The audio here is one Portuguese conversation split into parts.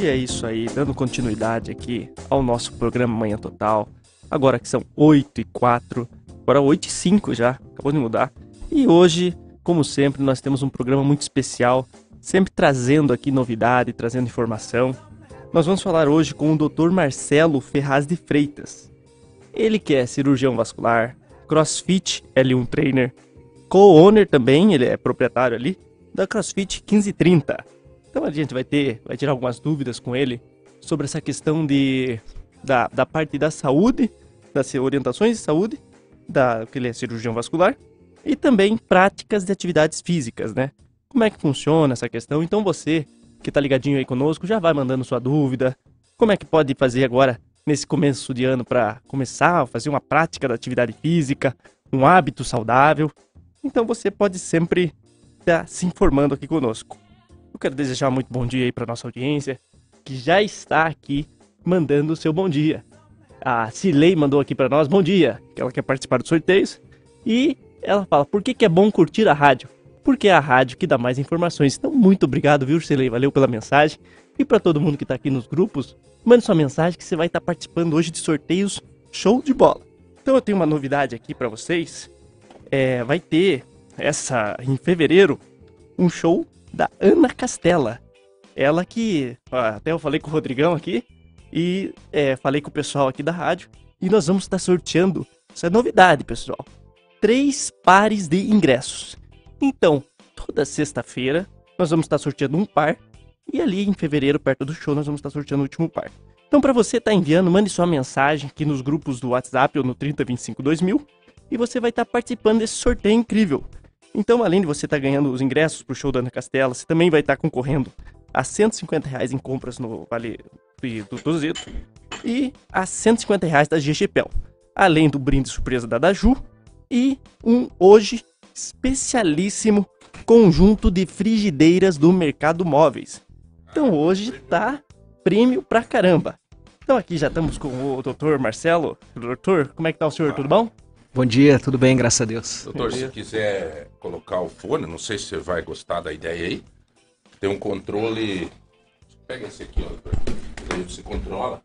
E é isso aí, dando continuidade aqui ao nosso programa Manhã Total. Agora que são 8 e 4, agora 8 e 5 já, acabou de mudar. E hoje, como sempre, nós temos um programa muito especial, sempre trazendo aqui novidade, trazendo informação. Nós vamos falar hoje com o Dr. Marcelo Ferraz de Freitas. Ele que é cirurgião vascular, CrossFit L1 Trainer, co-owner também, ele é proprietário ali, da CrossFit 1530. Então a gente vai ter, vai tirar algumas dúvidas com ele sobre essa questão de, da, da parte da saúde, das orientações de saúde, da, que ele é cirurgião vascular, e também práticas de atividades físicas, né? Como é que funciona essa questão? Então você que tá ligadinho aí conosco já vai mandando sua dúvida. Como é que pode fazer agora nesse começo de ano para começar a fazer uma prática da atividade física, um hábito saudável? Então você pode sempre estar tá se informando aqui conosco. Eu quero desejar muito bom dia aí para nossa audiência, que já está aqui mandando o seu bom dia. A Cilei mandou aqui para nós, bom dia, que ela quer participar dos sorteios. E ela fala, por que, que é bom curtir a rádio? Porque é a rádio que dá mais informações. Então, muito obrigado, viu, Cilei? Valeu pela mensagem. E para todo mundo que está aqui nos grupos, mande sua mensagem que você vai estar tá participando hoje de sorteios show de bola. Então, eu tenho uma novidade aqui para vocês. É, vai ter essa em fevereiro um show da Ana Castela. Ela que. Até eu falei com o Rodrigão aqui e é, falei com o pessoal aqui da rádio. E nós vamos estar sorteando. Essa é novidade, pessoal. Três pares de ingressos. Então, toda sexta-feira nós vamos estar sorteando um par. E ali em fevereiro, perto do show, nós vamos estar sorteando o último par. Então, para você estar tá enviando, mande sua mensagem aqui nos grupos do WhatsApp ou no 3025 2000 e você vai estar participando desse sorteio incrível. Então, além de você estar tá ganhando os ingressos para o show da Ana Castela, você também vai estar tá concorrendo a 150 reais em compras no Vale do Tozeto e a 150 reais da GGPEL. Além do brinde surpresa da Daju e um hoje especialíssimo conjunto de frigideiras do mercado móveis. Então hoje tá prêmio pra caramba. Então aqui já estamos com o doutor Marcelo. Doutor, como é que tá o senhor? Tudo bom? Bom dia, tudo bem, graças a Deus. Doutor, se quiser colocar o fone, não sei se você vai gostar da ideia aí. Tem um controle. Pega esse aqui, ó, doutor. Aí você controla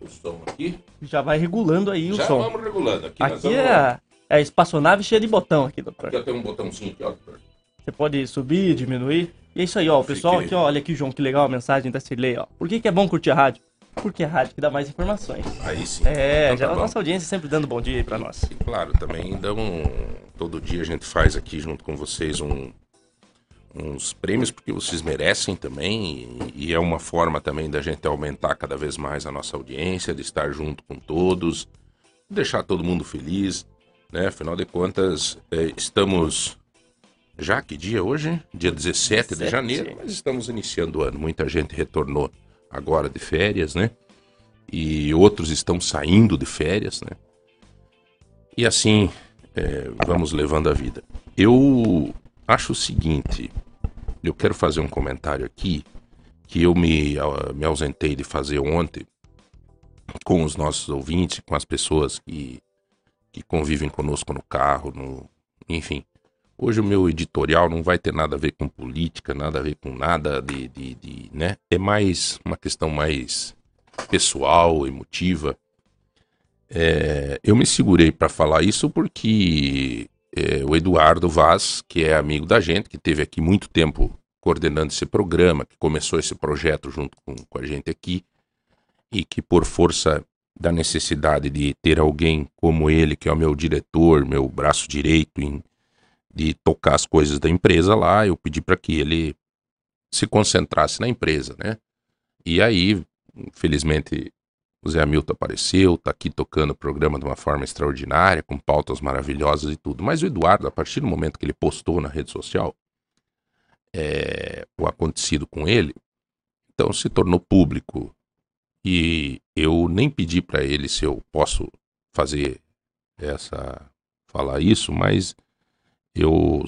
o som aqui. Já vai regulando aí Já o som. Já vamos regulando. Aqui, aqui vamos... é, a, é a espaçonave cheia de botão aqui, doutor. Aqui tem um botãozinho aqui, ó, doutor. Você pode subir, diminuir. E é isso aí, ó. O pessoal Fiquei. aqui, ó. Olha aqui, João, que legal a mensagem da Cirlei, ó. Por que, que é bom curtir a rádio? Porque é a rádio que dá mais informações. Aí sim. É, então, já tá a nossa audiência sempre dando bom dia aí pra nós. E, claro, também um. Todo dia a gente faz aqui junto com vocês um, uns prêmios, porque vocês merecem também. E, e, é uma forma também da gente aumentar cada vez mais a nossa audiência, de estar junto com todos, deixar todo mundo feliz. Né? Afinal de contas, é, estamos. Já que dia hoje? Dia 17, 17 de janeiro, mas estamos iniciando o ano. Muita gente retornou agora de férias, né? E outros estão saindo de férias, né? E assim é, vamos levando a vida. Eu acho o seguinte, eu quero fazer um comentário aqui que eu me, me ausentei de fazer ontem com os nossos ouvintes, com as pessoas que, que convivem conosco no carro, no, enfim. Hoje o meu editorial não vai ter nada a ver com política, nada a ver com nada de, de, de né? É mais uma questão mais pessoal, emotiva. É, eu me segurei para falar isso porque é, o Eduardo Vaz, que é amigo da gente, que teve aqui muito tempo coordenando esse programa, que começou esse projeto junto com, com a gente aqui, e que por força da necessidade de ter alguém como ele, que é o meu diretor, meu braço direito em de tocar as coisas da empresa lá, eu pedi para que ele se concentrasse na empresa, né? E aí, infelizmente, o Zé Hamilton apareceu, tá aqui tocando o programa de uma forma extraordinária, com pautas maravilhosas e tudo. Mas o Eduardo, a partir do momento que ele postou na rede social é, o acontecido com ele, então se tornou público. E eu nem pedi para ele se eu posso fazer essa falar isso, mas eu,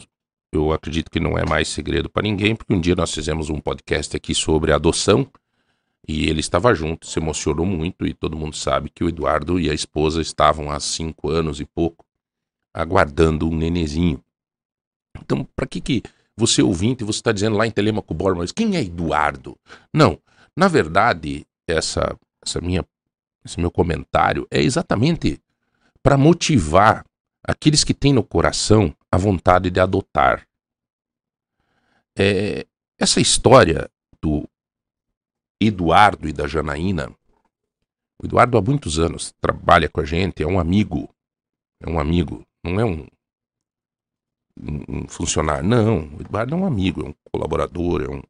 eu acredito que não é mais segredo para ninguém, porque um dia nós fizemos um podcast aqui sobre adoção e ele estava junto, se emocionou muito e todo mundo sabe que o Eduardo e a esposa estavam há cinco anos e pouco aguardando um nenezinho. Então, para que que você ouvinte, você está dizendo lá em Telemaco Borba, mas quem é Eduardo? Não, Na verdade, essa, essa minha, esse meu comentário é exatamente para motivar aqueles que têm no coração a vontade de adotar. É, essa história do Eduardo e da Janaína, o Eduardo há muitos anos trabalha com a gente, é um amigo, é um amigo, não é um, um funcionário, não, o Eduardo é um amigo, é um colaborador, é um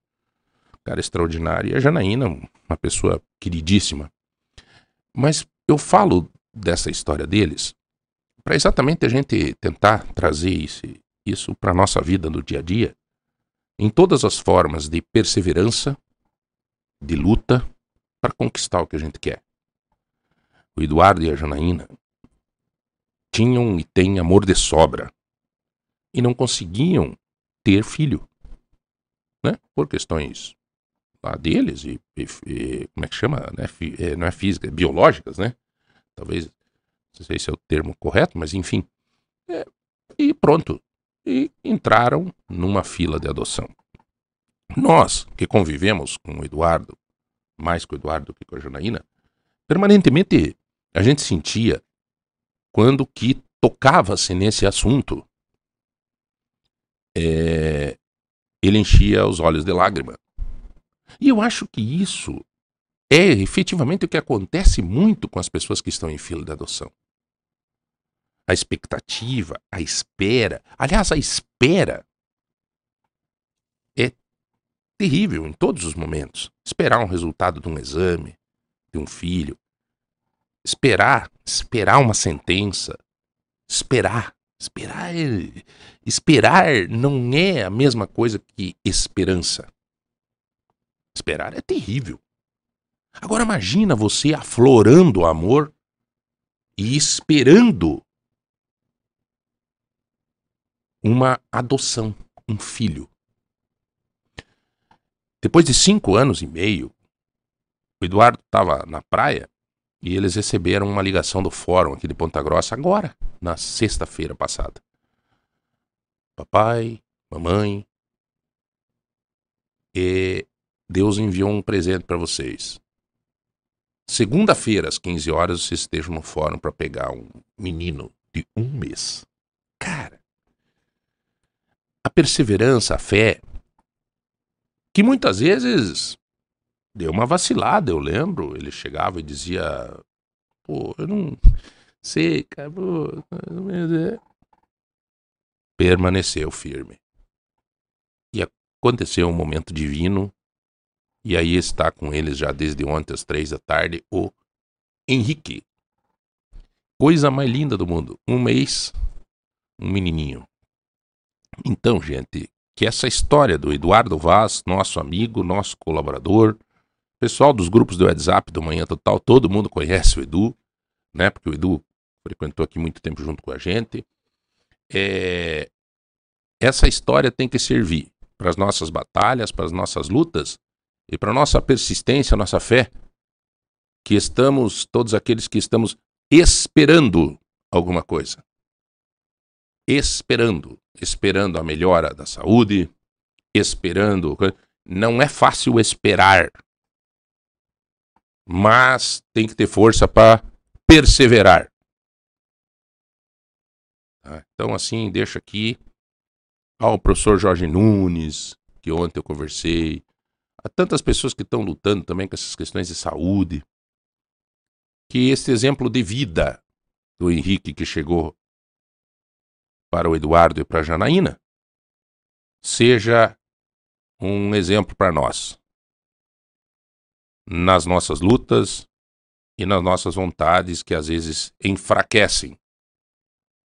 cara extraordinário, e a Janaína, uma pessoa queridíssima. Mas eu falo dessa história deles para exatamente a gente tentar trazer isso, isso para a nossa vida no dia a dia, em todas as formas de perseverança, de luta, para conquistar o que a gente quer. O Eduardo e a Janaína tinham e têm amor de sobra e não conseguiam ter filho, né? Por questões lá deles e, e, e como é que chama, né? É, não é física, é biológicas, né? Talvez não sei se é o termo correto, mas enfim. É, e pronto. E entraram numa fila de adoção. Nós, que convivemos com o Eduardo, mais com o Eduardo do que com a Janaína, permanentemente a gente sentia quando que tocava-se nesse assunto, é, ele enchia os olhos de lágrima. E eu acho que isso é efetivamente o que acontece muito com as pessoas que estão em fila de adoção a expectativa, a espera. Aliás, a espera é terrível em todos os momentos. Esperar um resultado de um exame, de um filho, esperar, esperar uma sentença, esperar, esperar, esperar não é a mesma coisa que esperança. Esperar é terrível. Agora imagina você aflorando o amor e esperando uma adoção, um filho. Depois de cinco anos e meio, o Eduardo estava na praia e eles receberam uma ligação do fórum aqui de Ponta Grossa agora, na sexta-feira passada. Papai, mamãe, e Deus enviou um presente para vocês. Segunda-feira, às 15 horas, vocês estejam no fórum para pegar um menino de um mês. Cara, a perseverança, a fé, que muitas vezes deu uma vacilada, eu lembro. Ele chegava e dizia: Pô, eu não sei. Pô, Permaneceu firme. E aconteceu um momento divino. E aí está com eles já desde ontem às três da tarde o Henrique. Coisa mais linda do mundo. Um mês, um menininho. Então, gente, que essa história do Eduardo Vaz, nosso amigo, nosso colaborador, pessoal dos grupos do WhatsApp do Manhã Total, todo mundo conhece o Edu, né? Porque o Edu frequentou aqui muito tempo junto com a gente. É... Essa história tem que servir para as nossas batalhas, para as nossas lutas e para nossa persistência, nossa fé, que estamos, todos aqueles que estamos esperando alguma coisa esperando, esperando a melhora da saúde, esperando. Não é fácil esperar, mas tem que ter força para perseverar. Tá? Então, assim, deixa aqui ao professor Jorge Nunes, que ontem eu conversei, a tantas pessoas que estão lutando também com essas questões de saúde, que esse exemplo de vida do Henrique que chegou para o Eduardo e para a Janaína, seja um exemplo para nós. Nas nossas lutas e nas nossas vontades que às vezes enfraquecem,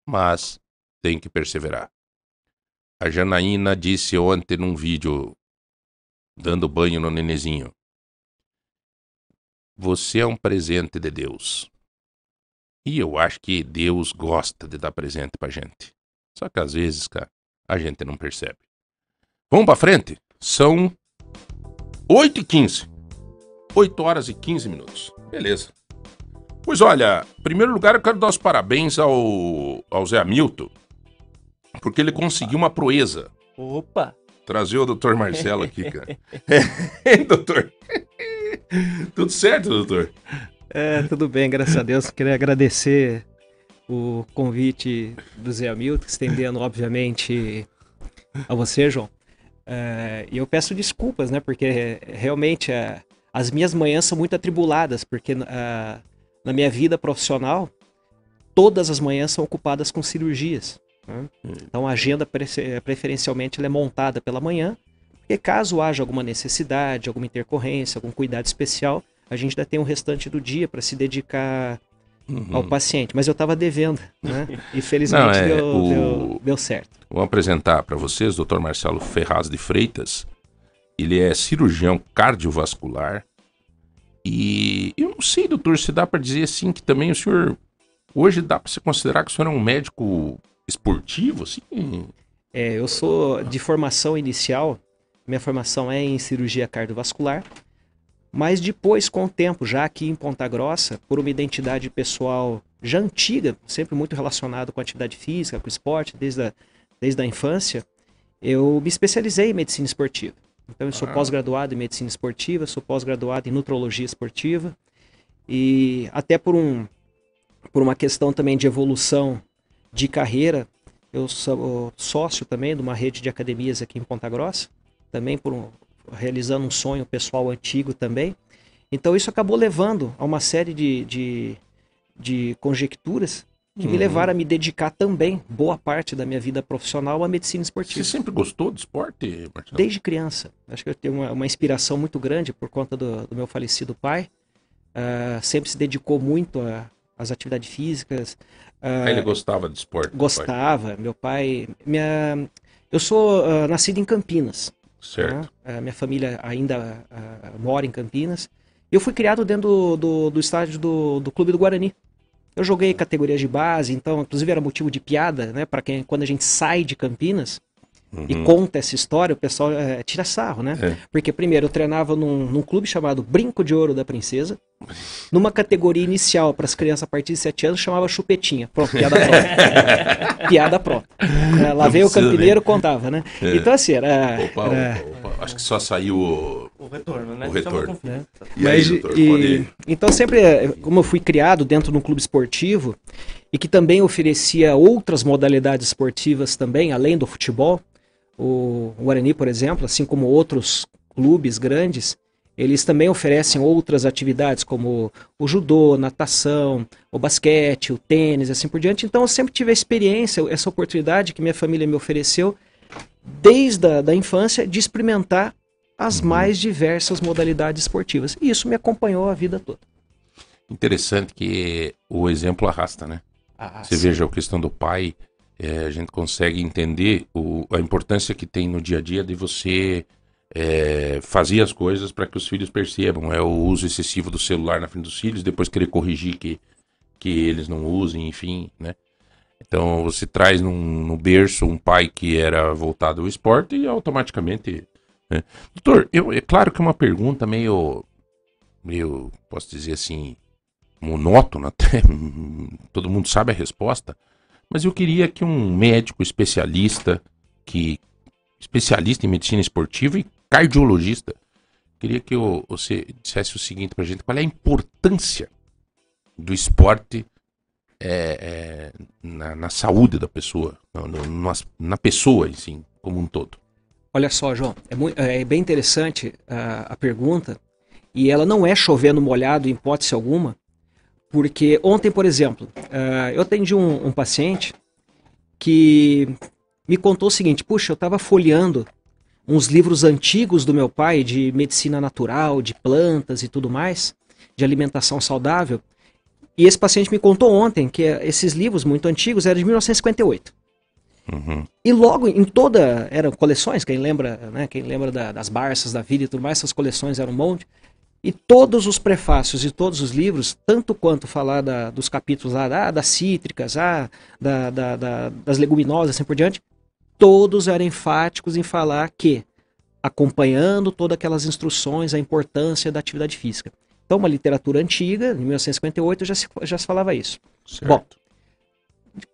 mas tem que perseverar. A Janaína disse ontem num vídeo, dando banho no nenezinho: Você é um presente de Deus. E eu acho que Deus gosta de dar presente pra gente. Só que às vezes, cara, a gente não percebe. Vamos pra frente? São 8 e 15. 8 horas e 15 minutos. Beleza. Pois olha, em primeiro lugar eu quero dar os parabéns ao, ao Zé Hamilton, porque ele conseguiu uma proeza. Opa! Trazer o doutor Marcelo aqui, cara. é, doutor. Tudo certo, doutor? É, tudo bem, graças a Deus. Queria agradecer o convite do Zé Hamilton, estendendo, obviamente, a você, João. É, e eu peço desculpas, né? Porque realmente é, as minhas manhãs são muito atribuladas, porque uh, na minha vida profissional, todas as manhãs são ocupadas com cirurgias. Né? Hum. Então a agenda preferencialmente é montada pela manhã, porque caso haja alguma necessidade, alguma intercorrência, algum cuidado especial, a gente ainda tem o restante do dia para se dedicar uhum. ao paciente. Mas eu estava devendo, né? E felizmente Não, é, deu, o... deu, deu, certo. Vou apresentar para vocês o Dr. Marcelo Ferraz de Freitas. Ele é cirurgião cardiovascular. E eu não sei, doutor, se dá para dizer assim que também o senhor hoje dá para se considerar que o senhor é um médico esportivo, assim? É, eu sou de formação inicial. Minha formação é em cirurgia cardiovascular. Mas depois, com o tempo, já aqui em Ponta Grossa, por uma identidade pessoal já antiga, sempre muito relacionado com atividade física, com esporte, desde a, desde a infância, eu me especializei em medicina esportiva. Então, eu sou ah. pós-graduado em medicina esportiva, sou pós-graduado em nutrologia esportiva. E até por, um, por uma questão também de evolução de carreira, eu sou sócio também de uma rede de academias aqui em Ponta Grossa, também por um, realizando um sonho pessoal antigo também. Então isso acabou levando a uma série de, de, de conjecturas que uhum. me levaram a me dedicar também, boa parte da minha vida profissional, à medicina esportiva. Você sempre gostou de esporte, Marcelo? Desde criança. Acho que eu tenho uma, uma inspiração muito grande por conta do, do meu falecido pai. Uh, sempre se dedicou muito às atividades físicas. Uh, ele gostava de esporte? Gostava. Meu pai... Minha... Eu sou uh, nascido em Campinas. Certo. Né? minha família ainda uh, mora em Campinas. Eu fui criado dentro do, do, do estádio do, do Clube do Guarani. Eu joguei categorias de base, então, inclusive era motivo de piada, né? Para quem quando a gente sai de Campinas, uhum. e conta essa história, o pessoal é, tira sarro, né? É. Porque, primeiro, eu treinava num, num clube chamado Brinco de Ouro da Princesa, numa categoria inicial para as crianças a partir de 7 anos, chamava Chupetinha. Pronto, piada pronta. piada pronto É, lá veio o campineiro, contava, né? É. Então, assim, era. Opa, era... Opa, opa. Acho que só saiu o. O retorno, né? O retorno. É. E Mas, aí, doutor, e... Então, sempre, como eu fui criado dentro de um clube esportivo e que também oferecia outras modalidades esportivas também, além do futebol, o Guarani, por exemplo, assim como outros clubes grandes, eles também oferecem outras atividades como o judô, natação, o basquete, o tênis, assim por diante. Então eu sempre tive a experiência, essa oportunidade que minha família me ofereceu desde a da infância de experimentar as uhum. mais diversas modalidades esportivas. E isso me acompanhou a vida toda. Interessante que o exemplo arrasta, né? Ah, Você sim. veja a questão do pai é, a gente consegue entender o, a importância que tem no dia a dia de você é, fazer as coisas para que os filhos percebam. É o uso excessivo do celular na frente dos filhos, depois querer corrigir que, que eles não usem, enfim, né? Então você traz num, no berço um pai que era voltado ao esporte e automaticamente. Né? Doutor, eu, é claro que é uma pergunta meio, meio, posso dizer assim, monótona, até todo mundo sabe a resposta, mas eu queria que um médico especialista, que especialista em medicina esportiva e cardiologista, queria que eu, você dissesse o seguinte para a gente: qual é a importância do esporte é, é, na, na, saúde da pessoa, no, no, na pessoa, assim, como um todo? Olha só, João, é, muito, é bem interessante a, a pergunta e ela não é chovendo molhado em hipótese alguma, porque ontem, por exemplo, uh, eu atendi um, um, paciente que me contou o seguinte: puxa, eu estava folheando uns livros antigos do meu pai de medicina natural, de plantas e tudo mais, de alimentação saudável. E esse paciente me contou ontem que esses livros muito antigos eram de 1958. Uhum. E logo em toda eram coleções, quem lembra, né, quem lembra da, das Barças da vida e tudo mais, essas coleções eram um monte. E todos os prefácios e todos os livros, tanto quanto falar da, dos capítulos lá, ah, das cítricas, ah, da, da, da, das leguminosas, assim por diante, todos eram enfáticos em falar que, acompanhando todas aquelas instruções, a importância da atividade física. Então, uma literatura antiga, em 1958, já se, já se falava isso. Certo. Bom,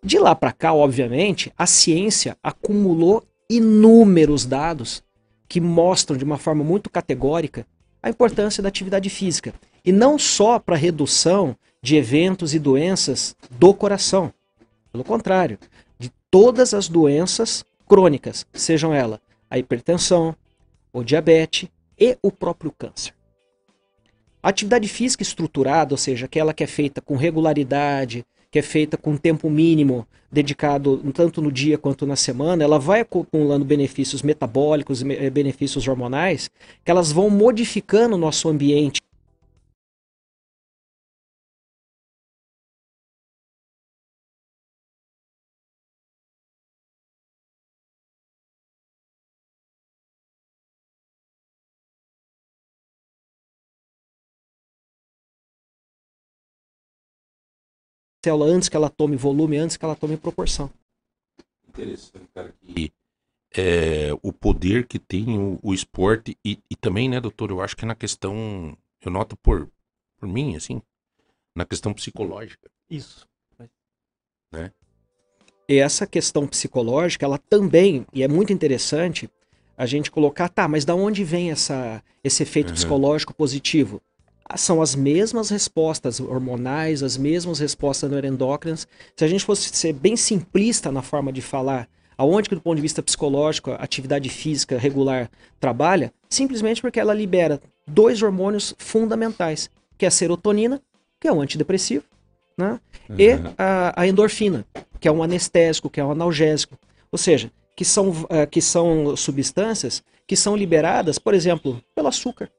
de lá para cá, obviamente, a ciência acumulou inúmeros dados que mostram de uma forma muito categórica a importância da atividade física. E não só para redução de eventos e doenças do coração. Pelo contrário, de todas as doenças crônicas, sejam elas a hipertensão, o diabetes e o próprio câncer. A atividade física estruturada, ou seja, aquela que é feita com regularidade, que é feita com tempo mínimo dedicado tanto no dia quanto na semana, ela vai acumulando benefícios metabólicos e eh, benefícios hormonais, que elas vão modificando o nosso ambiente célula antes que ela tome volume, antes que ela tome proporção. Interessante, cara. E é, o poder que tem o, o esporte e, e, também, né, doutor, eu acho que na questão, eu noto por, por mim, assim, na questão psicológica. Isso. Né? E essa questão psicológica, ela também, e é muito interessante a gente colocar, tá, mas da onde vem essa, esse efeito uhum. psicológico positivo? São as mesmas respostas hormonais, as mesmas respostas neuroendócrinas. Se a gente fosse ser bem simplista na forma de falar, aonde que do ponto de vista psicológico a atividade física regular trabalha, simplesmente porque ela libera dois hormônios fundamentais, que é a serotonina, que é um antidepressivo, né? Uhum. e a, a, endorfina, que é um anestésico, que é um analgésico. Ou seja, que são, uh, que são substâncias que são liberadas, por exemplo, pelo açúcar.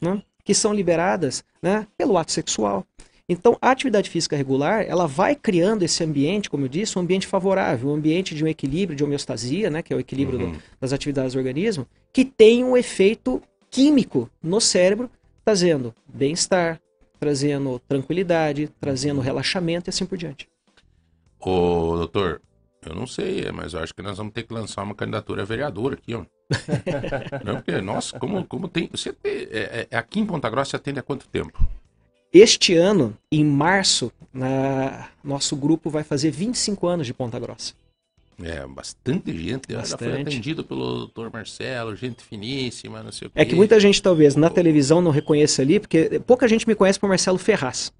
Né? Que são liberadas né, pelo ato sexual. Então, a atividade física regular, ela vai criando esse ambiente, como eu disse, um ambiente favorável, um ambiente de um equilíbrio, de homeostasia, né, que é o equilíbrio uhum. do, das atividades do organismo, que tem um efeito químico no cérebro, trazendo bem-estar, trazendo tranquilidade, trazendo relaxamento e assim por diante. Ô, doutor, eu não sei, mas eu acho que nós vamos ter que lançar uma candidatura a vereador aqui, ó. Não, porque, nossa, como, como tem. Você tem, é, é, aqui em Ponta Grossa você atende há quanto tempo? Este ano, em março, na, nosso grupo vai fazer 25 anos de Ponta Grossa. É, bastante gente. Bastante. Já foi atendido pelo doutor Marcelo, gente finíssima, não sei o quê. É que muita gente, talvez, na televisão não reconheça ali, porque pouca gente me conhece por Marcelo Ferraz.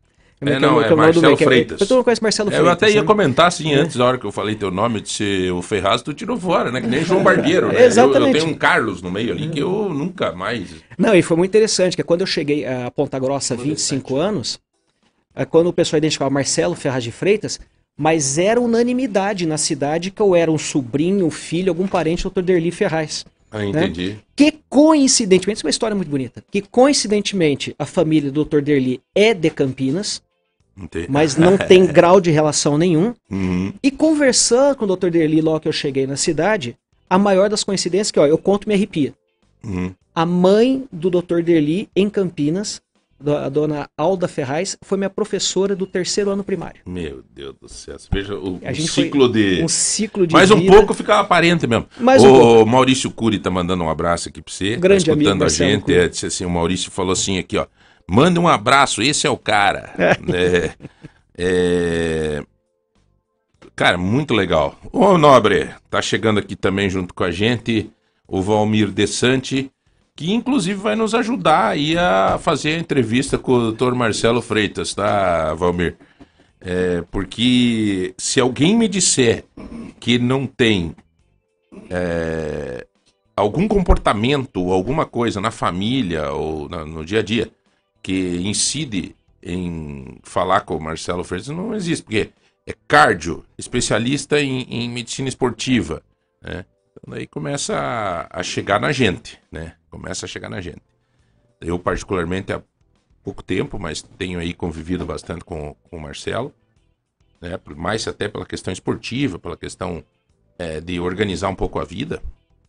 É, não, é, é Marcelo Freitas. Todo mundo conhece Marcelo Freitas. Eu até ia né? comentar assim, é. antes, da hora que eu falei teu nome, de o Ferraz, tu tirou fora, né? Que nem João Barbeiro, né? Exatamente. Eu, eu, tenho um Carlos no meio ali que eu nunca mais... Não, e foi muito interessante, que quando eu cheguei a Ponta Grossa há 25 anos, é quando o pessoal identificava Marcelo Ferraz de Freitas, mas era unanimidade na cidade que eu era um sobrinho, um filho, algum parente do Dr. Derli Ferraz. Ah, né? entendi. Né? Que coincidentemente, isso é uma história muito bonita, que coincidentemente a família do Dr. Derli é de Campinas, Entendi. mas não tem grau de relação nenhum. Uhum. E conversando com o Dr. Derli logo que eu cheguei na cidade, a maior das coincidências que, ó, eu conto me arrepia. Uhum. A mãe do Dr. Derli em Campinas, a dona Alda Ferraz, foi minha professora do terceiro ano primário. Meu Deus do céu. Veja o, um ciclo de. Um ciclo de. Mais um pouco ficava aparente mesmo. Mais o um pouco. Maurício Cury tá mandando um abraço aqui pra você. Grande tá escutando amigo, a gente. É, assim, o Maurício falou assim aqui, ó. Manda um abraço, esse é o cara. é, é... Cara, muito legal. Ô, Nobre, tá chegando aqui também junto com a gente o Valmir Desante, que inclusive vai nos ajudar aí a fazer a entrevista com o doutor Marcelo Freitas, tá, Valmir? É, porque se alguém me disser que não tem é, algum comportamento, alguma coisa na família ou na, no dia a dia que incide em falar com o Marcelo Freitas não existe, porque é cardio, especialista em, em medicina esportiva, né? Então daí começa a, a, chegar na gente, né? Começa a chegar na gente. Eu particularmente há pouco tempo, mas tenho aí convivido bastante com, com o Marcelo, né? Mais até pela questão esportiva, pela questão é, de organizar um pouco a vida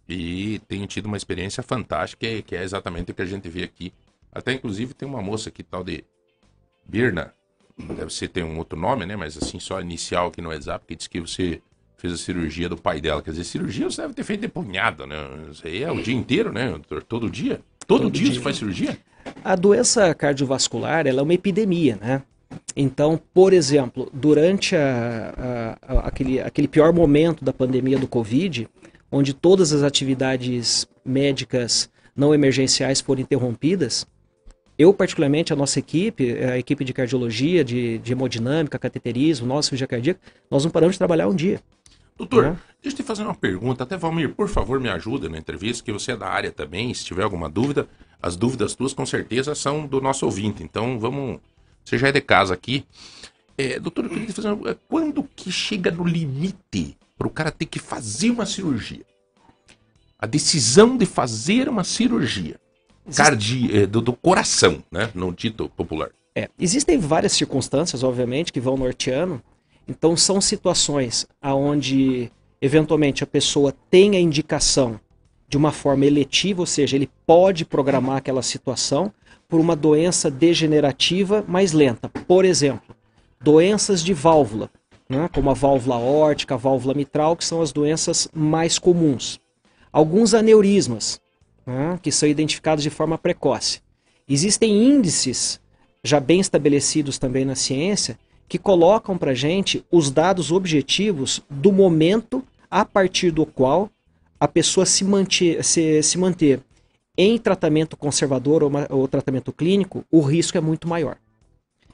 e tenho tido uma experiência fantástica que é exatamente o que a gente vê aqui até inclusive tem uma moça aqui tal de Birna, deve ser ter um outro nome, né? Mas assim, só inicial aqui no WhatsApp, que diz que você fez a cirurgia do pai dela. Quer dizer, cirurgia você deve ter feito de punhada, né? Isso aí é o dia inteiro, né? Todo dia? Todo, Todo dia, dia você faz cirurgia? A doença cardiovascular, ela é uma epidemia, né? Então, por exemplo, durante a, a, a, aquele, aquele pior momento da pandemia do Covid, onde todas as atividades médicas não emergenciais foram interrompidas, eu, particularmente, a nossa equipe, a equipe de cardiologia, de, de hemodinâmica, cateterismo, nossa cirurgia cardíaca, nós não paramos de trabalhar um dia. Doutor, uhum. deixa eu te fazer uma pergunta. Até, Valmir, por favor, me ajuda na entrevista, que você é da área também. Se tiver alguma dúvida, as dúvidas tuas com certeza são do nosso ouvinte. Então, vamos. Você já é de casa aqui. É, doutor, eu queria te fazer uma... É, quando que chega no limite para o cara ter que fazer uma cirurgia? A decisão de fazer uma cirurgia cardi... É, do, do coração, né? No dito popular. É, existem várias circunstâncias, obviamente, que vão norteando. Então são situações aonde eventualmente a pessoa tem a indicação de uma forma eletiva, ou seja, ele pode programar aquela situação por uma doença degenerativa mais lenta. Por exemplo, doenças de válvula, né, como a válvula órtica, a válvula mitral, que são as doenças mais comuns. Alguns aneurismas, né, que são identificados de forma precoce. Existem índices já bem estabelecidos também na ciência que colocam para gente os dados objetivos do momento a partir do qual a pessoa se, manter, se, se manter em tratamento conservador ou, ou, tratamento clínico, o risco é muito maior.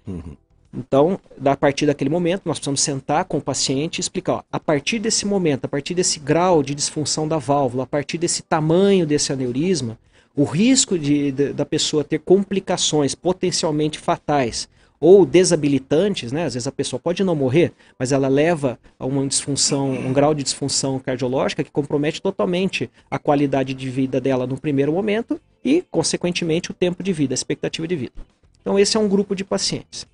Uhum. Então, a partir daquele momento, nós precisamos sentar com o paciente e explicar: ó, a partir desse momento, a partir desse grau de disfunção da válvula, a partir desse tamanho desse aneurisma, o risco de, de, da pessoa ter complicações potencialmente fatais ou desabilitantes, né? Às vezes a pessoa pode não morrer, mas ela leva a uma disfunção, um grau de disfunção cardiológica que compromete totalmente a qualidade de vida dela no primeiro momento e, consequentemente, o tempo de vida, a expectativa de vida. Então, esse é um grupo de pacientes.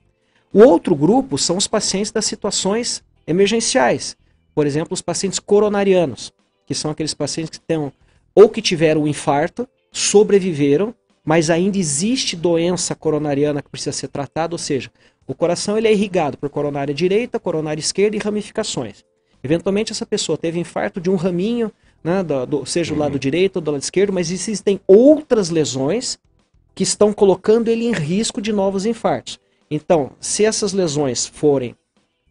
O outro grupo são os pacientes das situações emergenciais. Por exemplo, os pacientes coronarianos, que são aqueles pacientes que têm ou que tiveram um infarto, sobreviveram, mas ainda existe doença coronariana que precisa ser tratada, ou seja, o coração ele é irrigado por coronária direita, coronária esquerda e ramificações. Eventualmente essa pessoa teve infarto de um raminho, né, do, do, seja do lado uhum. direito ou do lado esquerdo, mas existem outras lesões que estão colocando ele em risco de novos infartos. Então, se essas lesões forem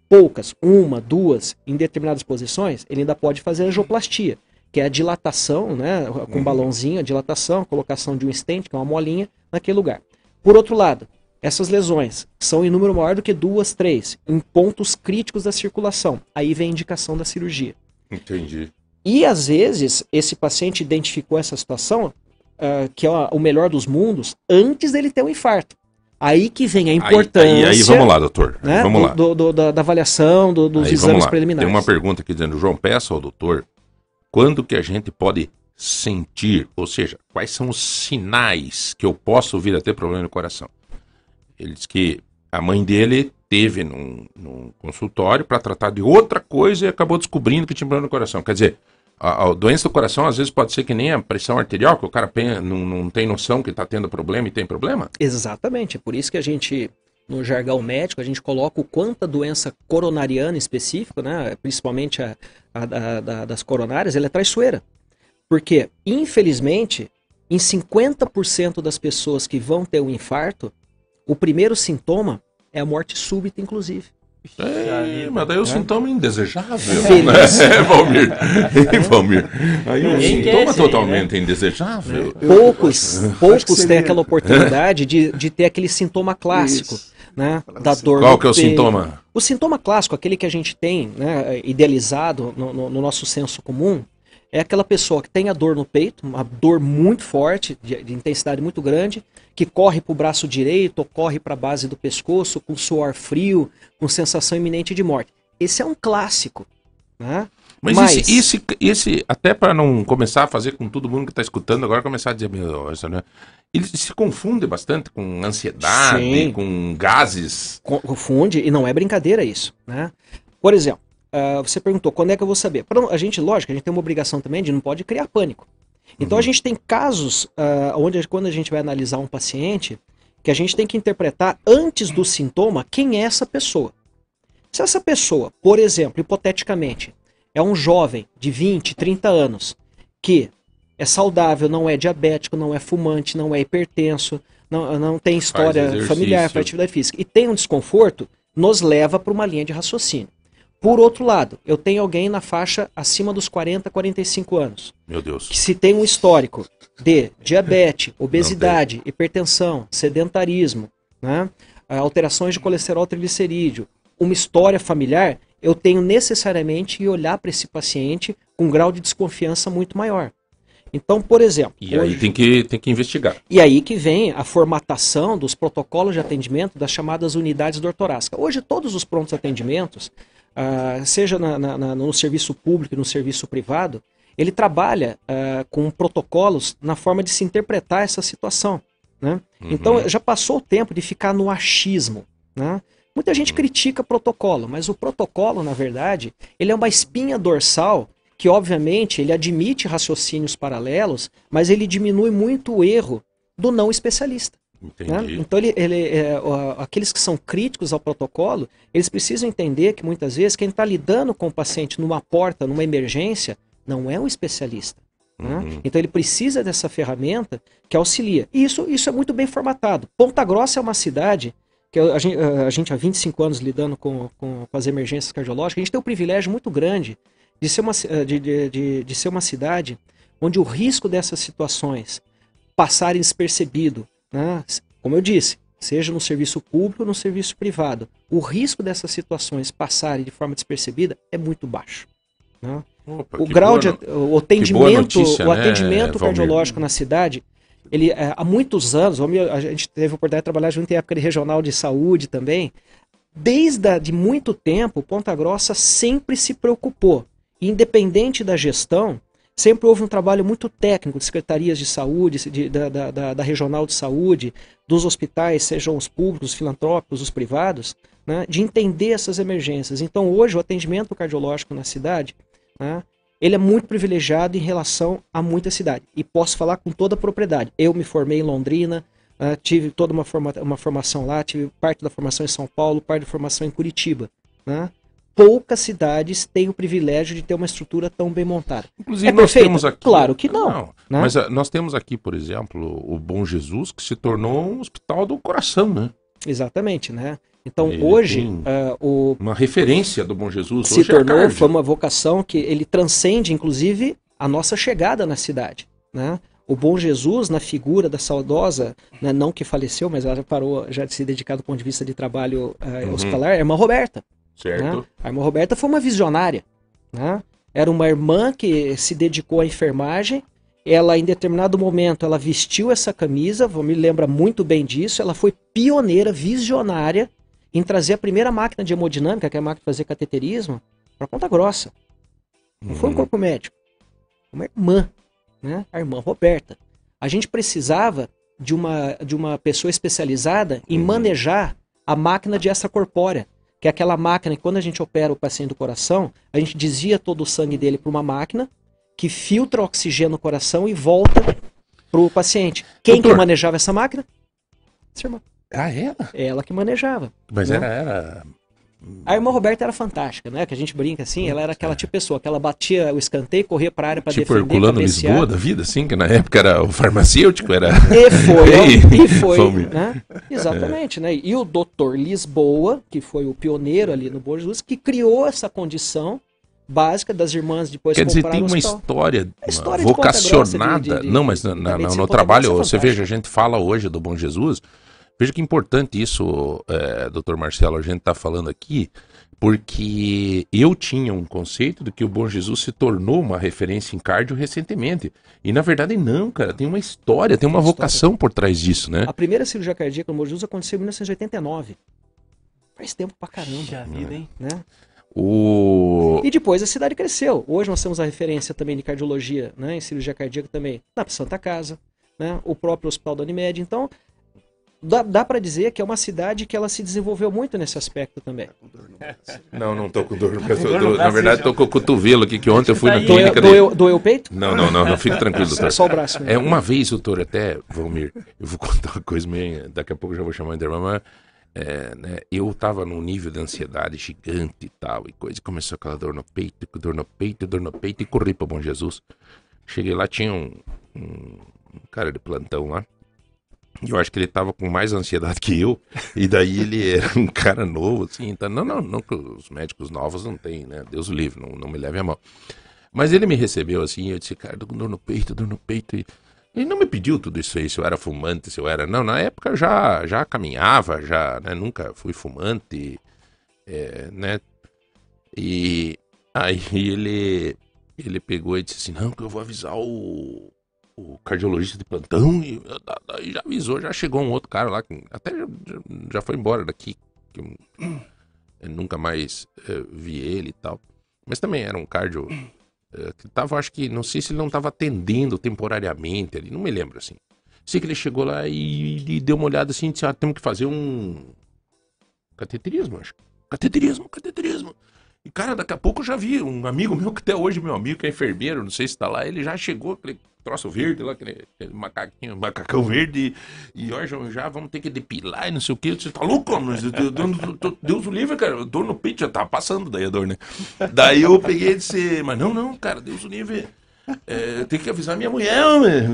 poucas, uma, duas, em determinadas posições, ele ainda pode fazer angioplastia, que é a dilatação, né, com um balãozinho, a dilatação, a colocação de um stent, que é uma molinha, naquele lugar. Por outro lado, essas lesões são em número maior do que duas, três, em pontos críticos da circulação. Aí vem a indicação da cirurgia. Entendi. E às vezes, esse paciente identificou essa situação, uh, que é o melhor dos mundos, antes dele ter um infarto. Aí que vem a importância. Aí, aí, aí vamos lá, doutor. Né? Vamos lá. Do, do, da, da, avaliação do, dos aí, exames preliminares. Tem uma pergunta aqui dizendo, João, peça ao doutor quando que a gente pode sentir, ou seja, quais são os sinais que eu posso vir a ter problema no coração? Ele diz que a mãe dele teve num, num consultório para tratar de outra coisa e acabou descobrindo que tinha problema no coração. Quer dizer, a, a, doença do coração às vezes pode ser que nem a pressão arterial, que o cara não, não tem noção que está tendo problema e tem problema? Exatamente, é por isso que a gente, no jargão médico, a gente coloca o quanto a doença coronariana específica, né, principalmente a, a, a das coronárias, ela é traiçoeira. Porque, infelizmente, em 50% das pessoas que vão ter um infarto, o primeiro sintoma é a morte súbita, inclusive. É, mas daí o é. sintoma é indesejável. Feliz. Né? Valmir. Valmir. Aí o sintoma totalmente indesejável. Poucos, poucos têm aquela oportunidade de, de ter aquele sintoma clássico. Né, da dor Qual que é o peito. sintoma? O sintoma clássico, aquele que a gente tem né, idealizado no, no, no nosso senso comum, é aquela pessoa que tem a dor no peito, uma dor muito forte, de, de intensidade muito grande, que corre para o braço direito ou corre para a base do pescoço com suor frio, com sensação iminente de morte. Esse é um clássico. Né? Mas, Mas... Esse, esse, esse, até para não começar a fazer com todo mundo que está escutando agora, começar a dizer, meu, isso, né? ele se confunde bastante com ansiedade, Sim. com gases. Confunde, e não é brincadeira isso. Né? Por exemplo, uh, você perguntou quando é que eu vou saber. Pra, a gente, lógico, a gente tem uma obrigação também de não pode criar pânico. Então uhum. a gente tem casos uh, onde quando a gente vai analisar um paciente, que a gente tem que interpretar antes do sintoma quem é essa pessoa. Se essa pessoa, por exemplo, hipoteticamente, é um jovem de 20, 30 anos que é saudável, não é diabético, não é fumante, não é hipertenso, não, não tem história faz familiar, faz atividade física e tem um desconforto, nos leva para uma linha de raciocínio. Por outro lado, eu tenho alguém na faixa acima dos 40, 45 anos, Meu Deus. que se tem um histórico de diabetes, obesidade, hipertensão, sedentarismo, né, alterações de colesterol triglicerídeo, uma história familiar, eu tenho necessariamente que olhar para esse paciente com um grau de desconfiança muito maior. Então, por exemplo, E aí hoje- tem que, tem que investigar. e aí que vem a formatação dos protocolos de atendimento das chamadas unidades do ortorácica. Hoje, todos os prontos atendimentos, ah, seja na- na- na- no serviço público e no serviço privado, ele trabalha ah, com protocolos na forma de se interpretar essa situação. né? Então, já passou o tempo de ficar no achismo. né? Muita gente critica protocolo, mas o protocolo, na verdade, ele é uma espinha dorsal que, obviamente, ele admite raciocínios paralelos, mas ele diminui muito o erro do não especialista. né? Então, ele, ele, é, aqueles que são críticos ao protocolo, eles precisam entender que muitas vezes quem está lidando com o paciente numa porta, numa emergência, não é um especialista. né? Uhum. Então ele precisa dessa ferramenta que auxilia. E isso, isso é muito bem formatado. Ponta Grossa é uma cidade que a gente, a gente há 25 anos lidando com, com, com as emergências cardiológicas, a gente tem um privilégio muito grande de ser uma, eh, de, de, de, de ser uma cidade onde o risco dessas situações passarem despercebido, né? como eu disse, seja no serviço público ou no serviço privado, o risco dessas situações passarem de forma despercebida é muito baixo. né? Opa, o grau boa de o atendimento, notícia, o né, atendimento Valmir? cardiológico na cidade, ele é, há muitos anos, a gente teve a oportunidade de trabalhar junto em época de regional de saúde também. Desde de muito tempo, Ponta Grossa sempre se preocupou, independente da gestão, sempre houve um trabalho muito técnico de secretarias de saúde, de- da, da- da- regional de saúde, dos hospitais, sejam os públicos, os filantrópicos, os privados, né, de entender essas emergências. Então, hoje, o atendimento cardiológico na cidade, né, ele é muito privilegiado em relação a muita cidade. E posso falar com toda a propriedade. Eu me formei em Londrina, ah, tive toda uma, forma, uma formação lá, tive parte da formação em São Paulo, parte da formação em Curitiba. Né? Poucas cidades têm o privilégio de ter uma estrutura tão bem montada. Inclusive, É nós perfeita? temos aqui. Claro que não, né? Mas ah, nós temos aqui, por exemplo, o Bom Jesus, que se tornou um hospital do coração, né? Exatamente, né? Então Ele hoje ah, o Uma referência do Bom Jesus. se é a tornou, Cardio. foi uma vocação que ele transcende, inclusive, a nossa chegada na cidade. Né? O Bom Jesus, na figura da saudosa, né, não que faleceu, mas ela já parou já de se dedicar do ponto de vista de trabalho Uhum. hospitalar, é a irmã Roberta. Certo. né? A irmã Roberta foi uma visionária. né? Era uma irmã que se dedicou à enfermagem. Ela, em determinado momento, ela vestiu essa camisa, me lembra muito bem disso. Ela foi pioneira, visionária em trazer a primeira máquina de hemodinâmica, que é a máquina de fazer cateterismo, para Ponta Grossa. Não foi um Uhum. corpo médico. Uma irmã, né? A irmã Roberta. A gente precisava de uma, de uma pessoa especializada em Uhum. manejar a máquina de extracorpórea, que é aquela máquina que quando a gente opera o paciente do coração, a gente desvia todo o sangue dele para uma máquina que filtra oxigênio no coração e volta para o paciente. Quem que Doutor. manejava essa máquina? Essa irmã. Ah, era? É ela que manejava. Mas Né? era, era. A irmã Roberta era fantástica, né? Que a gente brinca assim, ela era aquela tipo de pessoa que ela batia o escanteio, corria para a área para Tipo defender, Herculano cabecear. Lisboa da vida, assim, que na época era o farmacêutico, era. E foi, e foi, né? Exatamente, né? E o doutor Lisboa, que foi o pioneiro ali no Bom Jesus, que criou essa condição básica das irmãs depois Quer dizer, tem uma história, A história de Ponta vocacionada. De- de- não, mas na- na- no trabalho, é você veja, a gente fala hoje do Bom Jesus. Veja que importante isso, é, doutor Marcelo, a gente está falando aqui, porque eu tinha um conceito de que o Bom Jesus se tornou uma referência em cardio recentemente. E na verdade não, cara, tem uma história, tem uma Tem vocação por trás disso, né? A primeira cirurgia cardíaca no Bom Jesus aconteceu em 1989. Faz tempo pra caramba, Já vida, hein? né? O... E depois a cidade cresceu. Hoje nós temos a referência também de cardiologia, né, em cirurgia cardíaca também, na Santa Casa, né, o próprio Hospital da Unimed. Então, dá, dá para dizer que é uma cidade que ela se desenvolveu muito nesse aspecto também. Não, não tô com dor no braço. dor no na verdade, tô com o cotovelo aqui, que ontem eu fui na clínica. de- Doeu, doeu o peito? Não, não, não, não, fique tranquilo, doutor. Só o braço. né? É, uma vez, doutor, até, Valmir, eu vou contar uma coisa meio. Daqui a pouco eu já vou chamar o intervalo, mas. é, né, eu tava num nível de ansiedade gigante e tal, e coisa. e Começou aquela dor no peito, dor no peito, dor no peito, e corri para Bom Jesus. Cheguei lá, tinha um, um cara de plantão lá. Eu acho que ele tava com mais ansiedade que eu. E daí ele era um cara novo, assim. Então, não, não, não os médicos novos não têm, né? Deus o livre, não, não me leve a mão. Mas ele me recebeu assim, eu disse, cara, dor no peito, dor no peito. E ele não me pediu tudo isso aí, se eu era fumante, se eu era. Não, na época já, já caminhava, já, né? Nunca fui fumante, é, né? E aí ele, ele pegou e disse assim: Não, que eu vou avisar o, o cardiologista de plantão. E já avisou, já chegou um outro cara lá, que até já, já foi embora daqui. Eu nunca mais é, vi ele e tal. Mas também era um cardio eh, que tava, acho que, não sei se ele não estava atendendo temporariamente ali, não me lembro assim. Sei que ele chegou lá e, e deu uma olhada assim e disse: Ah, temos que fazer um. Cateterismo, acho. Cateterismo, cateterismo. E, cara, daqui a pouco eu já vi um amigo meu, que até hoje é meu amigo, que é enfermeiro, não sei se tá lá, ele já chegou, aquele troço verde lá, aquele, macaquinho, macacão verde, e, ó, já vamos ter que depilar e não sei o que. Você tá louco, mas Deus o livre, cara, dor no peito já tá passando daí a dor, né? Daí eu peguei e disse, mas não, não, cara, Deus o livre. É, tem que avisar minha mulher,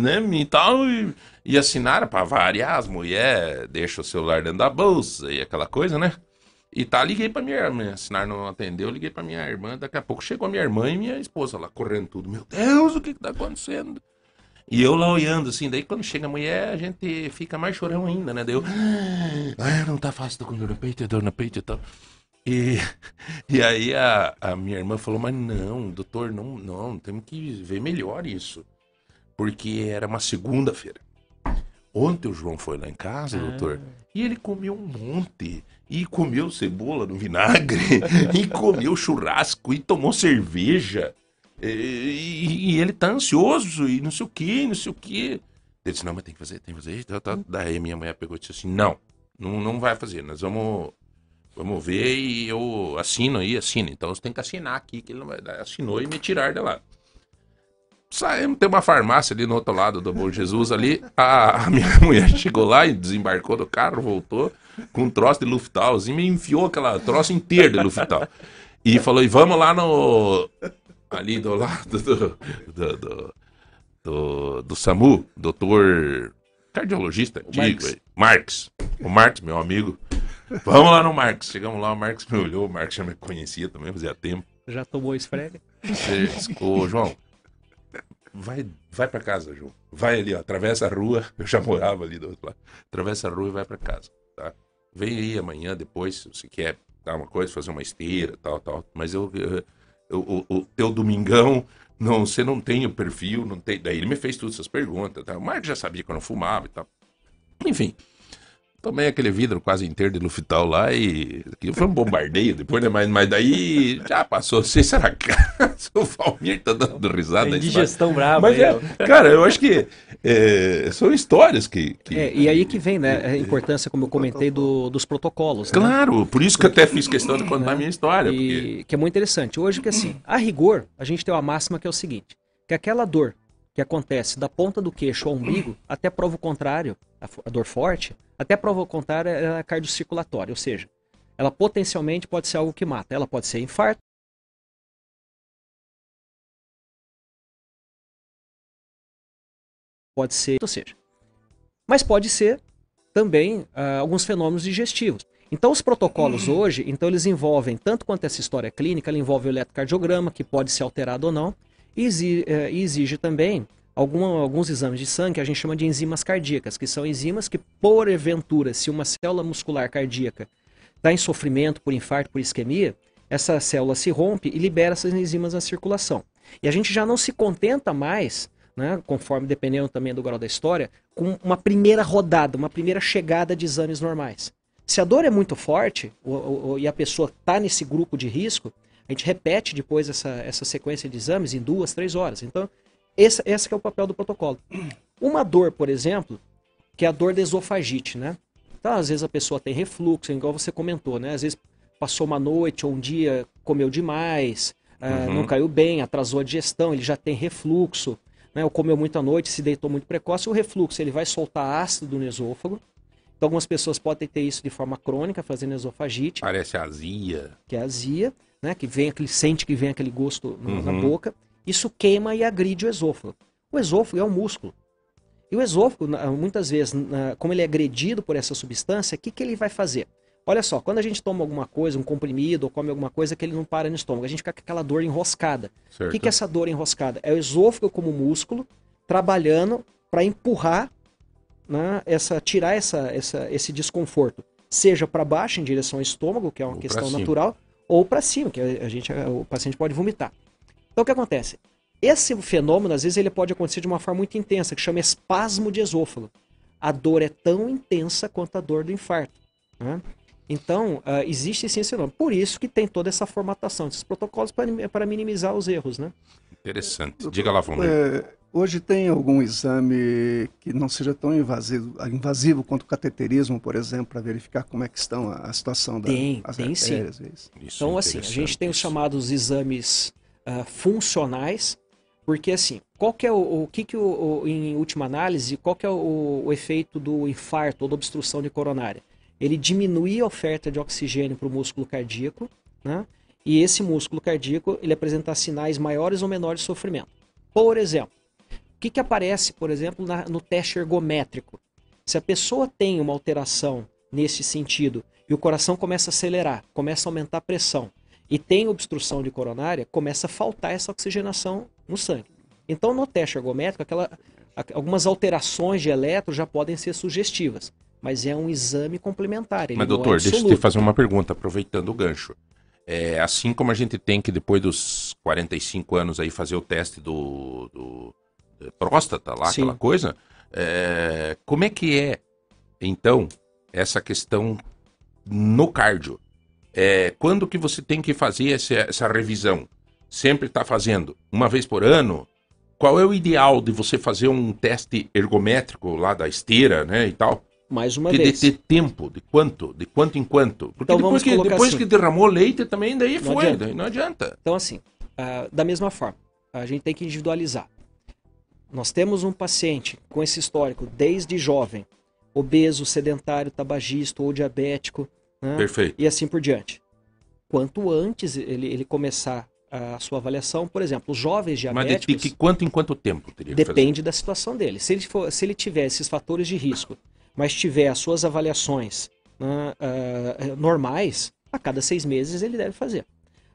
né? E tal. E, e assinaram para variar, as mulheres deixam o celular dentro da bolsa e aquela coisa, né? E tá, liguei pra minha irmã. Assinar não atendeu, liguei pra minha irmã. Daqui a pouco chegou a minha irmã e minha esposa lá correndo tudo. Meu Deus, o que que tá acontecendo? E eu lá olhando assim, daí quando chega a mulher, a gente fica mais chorão ainda, né? Daí eu, ah, não tá fácil, tô com dor no peito, dor no peito e tal. E, e aí a, a minha irmã falou, mas não, doutor, não, não, temos que ver melhor isso. Porque era uma segunda-feira. Ontem o João foi lá em casa, ah. doutor, e ele comeu um monte. E comeu cebola no vinagre, e comeu churrasco, e tomou cerveja. E, e, ele tá ansioso, e não sei o que, não sei o que. Ele disse, não, mas tem que fazer, tem que fazer. Tá, tá. Daí minha mulher pegou e disse assim, não, não, não vai fazer, nós vamos, vamos ver e eu assino aí, assino. Então você tem que assinar aqui, que ele não vai dar. Assinou e me tirar de lá saímos, tem uma farmácia ali no outro lado do Bom Jesus ali. A, a, minha mulher chegou lá e desembarcou do carro, voltou com um troço de Luftal, e me enfiou aquela troço inteiro de Luftal. E falou, e vamos lá no... Ali do lado do... do, do, do, do SAMU, doutor cardiologista antigo, Marx. O Marx, meu amigo. Vamos lá no Marx. Chegamos lá, o Marx me olhou, o Marx já me conhecia também, fazia tempo. Já tomou esfrega? Ô, João, vai, vai para casa, João. Vai ali, ó, atravessa a rua. Eu já morava ali do outro lado. Atravessa a rua e vai para casa, tá? Vem aí amanhã, depois, se você quer dar uma coisa, fazer uma esteira, tal, tal. Mas eu, eu, o, o teu domingão, não, você não tem o perfil, não tem. Daí ele me fez todas essas perguntas. Tá? O Marcos já sabia que eu não fumava e tal. Enfim, Tomei aquele vidro quase inteiro de Luftal lá e aquilo foi um bombardeio depois, né? Mas, mas daí já passou. Não sei se era o Valmir tá dando risada. Tem digestão brava. Mas é, cara, eu acho que é, são histórias que. que... É, e aí que vem, né? A importância, como eu comentei, do, dos protocolos. Né? Claro, né? por isso que eu até fiz questão de contar a minha história. E, porque... Que é muito interessante. Hoje, que assim, a rigor, a gente tem uma máxima que é o seguinte: que aquela dor que acontece da ponta do queixo ao umbigo, até prova o contrário, a dor forte, até prova o contrário, ela é cardiocirculatória, ou seja, ela potencialmente pode ser algo que mata. Ela pode ser infarto, pode ser, ou seja, mas pode ser também uh, alguns fenômenos digestivos. Então os protocolos hoje, então eles envolvem tanto quanto essa história clínica, ele envolve o eletrocardiograma, que pode ser alterado ou não, exige, uh, exige também algum, alguns exames de sangue que a gente chama de enzimas cardíacas, que são enzimas que, porventura, se uma célula muscular cardíaca está em sofrimento por infarto, por isquemia, essa célula se rompe e libera essas enzimas na circulação. E a gente já não se contenta mais, né, conforme dependendo também do grau da história, com uma primeira rodada, uma primeira chegada de exames normais. Se a dor é muito forte ou, ou, e a pessoa está nesse grupo de risco, a gente repete depois essa, essa sequência de exames em duas, três horas. Então, esse, esse é o papel do protocolo. Uma dor, por exemplo, que é a dor da esofagite, né? Então, às vezes a pessoa tem refluxo, igual você comentou, né? Às vezes passou uma noite ou um dia, comeu demais, uh, não caiu bem, atrasou a digestão, ele já tem refluxo, né? Ou comeu muito à noite, se deitou muito precoce. O refluxo, ele vai soltar ácido no esôfago. Então, algumas pessoas podem ter isso de forma crônica, fazendo esofagite. Parece azia. Que é azia, né? Que vem aquele, sente que vem aquele gosto uhum. na boca. Isso queima e agride o esôfago. O esôfago é um músculo. E o esôfago, muitas vezes, como ele é agredido por essa substância, o que, que ele vai fazer? Olha só, quando a gente toma alguma coisa, um comprimido, ou come alguma coisa que ele não para no estômago, a gente fica com aquela dor enroscada. Certo. O que, que é essa dor enroscada? É o esôfago como músculo trabalhando para empurrar, né, essa, tirar essa, essa, esse desconforto, seja para baixo em direção ao estômago, que é uma ou questão natural, ou para cima, que a gente, o paciente pode vomitar. Então o que acontece? Esse fenômeno, às vezes, ele pode acontecer de uma forma muito intensa, que chama espasmo de esôfago. A dor é tão intensa quanto a dor do infarto. Né? Então, uh, existe sim esse fenômeno. Por isso que tem toda essa formatação, esses protocolos para minimizar os erros, né? Interessante. Diga lá, Vamos. É, hoje tem algum exame que não seja tão invasivo, invasivo quanto o cateterismo, por exemplo, para verificar como é que estão a, a situação da, tem, tem artérias? Sim. É então, assim, a gente tem os chamados exames uh, funcionais, porque assim, qual que é o, o que, que o, o, em última análise, qual que é o, o efeito do infarto ou da obstrução de coronária? ele diminui a oferta de oxigênio para o músculo cardíaco, né? e esse músculo cardíaco ele apresenta sinais maiores ou menores de sofrimento. Por exemplo, que, que aparece, por exemplo, na, no teste ergométrico? Se a pessoa tem uma alteração nesse sentido e o coração começa a acelerar, começa a aumentar a pressão e tem obstrução de coronária, começa a faltar essa oxigenação no sangue. Então, no teste ergométrico, aquela, algumas alterações de eletro já podem ser sugestivas mas é um exame complementar. mas, doutor, é deixa eu te fazer uma pergunta, aproveitando o gancho. É, assim como a gente tem que, depois dos 45 anos, aí fazer o teste do, do próstata, lá, Sim. aquela coisa, é, como é que é, então, essa questão no cardio? É, quando que você tem que fazer essa, essa revisão? Sempre está fazendo uma vez por ano? Qual é o ideal de você fazer um teste ergométrico lá da esteira, né, e tal? mais uma que vez. De ter tempo, de quanto, de quanto em quanto. Porque então, depois, que, depois assim, que derramou leite também, daí não foi, adianta. daí não adianta. Então assim, uh, da mesma forma, a gente tem que individualizar. Nós temos um paciente com esse histórico desde jovem, obeso, sedentário, tabagista ou diabético, né? Perfeito. e assim por diante. Quanto antes ele, ele começar a sua avaliação, por exemplo, os jovens diabéticos... Mas de que quanto em quanto tempo teria Depende da situação dele. Se ele, for, se ele tiver esses fatores de risco mas tiver as suas avaliações né, uh, normais, a cada seis meses ele deve fazer.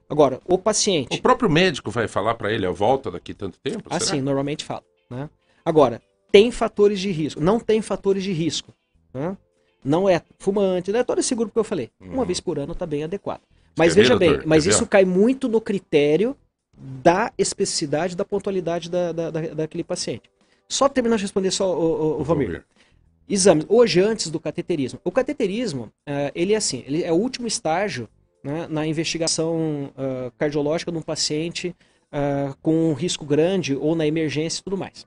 Agora, o paciente. O próprio médico vai falar para ele, volta daqui tanto tempo? Assim, será? normalmente fala. Né? Agora, tem fatores de risco. Não tem fatores de risco. Né? Não é fumante, não é todo esse grupo que eu falei. Hum. Uma vez por ano está bem adequado. Mas veja bem, mas isso cai muito no critério da especificidade, da pontualidade da, da, da daquele paciente. Só terminar de responder só o, o, o Valmir. Exames. Hoje, antes do cateterismo. O cateterismo, uh, ele é assim, ele é o último estágio né, na investigação uh, cardiológica de um paciente uh, com um risco grande ou na emergência e tudo mais.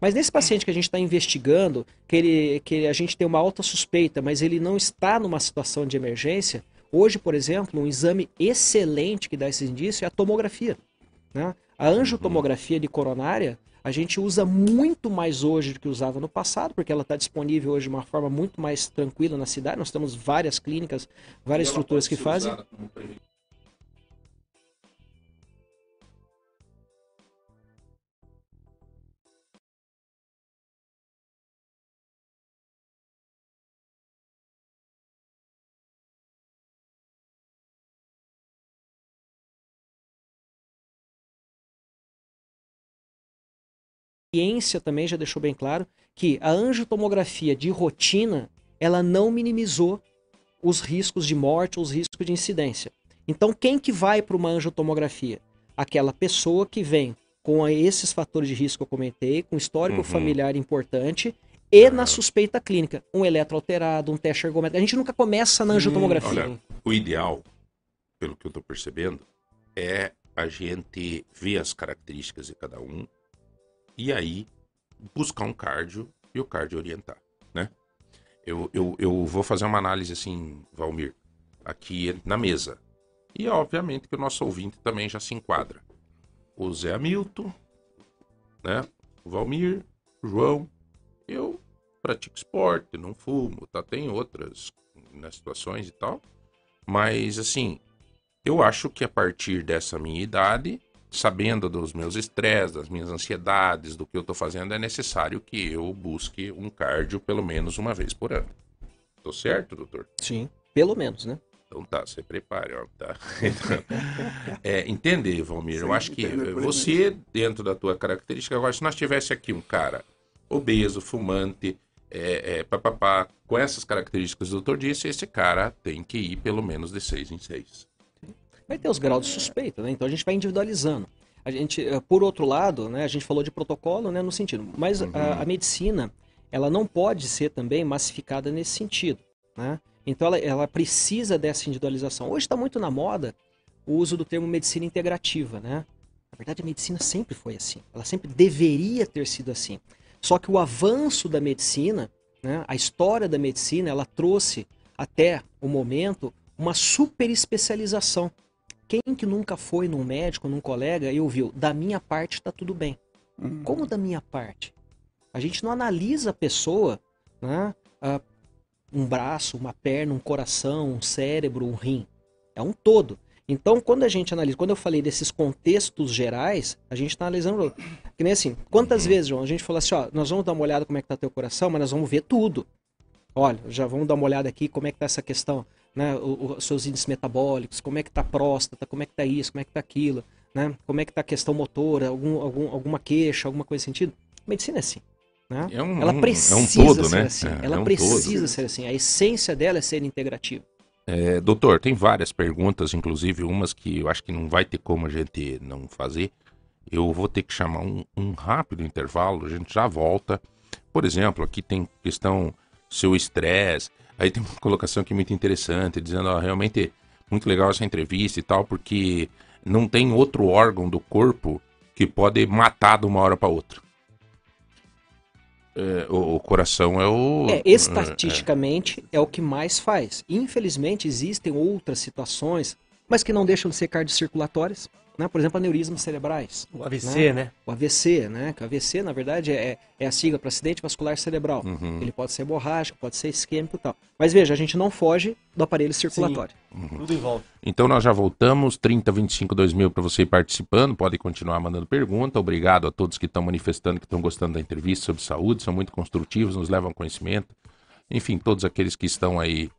Mas nesse paciente que a gente está investigando, que, ele, que a gente tem uma alta suspeita, mas ele não está numa situação de emergência, hoje, por exemplo, um exame excelente que dá esse indício é a tomografia. Né? A angiotomografia de coronária a gente usa muito mais hoje do que usava no passado, porque ela está disponível hoje de uma forma muito mais tranquila na cidade. Nós temos várias clínicas, várias estruturas que fazem. Ciência também já deixou bem claro que a angiotomografia de rotina ela não minimizou os riscos de morte ou os riscos de incidência. Então, quem que vai para uma angiotomografia? Aquela pessoa que vem com esses fatores de risco que eu comentei, com histórico uhum. familiar importante e na suspeita clínica, um eletroalterado, um teste ergométrico. A gente nunca começa na angiotomografia. Olha, o ideal, pelo que eu estou percebendo, é a gente ver as características de cada um, e aí buscar um cardio e o cardio orientar, né? Eu, eu, eu vou fazer uma análise assim, Valmir, aqui na mesa. E obviamente que o nosso ouvinte também já se enquadra. O Zé Hamilton, né? O Valmir, o João. Eu pratico esporte, não fumo, tá? Tem outras né, situações e tal. Mas assim, eu acho que a partir dessa minha idade sabendo dos meus estresses, das minhas ansiedades, do que eu estou fazendo, é necessário que eu busque um cardio pelo menos uma vez por ano. Tô certo, doutor? Sim, pelo menos, né? Então tá, você prepare, ó, tá? Então, é, entender, Valmir, eu Sim, acho que você, dentro da tua característica, agora, se nós tivesse aqui um cara obeso, fumante, é, é, papapá, com essas características que o doutor disse, esse cara tem que ir pelo menos de seis em seis. Vai ter os graus de suspeita, né? Então a gente vai individualizando. A gente, eh, por outro lado, né, a gente falou de protocolo, né, no sentido, mas a, a medicina, ela não pode ser também massificada nesse sentido, né? Então ela, ela precisa dessa individualização. Hoje está muito na moda o uso do termo medicina integrativa, né? Na verdade, a medicina sempre foi assim. Ela sempre deveria ter sido assim. Só que o avanço da medicina, né, a história da medicina, ela trouxe até o momento uma super especialização. Quem que nunca foi num médico, num colega e ouviu, da minha parte está tudo bem. Hum. Como da minha parte? A gente não analisa a pessoa, né? ah, um braço, uma perna, um coração, um cérebro, um rim. É um todo. Então, quando a gente analisa, quando eu falei desses contextos gerais, a gente está analisando. Que nem assim, quantas vezes, João, a gente falou assim, ó, nós vamos dar uma olhada como é que tá teu coração, mas nós vamos ver tudo. Olha, já vamos dar uma olhada aqui como é que tá essa questão, né? Os seus índices metabólicos, como é que tá a próstata, como é que tá isso, como é que tá aquilo, né? Como é que tá a questão motora, algum, algum, alguma queixa, alguma coisa sentido. Medicina é assim. Né? É um, Ela precisa é um todo, ser né? assim. É, Ela é um precisa todo. ser assim. A essência dela é ser integrativa. É, doutor, tem várias perguntas, inclusive umas que eu acho que não vai ter como a gente não fazer. Eu vou ter que chamar um, um rápido intervalo, a gente já volta. Por exemplo, aqui tem questão seu estresse. Aí tem uma colocação aqui muito interessante, dizendo, ó, realmente muito legal essa entrevista e tal, porque não tem outro órgão do corpo que pode matar de uma hora para outra. É, o, o coração é o. É, estatisticamente é o que mais faz. Infelizmente existem outras situações, mas que não deixam de ser cardiocirculatórias. Né? Por exemplo, aneurismas cerebrais. O AVC, né? O AVC, né? Que o AVC, na verdade, é, é a sigla para acidente vascular cerebral. Uhum. Ele pode ser hemorrágico, pode ser isquêmico e tal. Mas veja, a gente não foge do aparelho circulatório. Tudo em volta. Então nós já voltamos, 30, 25, 2000 para você ir participando, pode continuar mandando pergunta. Obrigado a todos que estão manifestando, que estão gostando da entrevista sobre saúde, são muito construtivos, nos levam conhecimento. Enfim, todos aqueles que estão aí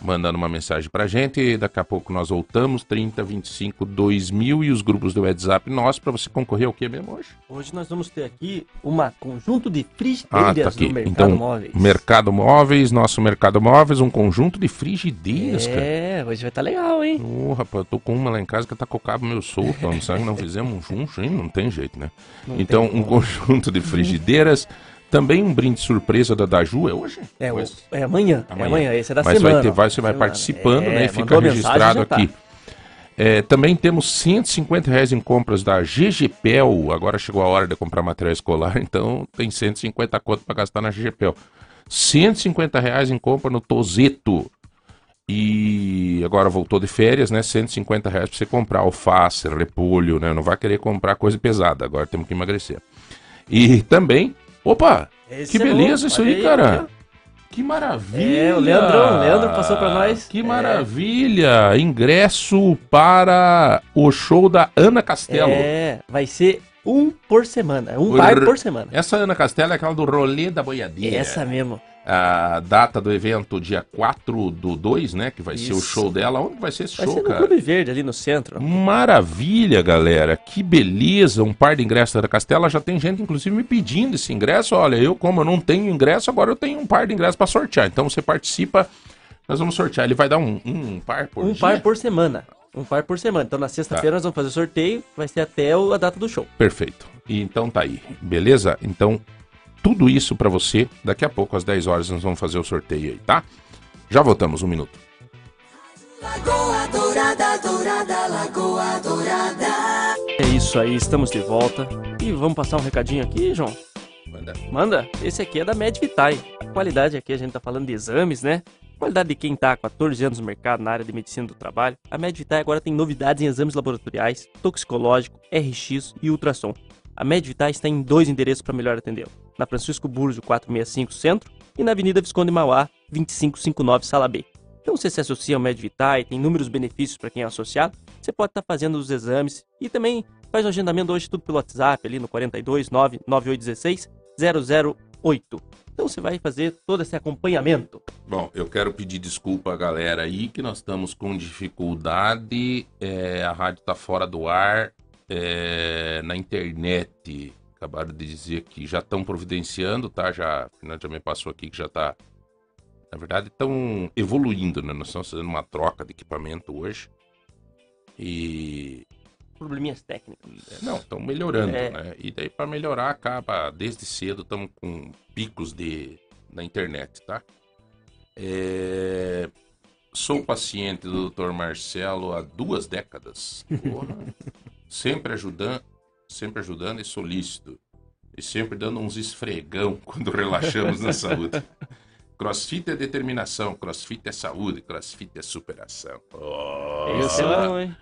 mandando uma mensagem pra gente. Daqui a pouco nós voltamos, 30, 25, 2000 e os grupos do WhatsApp nós para você concorrer ao que mesmo hoje? Hoje nós vamos ter aqui uma conjunto de Ah, frigideiras tá aqui. do mercado Então, móveis. Mercado Móveis, nosso Mercado Móveis, um conjunto de frigideiras, cara. É, hoje vai estar legal, hein? Ô, rapaz, eu tô com uma lá em casa que tá com o cabo meio solto, não sabe? Não fizemos um junto, hein? Não tem jeito, né? Não então, um conjunto de frigideiras. Também um brinde surpresa da Daju, é hoje? É, o- Pois. é amanhã. Amanhã. É amanhã, esse é da Mas semana. vai ter, vai, você vai Semana. participando, É, né? E fica mensagem, registrado tá. aqui. É, também temos 150 reais em compras da GGPEL. Agora chegou a hora de comprar material escolar, então tem 150 conto para gastar na GGPEL. 150 reais em compra no Tozeto. E agora voltou de férias, né? 150 reais para você comprar alface, repolho, né? Não vai querer comprar coisa pesada, agora temos que emagrecer. E também, opa, Esse que é beleza isso olha aí, cara. Que maravilha! É, o Leandrão, Leandro passou pra nós. Que É. maravilha! Ingresso para o show da Ana Castelo. É, vai ser um por semana. Um par por semana. Essa Ana Castelo é aquela do rolê da boiadeira. Essa mesmo. A data do evento, dia 4 do 2, né? Que vai ser o Isso. show dela. Onde vai ser esse Vai show, ser no cara? Clube Verde, ali no centro. Maravilha, galera. Que beleza. Um par de ingressos da Ana Castela. Já tem gente, inclusive, me pedindo esse ingresso. Olha, eu, como eu não tenho ingresso, agora eu tenho um par de ingressos para sortear. Então você participa. Nós vamos sortear. Ele vai dar um, um par por Um dia? par por semana. Um par por semana. Então na sexta-feira nós vamos fazer o sorteio. Vai ser até a data do show. Perfeito. E então tá aí, beleza? Então, tudo isso pra você. Daqui a pouco, às 10 horas, nós vamos fazer o sorteio aí, tá? Já voltamos, um minuto. Lagoa Dourada, Dourada, Lagoa Dourada. É isso aí, estamos de volta. E vamos passar um recadinho aqui, João? Manda. Manda. Esse aqui é da Medvitae. Qualidade aqui, a gente tá falando de exames, né? Qualidade de quem tá há 14 anos no mercado na área de medicina do trabalho. A Medvitae agora tem novidades em exames laboratoriais, toxicológico, RX e ultrassom. A Medvitae está em dois endereços para melhor atendê-lo. Na Francisco Burjo 465 Centro e na Avenida Visconde Mauá 2559 Sala B. Então você se associa ao Medvitae, tem inúmeros benefícios para quem é associado, você pode estar fazendo os exames e também Faz o agendamento hoje tudo pelo WhatsApp, ali no 42 99816 008. Então você vai fazer todo esse acompanhamento. Bom, eu quero pedir desculpa à galera aí que nós estamos com dificuldade. é, a rádio tá fora do ar é, na internet. Acabaram de dizer que já estão providenciando, tá? Já, a Fernanda já me passou aqui que já tá. Na verdade, estão evoluindo, né? Nós estamos fazendo uma troca de equipamento hoje. E Probleminhas técnicos. não, estão melhorando, É. né? E daí para melhorar acaba desde cedo estamos com picos de na internet, tá? É, Sou paciente do Dr. Marcelo há duas décadas. Porra. sempre ajudando, sempre ajudando e solícito. E sempre dando uns esfregão quando relaxamos na saúde. Crossfit é determinação, crossfit é saúde, crossfit é superação. Oh, Esse é bom, hein?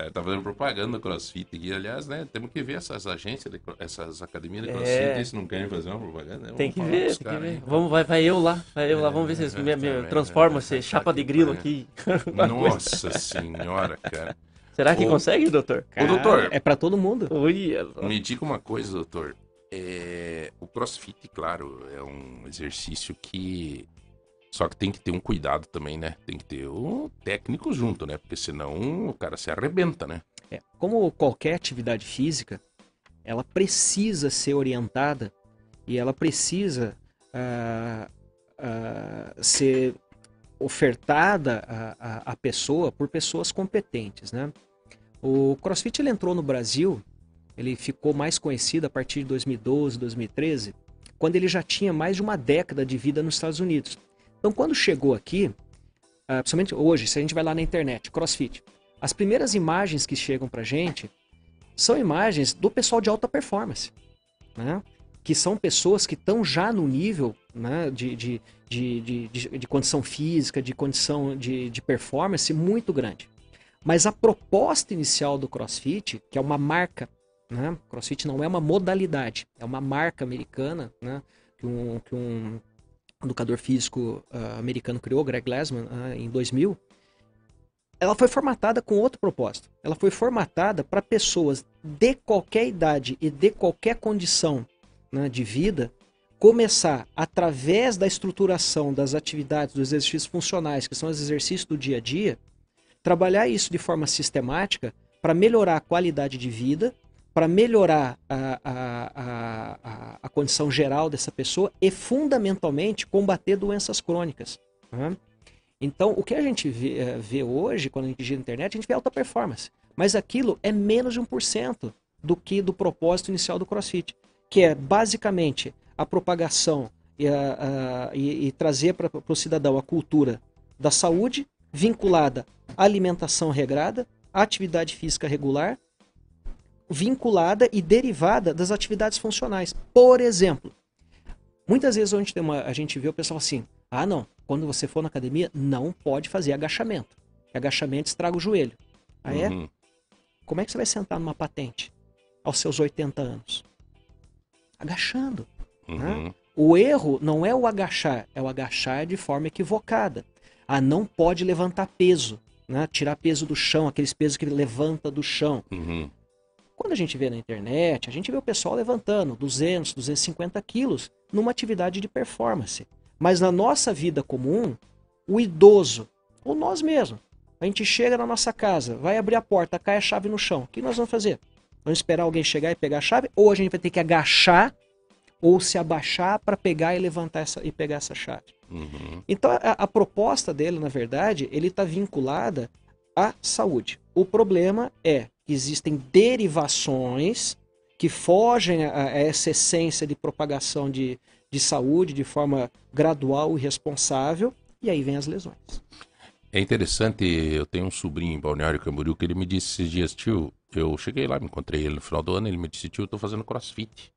É, tá fazendo propaganda do CrossFit aqui, aliás, né? Temos que ver essas agências, de essas academias de É. CrossFit, eles não querem fazer uma propaganda. né? Tem que ver, tem que ver. hein? Vamos, vai, vai eu lá, vai eu lá, vamos ver se eles me, me transformam, se chapa de grilo aqui. Nossa senhora, cara. Será que Ô. consegue, doutor? Ô, doutor. É pra todo mundo. Ui, Me diga uma coisa, doutor. É, o CrossFit, claro, é um exercício que. Só que tem que ter um cuidado também, né? Tem que ter o técnico junto, né? Porque senão o cara se arrebenta, né? É, como qualquer atividade física, ela precisa ser orientada e ela precisa ah, ah, ser ofertada à pessoa por pessoas competentes, né? O CrossFit ele entrou no Brasil, ele ficou mais conhecido a partir de 2012, 2013, quando ele já tinha mais de uma década de vida nos Estados Unidos. Então, quando chegou aqui, ah, principalmente hoje, se a gente vai lá na internet, CrossFit, as primeiras imagens que chegam pra gente são imagens do pessoal de alta performance, né? que são pessoas que estão já no nível né, de, de, de, de, condição física, de condição de, de performance muito grande. Mas a proposta inicial do CrossFit, que é uma marca, né? CrossFit não é uma modalidade, é uma marca americana, né? que, um, que um educador físico ah, americano criou, Greg Glassman, ah, em 2000, ela foi formatada com outro propósito. Ela foi formatada para pessoas de qualquer idade e de qualquer condição né, de vida começar, através da estruturação das atividades, dos exercícios funcionais, que são os exercícios do dia a dia, trabalhar isso de forma sistemática para melhorar a qualidade de vida, para melhorar a, a, a, a, condição geral dessa pessoa e, fundamentalmente, combater doenças crônicas. né? Então, o que a gente vê, eh, vê hoje, quando a gente gira na internet, a gente vê alta performance. Mas aquilo é menos de 1% do que do propósito inicial do CrossFit, que é basicamente a propagação e, a- e- e trazer para o cidadão a cultura da saúde, vinculada à alimentação regrada, à atividade física regular, vinculada e derivada das atividades funcionais. Por exemplo, muitas vezes a gente, tem uma, a gente vê o pessoal assim: ah, não, quando você for na academia, não pode fazer agachamento. Agachamento estraga o joelho. Ah, é? Uhum. Como é que você vai sentar numa patente aos seus 80 anos? Agachando. Uhum. O erro não é o agachar, é o agachar de forma equivocada. Ah, não pode levantar peso, né? tirar peso do chão, aqueles pesos que ele levanta do chão. Uhum. Quando a gente vê na internet, a gente vê o pessoal levantando 200, 250 quilos numa atividade de performance. Mas na nossa vida comum, o idoso, ou nós mesmos, a gente chega na nossa casa, vai abrir a porta, cai a chave no chão. O que nós vamos fazer? Vamos esperar alguém chegar e pegar a chave? Ou a gente vai ter que agachar ou se abaixar para pegar e levantar essa, e pegar essa chave? Uhum. Então, a, a proposta dele, na verdade, ele está vinculada à saúde. O problema é existem derivações que fogem a, a essa essência de propagação de, de saúde de forma gradual e responsável, e aí vem as lesões. É interessante, eu tenho um sobrinho em Balneário Camboriú que ele me disse esses dias, tio, eu cheguei lá, me encontrei ele no final do ano, ele me disse, tio, eu tô fazendo crossfit.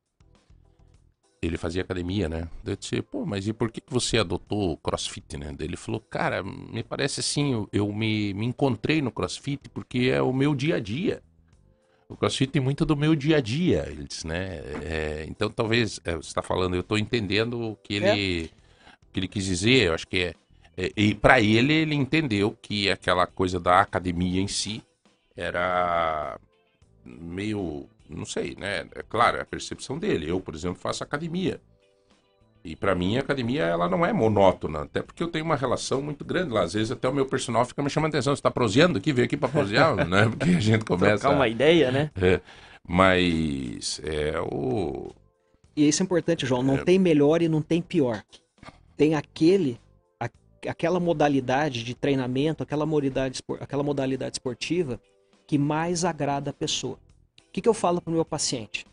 Ele fazia academia, né? Eu disse, pô, mas e por que você adotou o crossfit, né? Ele falou, cara, me parece assim, eu, eu me, me encontrei no crossfit porque é o meu dia a dia. O crossfit tem muito do meu dia a dia, ele disse, né? É, então talvez, é, você está falando, eu estou entendendo o que ele, o que ele quis dizer, eu acho que é é, E para ele, ele entendeu que aquela coisa da academia em si era meio. Não sei, né? É claro, é a percepção dele. Eu, por exemplo, faço academia. E para mim a academia ela não é monótona, até porque eu tenho uma relação muito grande lá. Às vezes até o meu personal fica me chamando atenção. Você está proseando aqui? Veio aqui para prosear, né? Porque a gente começa. Trocar uma ideia, né? É, mas é o. E isso é importante, João. Não É. tem melhor e não tem pior. Tem aquele, a- aquela modalidade de treinamento, aquela modalidade, aquela modalidade esportiva que mais agrada a pessoa. Que, que eu falo para o meu paciente?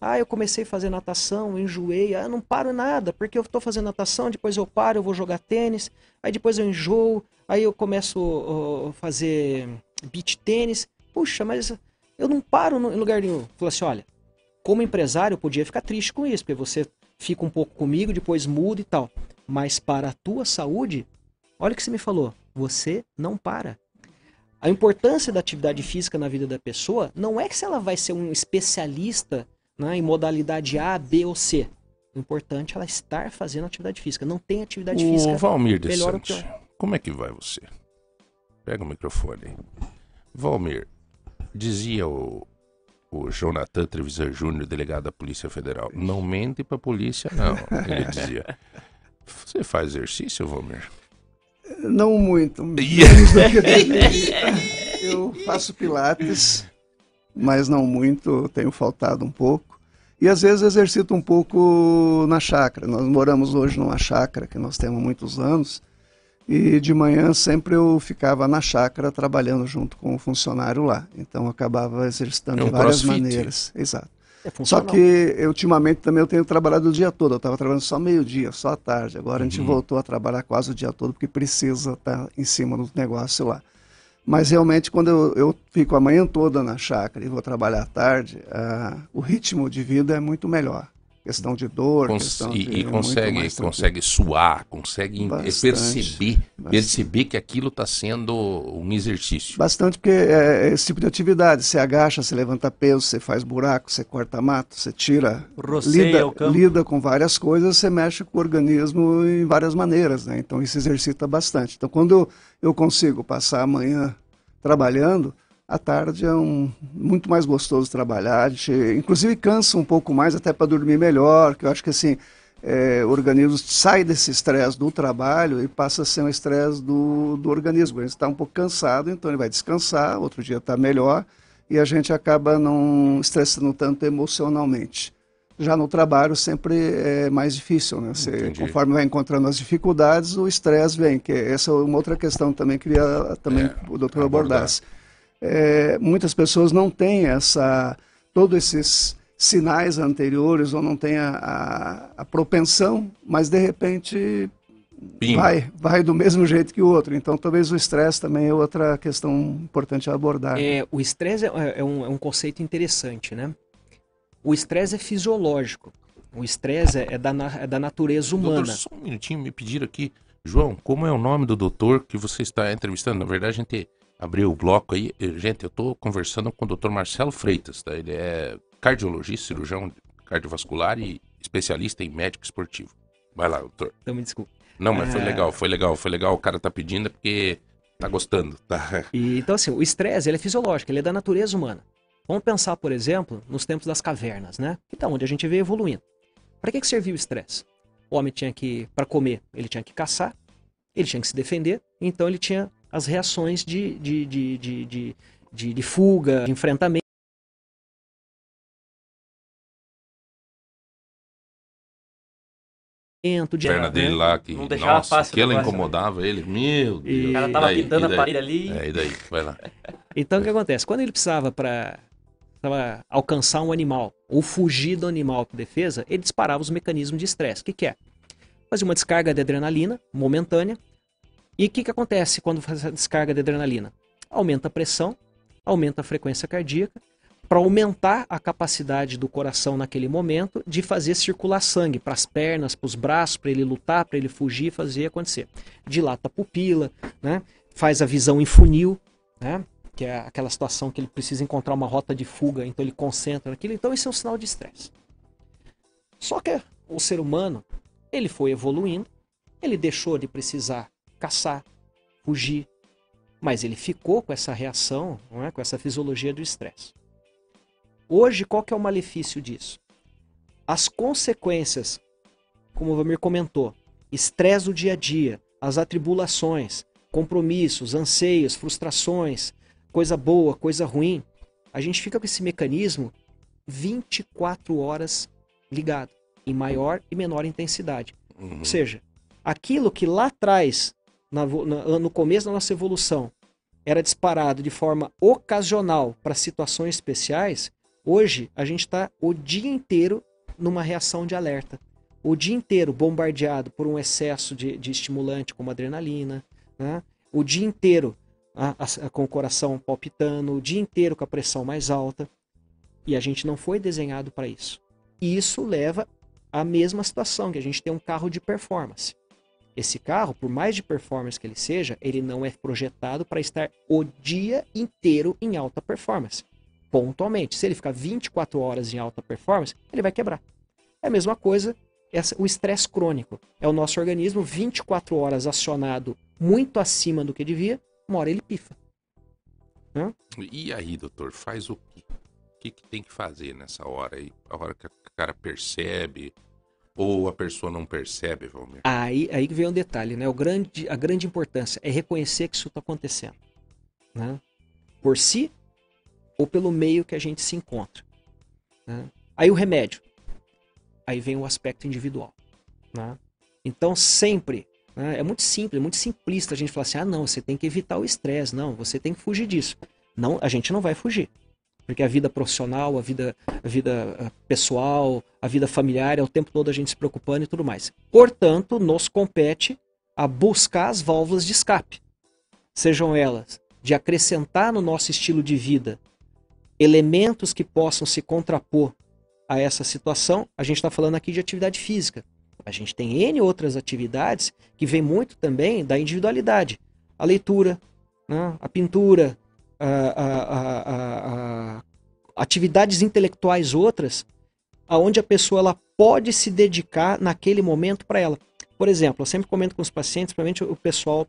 Ah, eu comecei a fazer natação, enjoei, ah, não paro nada, porque eu estou fazendo natação, depois eu paro, eu vou jogar tênis, aí depois eu enjoo, aí eu começo a fazer beach tênis. Puxa, mas eu não paro em lugar nenhum. Falei assim, olha, como empresário, eu podia ficar triste com isso, porque você fica um pouco comigo, depois muda e tal. Mas para a tua saúde, olha o que você me falou, você não para. A importância da atividade física na vida da pessoa não é que se ela vai ser um especialista né, em modalidade A, B ou C. O importante é ela estar fazendo atividade física. Não tem atividade O física. Valmir de Santos, como é que vai você? Pega o microfone aí. Valmir, dizia o, o Jonathan Trevisan Júnior, delegado da Polícia Federal, não mente pra polícia, não. Ele dizia. Você faz exercício, Valmir? Não muito. menos do que. Eu faço pilates, mas não muito, tenho faltado um pouco. E às vezes exercito um pouco na chácara. Nós moramos hoje numa chácara que nós temos muitos anos. E de manhã sempre eu ficava na chácara trabalhando junto com o funcionário lá. Então eu acabava exercitando É um de várias crossfit. maneiras. Exato. É Só que eu, ultimamente também eu tenho trabalhado o dia todo. Eu estava trabalhando só meio-dia, só à tarde. Agora a gente Uhum. voltou a trabalhar quase o dia todo porque precisa estar em cima do negócio lá. Mas realmente, quando eu, eu fico a manhã toda na chácara e vou trabalhar à tarde, ah, o ritmo de vida é muito melhor. Questão de dor, Cons- questão e, de e muito consegue, consegue suar, consegue Bastante, perceber, bastante. perceber que aquilo está sendo um exercício. Bastante, porque é esse tipo de atividade. Você agacha, você levanta peso, você faz buraco, você corta mato, você tira. Roceia lida, o campo. lida com várias coisas, você mexe com o organismo em várias maneiras, né? Então isso exercita bastante. Então quando eu consigo passar a manhã trabalhando, à tarde é um, muito mais gostoso trabalhar. A gente, inclusive cansa um pouco mais até para dormir melhor, que eu acho que assim. é, o organismo sai desse estresse do trabalho e passa a ser um estresse do, do organismo. Ele está um pouco cansado, então ele vai descansar, outro dia está melhor e a gente acaba não estressando tanto emocionalmente. Já no trabalho sempre é mais difícil, né? Você, Entendi. conforme vai encontrando as dificuldades, o estresse vem, que essa é uma outra questão também que queria também É, o doutor abordar. abordasse. É, muitas pessoas não têm essa todos esses sinais anteriores ou não têm a, a, a propensão, mas de repente vai, vai do mesmo jeito que o outro. Então talvez o estresse também é outra questão importante a abordar. É, o estresse é, é um, é um conceito interessante, né? O estresse é fisiológico. O estresse é, da, é da natureza humana. Doutor, só um minutinho, me pediram aqui. João, como é o nome do doutor que você está entrevistando? Na verdade, a gente abriu o bloco aí. Gente, eu estou conversando com o doutor Marcelo Freitas, tá? Ele é cardiologista, cirurgião cardiovascular e especialista em médico esportivo. Vai lá, doutor. Então me desculpe. Não, mas foi É. legal, foi legal, foi legal. O cara tá pedindo é porque tá gostando, tá? E, então, assim, o estresse ele é fisiológico, ele é da natureza humana. Vamos pensar, por exemplo, nos tempos das cavernas, né? Que tá onde a gente veio evoluindo. Para que, que servia o estresse? O homem tinha que, para comer, ele tinha que caçar, ele tinha que se defender, então ele tinha as reações de, de, de, de, de, de, de fuga, de enfrentamento. De, A perna dele lá, que, Não deixava nossa, fácil que ela incomodava ele. Meu Deus. E- O cara tava daí? pintando a parede ali. É, e daí? Vai lá. Então o que acontece? Quando ele precisava para alcançar um animal ou fugir do animal por defesa, ele disparava os mecanismos de estresse. O que, que é? Fazia uma descarga de adrenalina momentânea. E o que, que acontece quando faz essa descarga de adrenalina? Aumenta a pressão, aumenta a frequência cardíaca, para aumentar a capacidade do coração naquele momento de fazer circular sangue para as pernas, para os braços, para ele lutar, para ele fugir, fazer acontecer. Dilata a pupila, né? faz a visão em funil, né? que é aquela situação que ele precisa encontrar uma rota de fuga, então ele concentra naquilo. Então esse é um sinal de estresse. Só que o ser humano, ele foi evoluindo, ele deixou de precisar caçar, fugir, mas ele ficou com essa reação, é? com essa fisiologia do estresse. Hoje, qual que é o malefício disso? As consequências, como o Vamir comentou, estresse do dia a dia, as atribulações, compromissos, anseios, frustrações, coisa boa, coisa ruim, a gente fica com esse mecanismo 24 horas ligado, em maior e menor intensidade. Uhum. Ou seja, aquilo que lá atrás, na na- no começo da nossa evolução, era disparado de forma ocasional para situações especiais, hoje a gente está o dia inteiro numa reação de alerta. O dia inteiro bombardeado por um excesso de, de estimulante como adrenalina, né? o dia inteiro a- a- com o coração palpitando, o dia inteiro com a pressão mais alta. E a gente não foi desenhado para isso. E isso leva à mesma situação, que a gente tem um carro de performance. Esse carro, por mais de performance que ele seja, ele não é projetado para estar o dia inteiro em alta performance. Pontualmente. Se ele ficar 24 horas em alta performance, ele vai quebrar. É a mesma coisa essa- o estresse crônico. É o nosso organismo 24 horas acionado muito acima do que devia, uma hora ele pifa. E aí, doutor, faz o quê? O que, que tem que fazer nessa hora aí? A hora que o cara percebe ou a pessoa não percebe, Valmir? Aí, aí vem um detalhe, né? O grande, a grande importância é reconhecer que isso está acontecendo. Né? Por si ou pelo meio que a gente se encontra. né? Aí o remédio. Aí vem o aspecto individual. né? Então sempre. né? É muito simples, é muito simplista a gente falar assim: ah, não, você tem que evitar o estresse. Não, você tem que fugir disso. Não, a gente não vai fugir. Porque a vida profissional, a vida, a vida ah, pessoal, a vida familiar, é o tempo todo a gente se preocupando e tudo mais. Portanto, nos compete a buscar as válvulas de escape. Sejam elas de acrescentar no nosso estilo de vida elementos que possam se contrapor a essa situação. A gente está falando aqui de atividade física. A gente tem N outras atividades que vem muito também da individualidade. A leitura, né? a pintura, a- a- a- a- a- atividades intelectuais outras, aonde a pessoa ela pode se dedicar naquele momento para ela. Por exemplo, eu sempre comento com os pacientes, principalmente o pessoal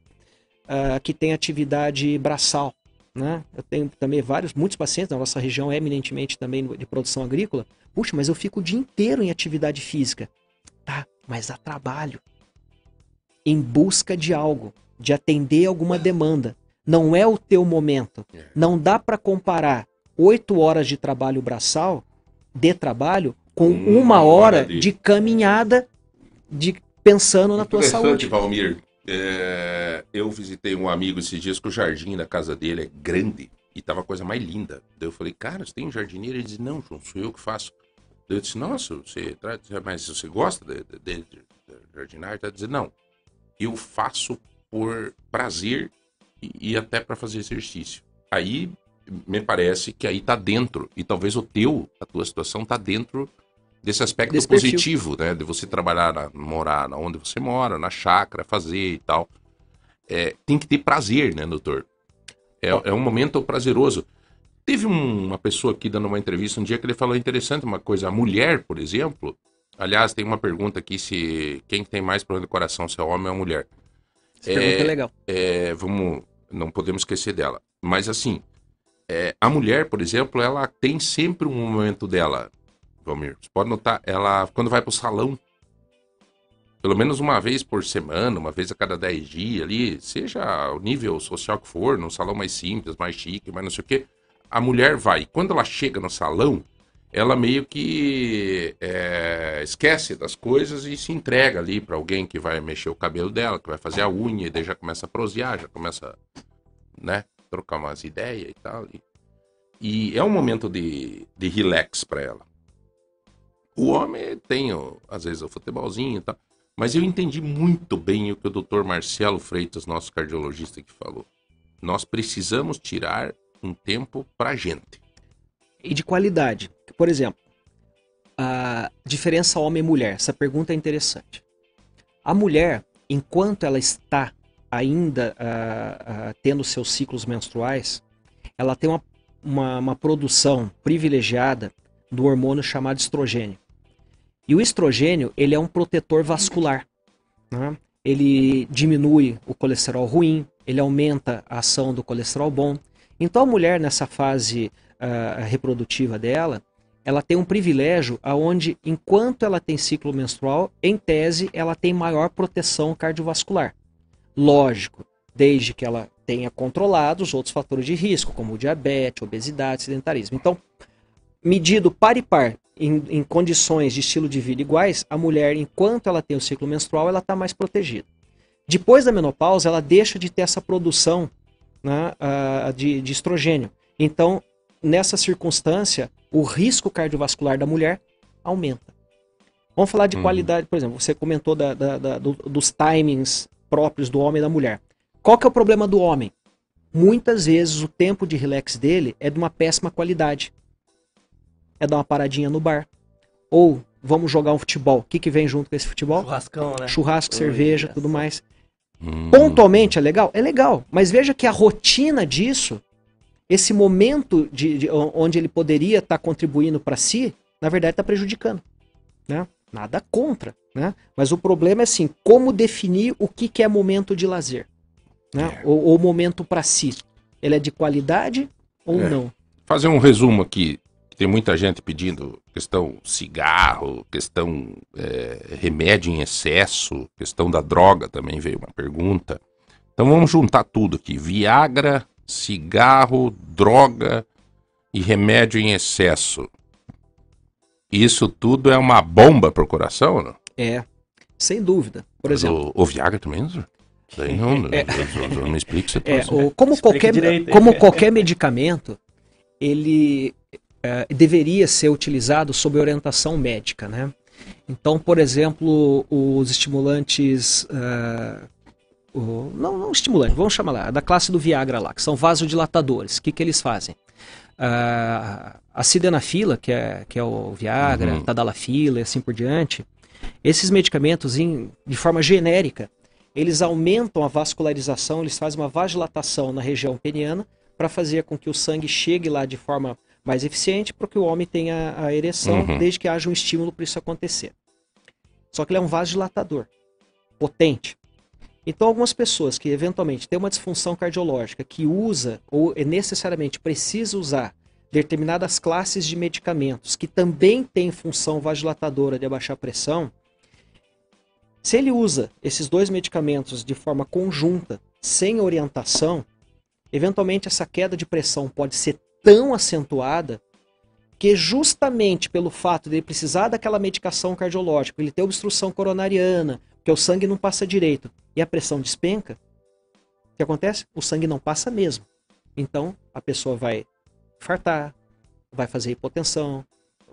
ah, que tem atividade braçal. Né? Eu tenho também vários, muitos pacientes, na nossa região é eminentemente também de produção agrícola. Puxa, mas eu fico o dia inteiro em atividade física. Tá, mas há trabalho. Em busca de algo, de atender alguma demanda. Não é o teu momento. É. Não dá para comparar oito horas de trabalho braçal, de trabalho, com Uma uma hora de- de caminhada, de pensando na tua saúde. Valmir. É, eu visitei um amigo esses dias que o jardim da casa dele é grande e tava a coisa mais linda. Daí eu falei, cara, você tem um jardineiro? Ele disse, não, João, sou eu que faço. Daí eu disse, nossa, você mas você gosta de, de, de, de jardinagem? Ele disse, não, eu faço por prazer e, e até para fazer exercício. Aí me parece que aí tá dentro, e talvez o teu, a tua situação tá dentro desse aspecto Desse perfil. positivo, né? De você trabalhar, na, morar na onde você mora, na chácara, fazer e tal. É, tem que ter prazer, né, doutor? É, é um momento prazeroso. Teve um- uma pessoa aqui dando uma entrevista um dia que ele falou interessante uma coisa. A mulher, por exemplo, aliás, tem uma pergunta aqui se quem tem mais problema do coração, se é homem ou mulher. Essa pergunta é legal. É, vamos, não podemos esquecer dela. Mas assim, é, a mulher, por exemplo, ela tem sempre um momento dela. Valmir, você pode notar, ela quando vai pro salão, pelo menos uma vez por semana, uma vez a cada 10 dias ali, seja o nível social que for, num salão mais simples, mais chique, mais não sei o quê, a mulher vai. Quando ela chega no salão, ela meio que é, esquece das coisas e se entrega ali para alguém que vai mexer o cabelo dela, que vai fazer a unha, e daí já começa a prosear, já começa, né, trocar umas ideias e tal. E, e é um momento de, de relax para ela. O homem tem, às vezes, o futebolzinho e tal. Mas eu entendi muito bem o que o Dr. Marcelo Freitas, nosso cardiologista, que falou. Nós precisamos tirar um tempo pra gente. E de qualidade. Por exemplo, a diferença homem e mulher. Essa pergunta é interessante. A mulher, enquanto ela está ainda tendo seus ciclos menstruais, ela tem uma, uma, uma produção privilegiada do hormônio chamado estrogênio. E o estrogênio, ele é um protetor vascular. né? Ele diminui o colesterol ruim, ele aumenta a ação do colesterol bom. Então a mulher nessa fase ah, reprodutiva dela, ela tem um privilégio aonde, enquanto ela tem ciclo menstrual, em tese, ela tem maior proteção cardiovascular. Lógico, desde que ela tenha controlado os outros fatores de risco, como diabetes, obesidade, sedentarismo. Então, medido par e par, em, em condições de estilo de vida iguais, a mulher, enquanto ela tem o ciclo menstrual, ela está mais protegida. Depois da menopausa, ela deixa de ter essa produção né, ah, de, de estrogênio. Então, nessa circunstância, o risco cardiovascular da mulher aumenta. Vamos falar de Uhum. qualidade, por exemplo, você comentou da- da- da- do- dos timings próprios do homem e da mulher. Qual que é o problema do homem? Muitas vezes o tempo de relax dele é de uma péssima qualidade. É dar uma paradinha no bar. Ou vamos jogar um futebol. O que, que vem junto com esse futebol? Churrascão, né? Churrasco, Ui, cerveja, essa. tudo mais. Hum. Pontualmente é legal? É legal. Mas veja que a rotina disso, esse momento de, de- onde ele poderia estar contribuindo para si, na verdade está prejudicando. Né? Nada contra. Né? Mas o problema é assim, como definir o que, que é momento de lazer? Né? É. Ou, ou momento para si. Ele é de qualidade ou É. não? Fazer um resumo aqui. Tem muita gente pedindo questão cigarro, questão é, remédio em excesso, questão da droga também veio uma pergunta. Então vamos juntar tudo aqui: Viagra, cigarro, droga e remédio em excesso. Isso tudo é uma bomba pro coração, não? É, sem dúvida. Por Mas exemplo, O, o Viagra também? não? Daí não, não, não, não me explica você É, trouxe. o- como, Explica qualquer, direito como qualquer medicamento, ele é, deveria ser utilizado sob orientação médica, né? Então, por exemplo, os estimulantes. ah, o- não, não estimulante, vamos chamar lá, da classe do Viagra lá, que são vasodilatadores. O que, que eles fazem? Ah, a sildenafila, que é, que é o Viagra, Uhum. tadalafila e assim por diante, esses medicamentos, em- de forma genérica, eles aumentam a vascularização, eles fazem uma vasodilatação na região peniana para fazer com que o sangue chegue lá de forma mais eficiente para que o homem tenha a ereção, Uhum. desde que haja um estímulo para isso acontecer. Só que ele é um vasodilatador potente. Então, algumas pessoas que eventualmente têm uma disfunção cardiológica, que usa ou necessariamente precisa usar determinadas classes de medicamentos que também têm função vasodilatadora de abaixar a pressão, se ele usa esses dois medicamentos de forma conjunta, sem orientação, eventualmente essa queda de pressão pode ser tão acentuada que justamente pelo fato de ele precisar daquela medicação cardiológica, ele ter obstrução coronariana, porque o sangue não passa direito e a pressão despenca, o que acontece? O sangue não passa mesmo. Então a pessoa vai fartar, vai fazer hipotensão,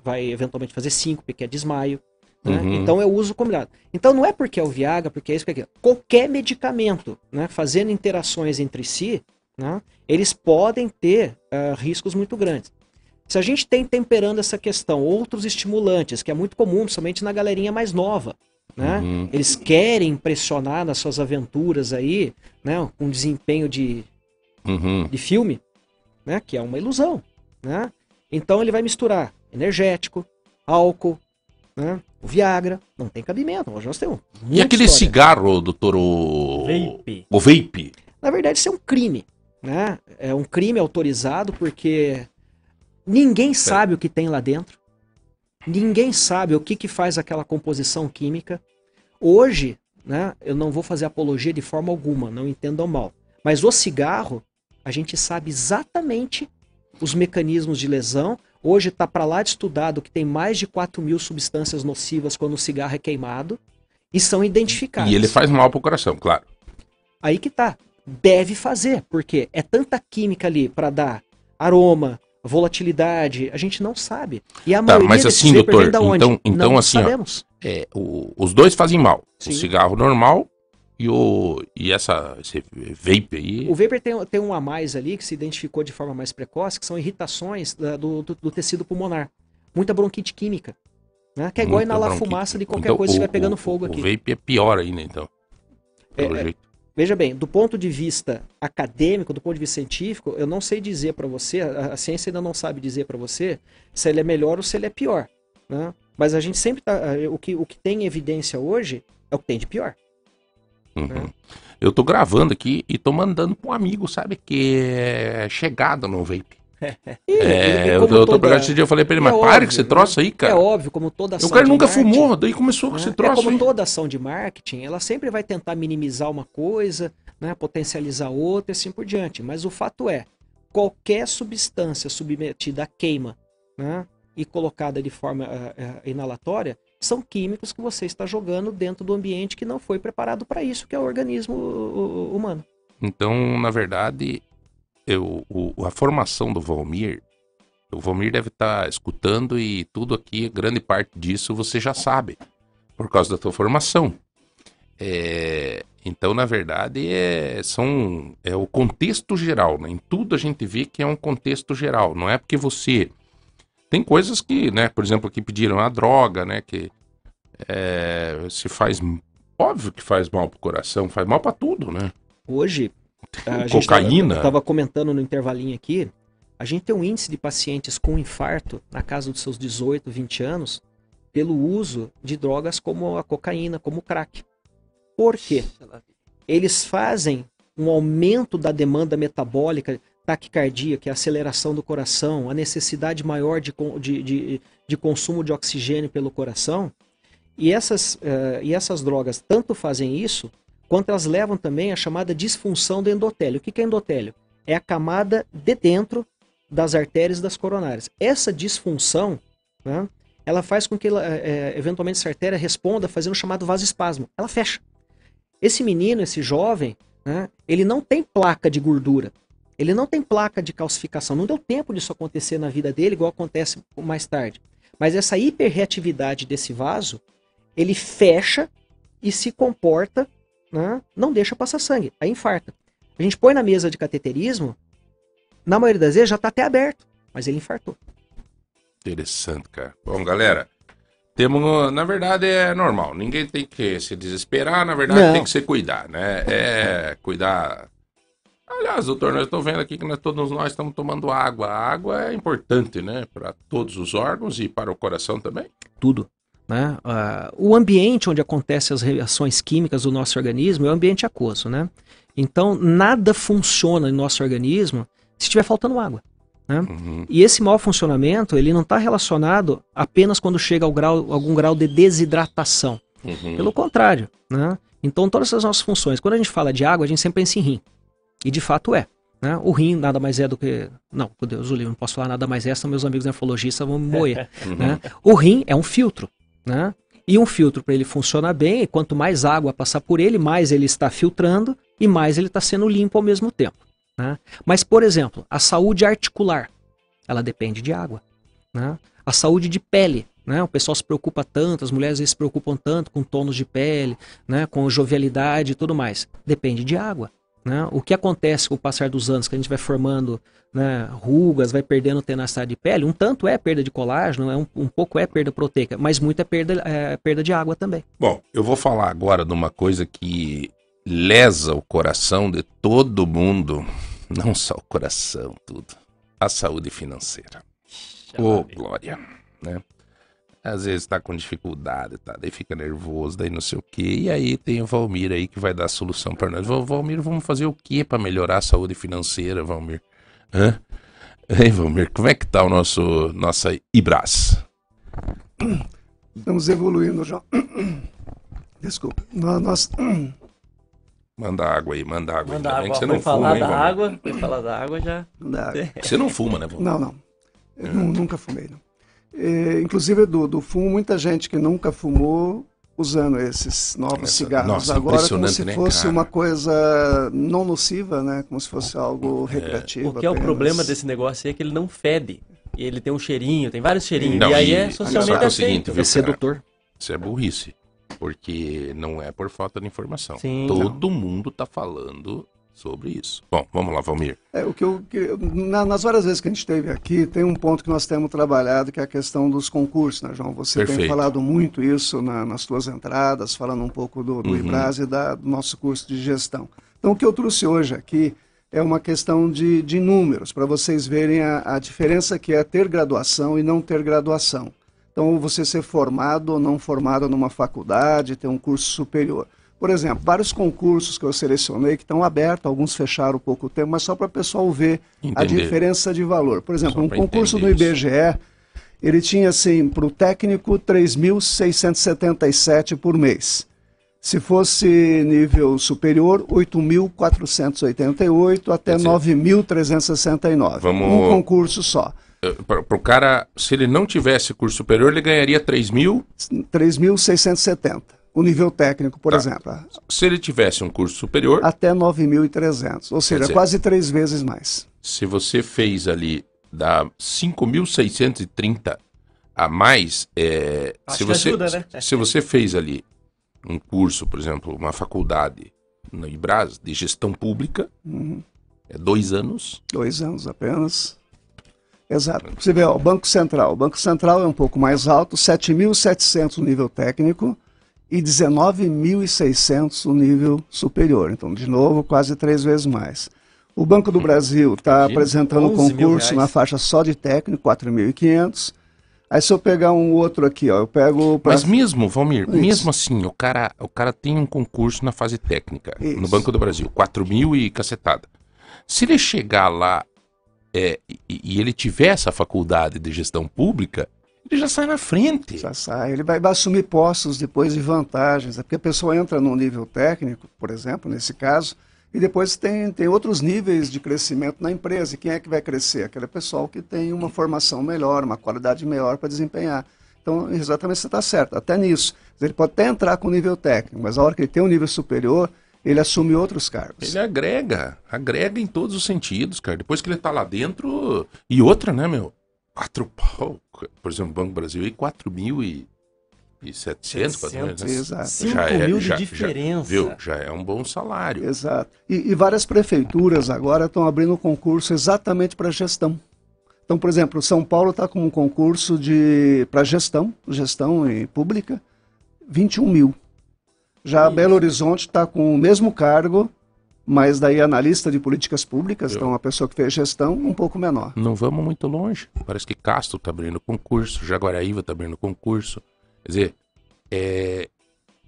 vai eventualmente fazer síncope, que é desmaio. né? Uhum. Então eu uso combinado. Então não é porque é o Viagra, porque é isso, porque é aquilo. Qualquer medicamento, né, fazendo interações entre si, né, eles podem ter ah, riscos muito grandes. Se a gente tem temperando essa questão outros estimulantes, que é muito comum, somente na galerinha mais nova, né? Uhum. Eles querem impressionar nas suas aventuras aí, né, com desempenho de, Uhum. de filme, né, que é uma ilusão, né? Então ele vai misturar energético, álcool, né, o Viagra, não tem cabimento. Hoje nós temos E aquele história. cigarro, doutor? O... Vape. O vape. Na verdade, isso é um crime, né? É um crime autorizado porque ninguém sabe o que tem lá dentro. Ninguém sabe o que, que faz aquela composição química. Hoje, né, eu não vou fazer apologia de forma alguma, não entendam mal. Mas o cigarro, a gente sabe exatamente os mecanismos de lesão. Hoje está para lá de estudado que tem mais de 4 mil substâncias nocivas quando o cigarro é queimado e são identificadas. E ele faz mal pro coração, claro. Aí que tá. Deve fazer, porque é tanta química ali para dar aroma, volatilidade, a gente não sabe. E a Tá, maioria mas assim, doutor, da onde? então- então não assim, ó, sabemos. É, o- os dois fazem mal. Sim. O cigarro normal e o e essa esse vape aí. O vapor tem, tem um a mais ali que se identificou de forma mais precoce, que são irritações da- do, do- do tecido pulmonar. Muita bronquite química. Né? Que é igual muita inalar bronquite. fumaça de qualquer Então, coisa que o- estiver pegando o- fogo o aqui. vape é pior ainda, então. Pelo É, é, jeito. Veja bem, do ponto de vista acadêmico, do ponto de vista científico, eu não sei dizer para você, a, a ciência ainda não sabe dizer para você se ele é melhor ou se ele é pior. Né? Mas a gente sempre tá. O que, o que tem em evidência hoje é o que tem de pior. Uhum. é. Eu tô gravando aqui e tô mandando pra um amigo, sabe, que é chegada no vape. E- e- É, e eu, como eu tô toda- pegando esse dia, eu falei pra ele, é mas para óbvio, esse troço aí, cara. É óbvio, como toda ação o cara nunca marketing, fumou, daí começou com né? esse É troço como aí. toda ação de marketing, ela sempre vai tentar minimizar uma coisa, né, potencializar outra e assim por diante. Mas o fato é, qualquer substância submetida à queima né, e colocada de forma eh, eh, inalatória são químicos que você está jogando dentro do ambiente que não foi preparado para isso, que é o organismo uh, uh, humano. Então, na verdade, eu, o- a formação do Valmir, o Valmir deve estar escutando e tudo aqui, grande parte disso você já sabe, por causa da tua formação. É, então, na verdade, é, são, é o contexto geral, né? Em tudo a gente vê que é um contexto geral, não é porque você... Tem coisas que, né, por exemplo, aqui pediram a droga, né, que é, se faz... Óbvio que faz mal pro coração, faz mal pra tudo, né? Hoje, a Cocaína? estava comentando no intervalinho aqui, a gente tem um índice de pacientes com infarto na casa dos seus 18, 20 anos, pelo uso de drogas como a cocaína, como o crack. Por quê? Eles fazem um aumento da demanda metabólica, taquicardia, que é a aceleração do coração, a necessidade maior de, de, de, de consumo de oxigênio pelo coração. E essas, eh, e essas drogas tanto fazem isso, quanto elas levam também a chamada disfunção do endotélio. O que é endotélio? É a camada de dentro das artérias das coronárias. Essa disfunção, né, ela faz com que ela, eh, eh, eventualmente essa artéria responda fazendo o chamado vasoespasmo. Ela fecha. Esse menino, esse jovem, né, ele não tem placa de gordura. Ele não tem placa de calcificação. Não deu tempo disso acontecer na vida dele, igual acontece mais tarde. Mas essa hiperreatividade desse vaso, ele fecha e se comporta, né, não deixa passar sangue. Aí infarta. A gente põe na mesa de cateterismo, na maioria das vezes já está até aberto, mas ele infartou. Interessante, cara. Bom, galera, temos, na verdade, é normal. Ninguém tem que se desesperar, na verdade, Não. tem que se cuidar, né? É cuidar. Aliás, doutor, nós estamos vendo aqui que nós, todos nós estamos tomando água. A água é importante, né? Para todos os órgãos e para o coração também. tudo. Né? Ah, o ambiente onde acontecem as reações químicas do nosso organismo é o ambiente aquoso. Né? Então, nada funciona no nosso organismo se estiver faltando água. Uhum. E esse mau funcionamento ele não está relacionado apenas quando chega ao grau, algum grau de desidratação. Uhum. Pelo contrário. Né? Então, todas essas nossas funções, quando a gente fala de água, a gente sempre pensa em rim. E de fato é. Né? O rim nada mais é do que. Não, meu Deus, o livro, não posso falar nada mais é, senão meus amigos nefrologistas vão me moer. Né? O rim é um filtro, né? E um filtro para ele funcionar bem, e quanto mais água passar por ele, mais ele está filtrando e mais ele está sendo limpo ao mesmo tempo. Né? Mas, por exemplo, a saúde articular, ela depende de água. Né? A saúde de pele, né? O pessoal se preocupa tanto, as mulheres se preocupam tanto com tônus de pele, né? Com jovialidade e tudo mais. Depende de água. Né? O que acontece com o passar dos anos, que a gente vai formando né, rugas, vai perdendo tenacidade de pele, um tanto é perda de colágeno, é um, um pouco é perda proteica, mas muito é perda, é perda de água também. Bom, eu vou falar agora de uma coisa que lesa o coração de todo mundo. Não só o coração, tudo. A saúde financeira. Ô, Glória, né? Às vezes tá com dificuldade, tá? Daí fica nervoso, daí não sei o quê. E aí tem o Valmir aí que vai dar a solução pra nós. Val- Valmir, vamos fazer o quê pra melhorar a saúde financeira, Valmir? Hã? Hein, Valmir, como é que tá o nosso nossa Ibras? Estamos evoluindo, João. Desculpa. Nó- Nós, Manda água aí, manda água. Manda água. que você não falar fuma, hein, da Valmir? água, foi falar da água já. da- Você não fuma, né, Valmir? não, não. Eu nu- nunca fumei, não. É, inclusive, do, do fumo, muita gente que nunca fumou usando esses novos Essa- cigarros nossa, agora como se né, fosse cara? uma coisa não nociva, né? Como se fosse algo recreativo. O que é o problema desse negócio aí é que ele não fede. E ele tem um cheirinho, tem vários cheirinhos. Não, e aí e- é só socialmente que é o seguinte, viu, É sedutor. Isso é burrice. Porque não é por falta de informação. Sim. Todo mundo tá falando sobre isso. Bom, vamos lá, Valmir. É, o que eu, que- na- nas várias vezes que a gente esteve aqui, tem um ponto que nós temos trabalhado, que é a questão dos concursos, né, João? Você tem Perfeito. falado muito isso na- nas suas entradas, falando um pouco do, do Uhum. IBRAS e da- do nosso curso de gestão. Então, o que eu trouxe hoje aqui é uma questão de, de números, para vocês verem a, a diferença que é ter graduação e não ter graduação. Então, você ser formado ou não formado numa faculdade, ter um curso superior. Por exemplo, vários concursos que eu selecionei que estão abertos, alguns fecharam há pouco tempo, mas só para o pessoal ver a Entender. diferença de valor. Por exemplo, um concurso do isso. IBGE, ele tinha assim, para o técnico, 3.677 por mês. Se fosse nível superior, 8.488 até Quer dizer, 9.369. vamos- Um concurso só. Para o cara, se ele não tivesse curso superior, ele ganharia 3 mil. 3.670. O nível técnico, por Tá. exemplo. Se ele tivesse um curso superior, Até 9.300. Ou seja, dizer- quase três vezes mais. se você fez ali da 5.630 a mais, é, Acho se você ajuda, né? se você fez ali um curso, por exemplo, uma faculdade no IBRAS de gestão pública, Uhum. é dois anos. Dois anos apenas. Exato. Você vê, ó, o Banco Central. O Banco Central é um pouco mais alto, 7.700 no nível técnico e 19.600 no nível superior. Então, de novo, quase três vezes mais. O Banco do Brasil está apresentando um 11 mil concurso na faixa só de técnico, 4.500. Aí se eu pegar um outro aqui, ó, eu pego... pra- Mas mesmo, Valmir, Isso. mesmo assim, o cara, o cara tem um concurso na fase técnica, no Isso. Banco do Brasil, 4 mil e cacetada. Se ele chegar lá é, e, e ele tiver essa faculdade de gestão pública, ele já sai na frente. Já sai. Ele vai, vai assumir postos depois de vantagens. É porque a pessoa entra num nível técnico, por exemplo, nesse caso, e depois tem, tem outros níveis de crescimento na empresa. E quem é que vai crescer? Aquele pessoal que tem uma formação melhor, uma qualidade melhor para desempenhar. Então, exatamente você está certo, até nisso. Ele pode até entrar com nível técnico, mas a hora que ele tem um nível superior, ele assume outros cargos. Ele agrega, agrega em todos os sentidos, cara. Depois que ele tá lá dentro. E outra, né, meu? Quatro pau. Por exemplo, o Banco Brasil aí, 4 mil e. E 700, 700, né? Exato. 5 Já é- mil de já- já- diferença. Viu? Já é um bom salário. Exato. E, e várias prefeituras agora estão abrindo concurso exatamente para gestão. Então, por exemplo, São Paulo está com um concurso de para gestão, gestão em pública, 21 mil. Já Belo Horizonte está com o mesmo cargo, mas daí analista de políticas públicas, Eu- então uma pessoa que fez gestão, um pouco menor. Não vamos muito longe. Parece que Castro tá abrindo concurso, Jaguaraíva tá abrindo concurso. Quer dizer, é,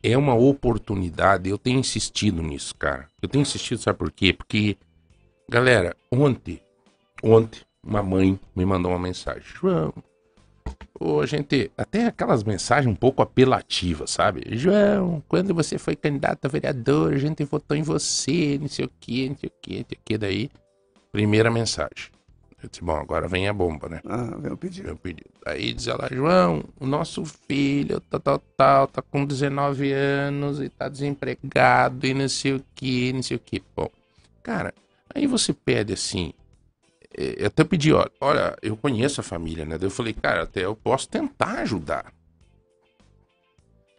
é uma oportunidade. Eu tenho insistido nisso, cara. Eu tenho insistido, sabe por quê? Porque, galera, ontem, ontem, uma mãe me mandou uma mensagem. João, ô, gente, até aquelas mensagens um pouco apelativas, sabe? João, quando você foi candidato a vereador, a gente votou em você, não sei o que, não sei o que, não sei o que. Daí, primeira mensagem. Eu disse, bom, agora vem a bomba, né? Ah, vem o pedido. Meu pedido. Aí diz ela, João, o nosso filho, tal, tal, tal, tá com 19 anos e tá desempregado e não sei o que, não sei o que. Bom, cara, aí você pede assim, eu até pedi, olha, olha, eu conheço a família, né? Daí eu falei, cara, até eu posso tentar ajudar.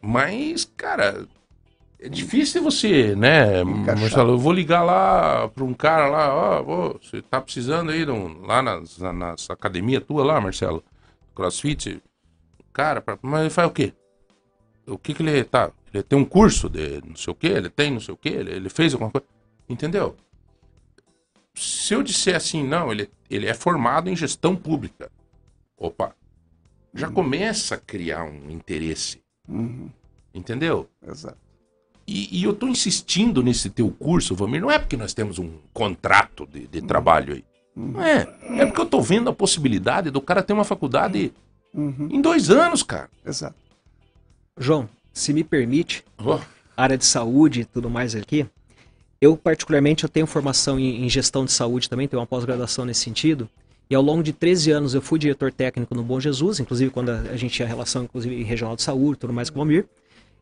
Mas, cara, é difícil você, né, Encaixar. Marcelo? Eu vou ligar lá pra um cara lá, ó, ô, você tá precisando aí um- lá nas, na, nas academia tua lá, Marcelo? Crossfit? Cara, pra- mas ele faz o quê? O que que ele tá? Ele tem um curso de não sei o quê, ele tem não sei o quê, ele, ele fez alguma coisa. Entendeu? Se eu disser assim, não, ele, ele é formado em gestão pública. Opa, já começa a criar um interesse. Uhum, Entendeu? exato. E, e eu tô insistindo nesse teu curso, Vamir, não é porque nós temos um contrato de, de trabalho aí. Não é. É porque eu tô vendo a possibilidade do cara ter uma faculdade Uhum, em dois anos, cara. exato. João, se me permite, Ó, área de saúde e tudo mais aqui, eu particularmente eu tenho formação em, em gestão de saúde também, tenho uma pós-graduação nesse sentido. E ao longo de 13 anos eu fui diretor técnico no Bom Jesus, inclusive quando a, a gente tinha relação inclusive regional de saúde, tudo mais com o Almir.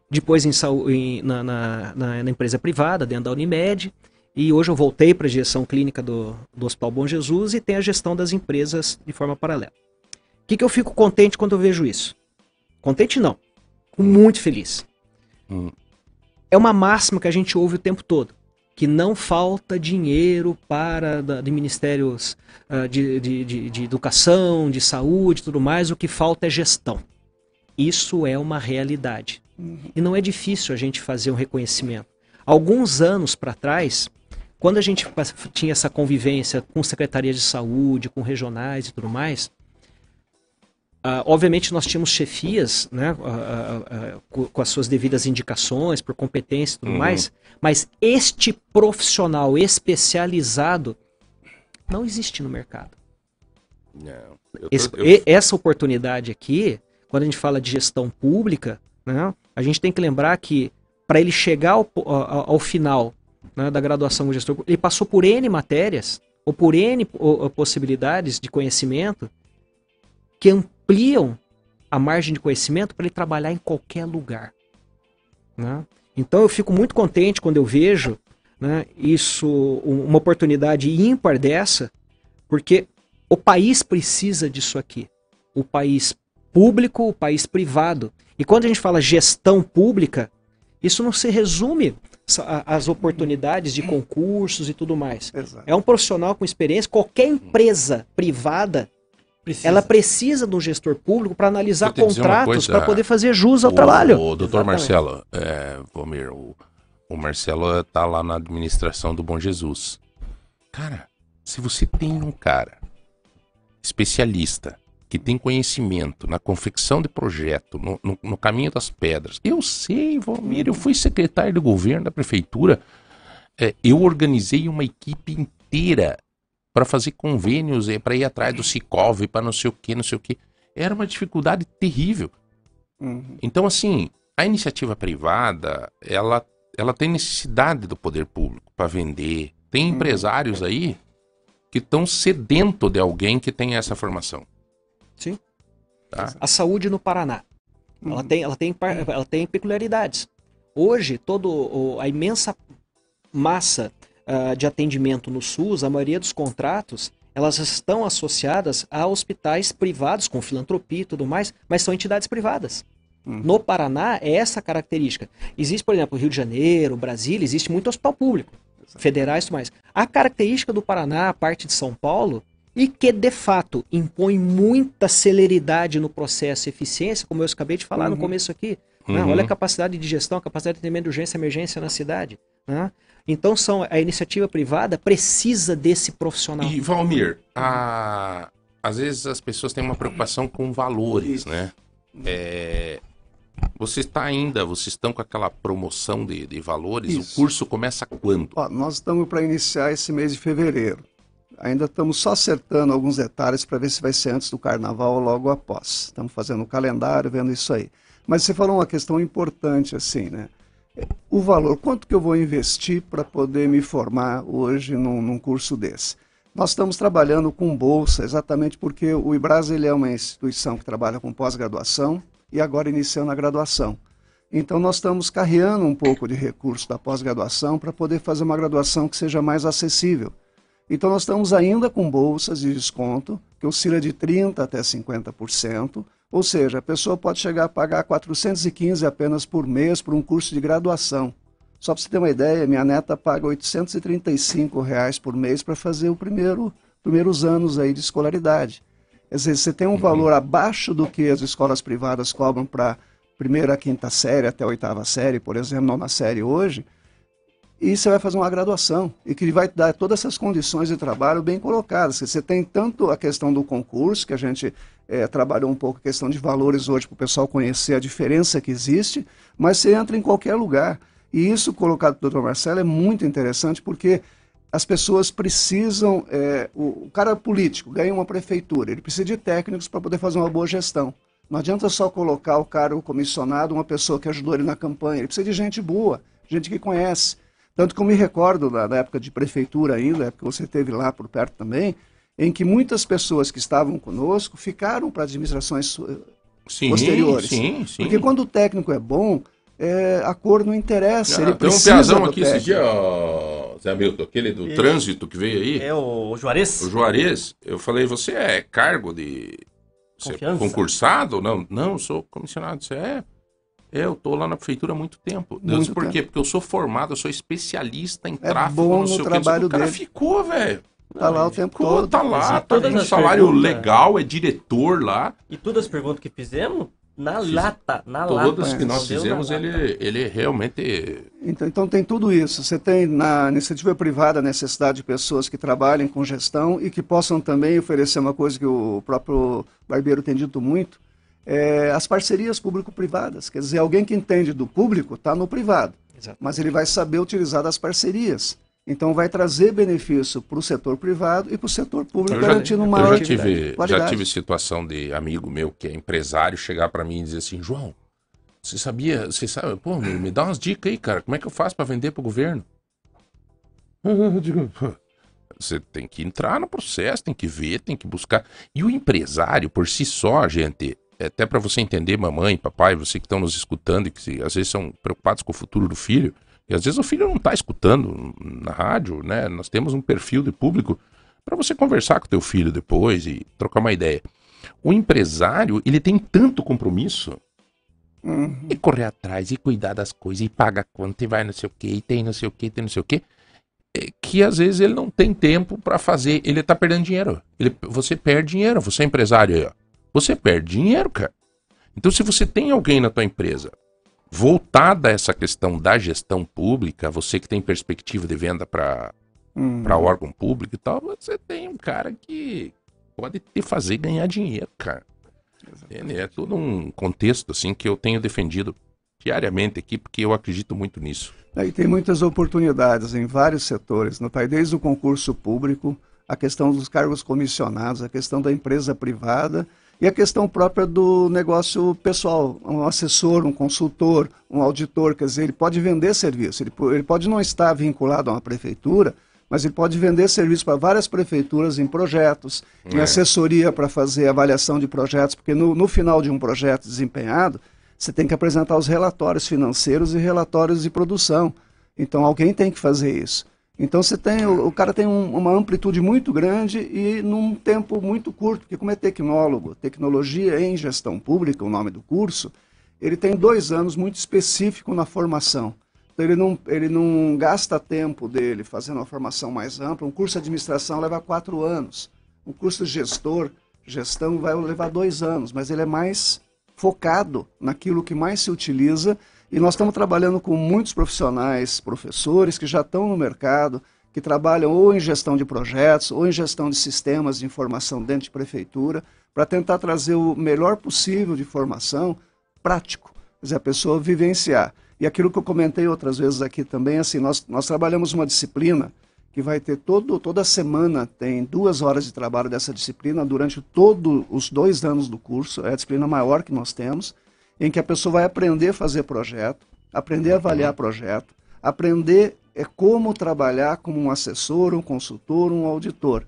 Depois em, em- na, na- na- empresa privada, dentro da Unimed. E hoje eu voltei para a direção clínica do, do Hospital Bom Jesus e tenho a gestão das empresas de forma paralela. O que, que eu fico contente quando eu vejo isso? Contente não. Fico muito feliz. Hum. É uma máxima que a gente ouve o tempo todo. Que não falta dinheiro para de ministérios ah, de, de, de, de educação, de saúde tudo mais, o que falta é gestão. Isso é uma realidade. E não é difícil a gente fazer um reconhecimento. Alguns anos para trás, quando a gente tinha essa convivência com secretarias de saúde, com regionais e tudo mais, ah, obviamente nós tínhamos chefias, né, ah, co- com, as suas devidas indicações, por competência e tudo Uhum. mais, mas este profissional especializado não existe no mercado. Não, tô- Esse- eu- essa oportunidade aqui, quando a gente fala de gestão pública, né, a gente tem que lembrar que para ele chegar ao, ao- ao final né, da graduação como gestor, ele passou por N matérias, ou por N possibilidades de conhecimento que ampliam a margem de conhecimento para ele trabalhar em qualquer lugar. né? Então eu fico muito contente quando eu vejo né, isso, um- uma oportunidade ímpar dessa, porque o país precisa disso aqui. O país público, o país privado. E quando a gente fala gestão pública, isso não se resume às oportunidades de concursos e tudo mais. Exato. É um profissional com experiência. Qualquer empresa privada, Precisa. ela precisa de um gestor público para analisar contratos para poder fazer jus ao trabalho. O doutor Exatamente. Marcelo, é, Vomir, o, o Marcelo tá lá na administração do Bom Jesus. Cara, se você tem um cara especialista que tem conhecimento na confecção de projeto, no, no- no caminho das pedras. Eu sei, Valmir, eu fui secretário de governo da prefeitura. É, eu organizei uma equipe inteira para fazer convênios, para ir atrás do Sicov, para não sei o que, não sei o que. Era uma dificuldade terrível. Uhum. Então, assim, a iniciativa privada, ela, ela tem necessidade do poder público para vender. Tem Uhum. empresários aí que estão sedento de alguém que tem essa formação. Sim. Tá? A saúde no Paraná. Ela Uhum. tem, ela tem, ela tem peculiaridades. Hoje, todo a imensa massa ah, de atendimento no SUS, a maioria dos contratos, elas estão associadas a hospitais privados com filantropia e tudo mais, mas são entidades privadas. Uhum. No Paraná é essa característica. Existe, por exemplo, Rio de Janeiro, Brasília, existe muito hospital público, federais e tudo mais. A característica do Paraná, a parte de São Paulo, e que de fato impõe muita celeridade no processo e eficiência, como eu acabei de falar no Uhum. começo aqui. né? Uhum. Olha a capacidade de gestão, a capacidade de atendimento de urgência e emergência na cidade. né? Então são, a iniciativa privada precisa desse profissional. E, Valmir, a- às vezes as pessoas têm uma preocupação com valores, Isso. né? É, Você está ainda, vocês estão com aquela promoção de, de valores? Isso. O curso começa quando? Ó, nós estamos para iniciar esse mês de fevereiro. Ainda estamos só acertando alguns detalhes para ver se vai ser antes do carnaval ou logo após. Estamos fazendo o calendário, vendo isso aí. Mas você falou uma questão importante assim, né? O valor, quanto que eu vou investir para poder me formar hoje num, num curso desse? Nós estamos trabalhando com bolsa, exatamente porque o IBRAS ele é uma instituição que trabalha com pós-graduação e agora iniciando a graduação. Então, nós estamos carreando um pouco de recurso da pós-graduação para poder fazer uma graduação que seja mais acessível. Então, nós estamos ainda com bolsas de desconto, que oscila de 30% até 50%, ou seja, a pessoa pode chegar a pagar 415 apenas por mês por um curso de graduação. Só para você ter uma ideia, minha neta paga 835 reais por mês para fazer o primeiro, primeiros anos aí de escolaridade. Quer dizer, você tem um valor abaixo do que as escolas privadas cobram para primeira, quinta série até a oitava série, por exemplo, nona série hoje, e você vai fazer uma graduação e que vai dar todas essas condições de trabalho bem colocadas. Você tem tanto a questão do concurso, que a gente eh, trabalhou um pouco a questão de valores hoje para o pessoal conhecer a diferença que existe, mas você entra em qualquer lugar. E isso colocado pelo Dr. Marcelo é muito interessante porque as pessoas precisam. eh, o, o cara político ganha uma prefeitura, ele precisa de técnicos para poder fazer uma boa gestão. Não adianta só colocar o cara, o comissionado, uma pessoa que ajudou ele na campanha. Ele precisa de gente boa, gente que conhece. Tanto que eu me recordo da, da época de prefeitura ainda, época que você teve lá por perto também, em que muitas pessoas que estavam conosco ficaram para administrações eh, Sim, posteriores. sim, sim. Porque quando o técnico é bom, eh, a cor não interessa. Ah, ele tem um piazão do aqui esse técnico. dia, ó, Zé Milton, aquele do E- trânsito que veio aí, É o Juarez? o Juarez. Eu falei, você é cargo de é Confiança? concursado? Não, não, sou comissionado. Você é? Eu tô lá na prefeitura há muito tempo. Muito por quê? tempo. Porque eu sou formado, eu sou especialista em É tráfego, bom não no sei o que. trabalho O cara dele. ficou, velho. Tá lá o tempo Ficou, todo. tá lá, tá todas com um salário perguntas? legal, é diretor lá. E todas as perguntas que fizemos, Na Fiz- lata, na lata. Todas que nós fizemos, lata. ele, ele realmente. Então, então tem tudo isso. Você tem na iniciativa privada a necessidade de pessoas que trabalhem com gestão e que possam também oferecer uma coisa que o próprio Barbeiro tem dito muito, é as parcerias público-privadas. Quer dizer, alguém que entende do público está no privado, Exato. mas ele vai saber utilizar das parcerias. Então vai trazer benefício para o setor privado e para o setor público, Eu já, garantindo eu maior já tive, já qualidade. tive situação de amigo meu que é empresário chegar pra mim e dizer assim: João, você sabia, você sabe, pô, me, me dá umas dicas aí, cara, como é que eu faço pra vender pro governo? Eu digo, "Pô, Você tem que entrar no processo, tem que ver, tem que buscar. E o empresário, por si só, gente, até pra você entender, mamãe, papai, você que estão nos escutando e que se- às vezes são preocupados com o futuro do filho, e às vezes o filho não tá escutando na rádio, né? Nós temos um perfil de público para você conversar com teu filho depois e trocar uma ideia. O empresário, ele tem tanto compromisso Uhum. e correr atrás e cuidar das coisas e paga conta e vai não sei o que, e tem não sei o que, tem não sei o que, que às vezes ele não tem tempo para fazer, ele tá perdendo dinheiro. Ele, você perde dinheiro, você é empresário aí, ó. Você perde dinheiro, cara. Então se você tem alguém na tua empresa voltada a essa questão da gestão pública, você que tem perspectiva de venda para para órgão público e tal, você tem um cara que pode te fazer ganhar dinheiro, cara. É todo um contexto assim que eu tenho defendido diariamente aqui, porque eu acredito muito nisso. Aí tem muitas oportunidades em vários setores no país, desde o concurso público, a questão dos cargos comissionados, a questão da empresa privada e a questão própria do negócio pessoal, um assessor, um consultor, um auditor, quer dizer, ele pode vender serviço, ele, ele pode não estar vinculado a uma prefeitura, mas ele pode vender serviço para várias prefeituras em projetos, em É. assessoria para fazer avaliação de projetos, porque no, no final de um projeto desempenhado, você tem que apresentar os relatórios financeiros e relatórios de produção. Então alguém tem que fazer isso. Então você tem, o, o cara tem um- uma amplitude muito grande e num tempo muito curto, porque como é tecnólogo, tecnologia em gestão pública, o nome do curso, ele tem dois anos muito específico na formação. Então ele não, ele não gasta tempo dele fazendo uma formação mais ampla. Um curso de administração leva quatro anos. Um curso de gestor, gestão, vai levar dois anos, mas ele é mais focado naquilo que mais se utiliza. E nós estamos trabalhando com muitos profissionais, professores que já estão no mercado, que trabalham ou em gestão de projetos, ou em gestão de sistemas de informação dentro de prefeitura, para tentar trazer o melhor possível de formação prático, quer dizer, a pessoa vivenciar. E aquilo que eu comentei outras vezes aqui também, assim, nós, nós trabalhamos uma disciplina que vai ter todo, toda semana, tem duas horas de trabalho dessa disciplina durante todos os dois anos do curso, é a disciplina maior que nós temos, em que a pessoa vai aprender a fazer projeto, aprender a avaliar projeto, aprender é, como trabalhar como um assessor, um consultor, um auditor.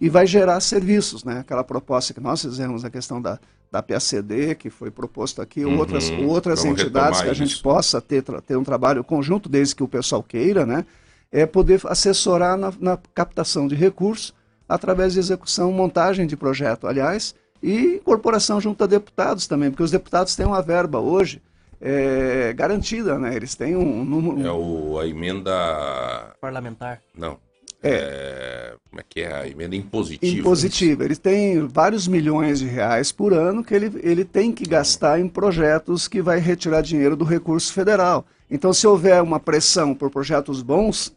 E vai gerar serviços, né? Aquela proposta que nós fizemos, a questão da, da PACD, que foi proposto aqui, Uhum, outras, outras entidades que a gente isso. possa ter, ter um trabalho conjunto, desde que o pessoal queira, né? É poder assessorar na, na captação de recursos através de execução, montagem de projeto, aliás, e incorporação junto a deputados também, porque os deputados têm uma verba hoje é, garantida, né? Eles têm um número. É o, a emenda. Parlamentar. Não. É, Como é que é? A emenda impositiva. Impositiva. Ele tem vários milhões de reais por ano que ele, ele tem que gastar em projetos que vai retirar dinheiro do recurso federal. Então, se houver uma pressão por projetos bons,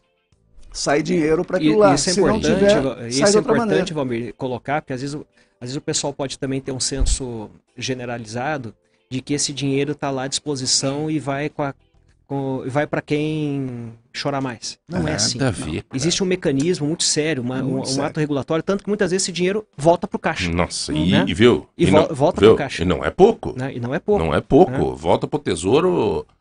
sai dinheiro para aquilo lá. isso é se não importante, tiver, sai isso é maneira. importante, Valmir, colocar, porque às vezes, às vezes o pessoal pode também ter um senso generalizado de que esse dinheiro está lá à disposição e vai com a- e vai para quem chorar mais. Não é assim. ver. Existe um mecanismo muito sério, uma- um, Muito um sério. ato regulatório, tanto que muitas vezes esse dinheiro volta para o caixa. Nossa, Né? e, e viu? E não, vol- volta viu? pro caixa. E não é pouco. né? E não é pouco. Não é pouco. Volta pro tesouro é,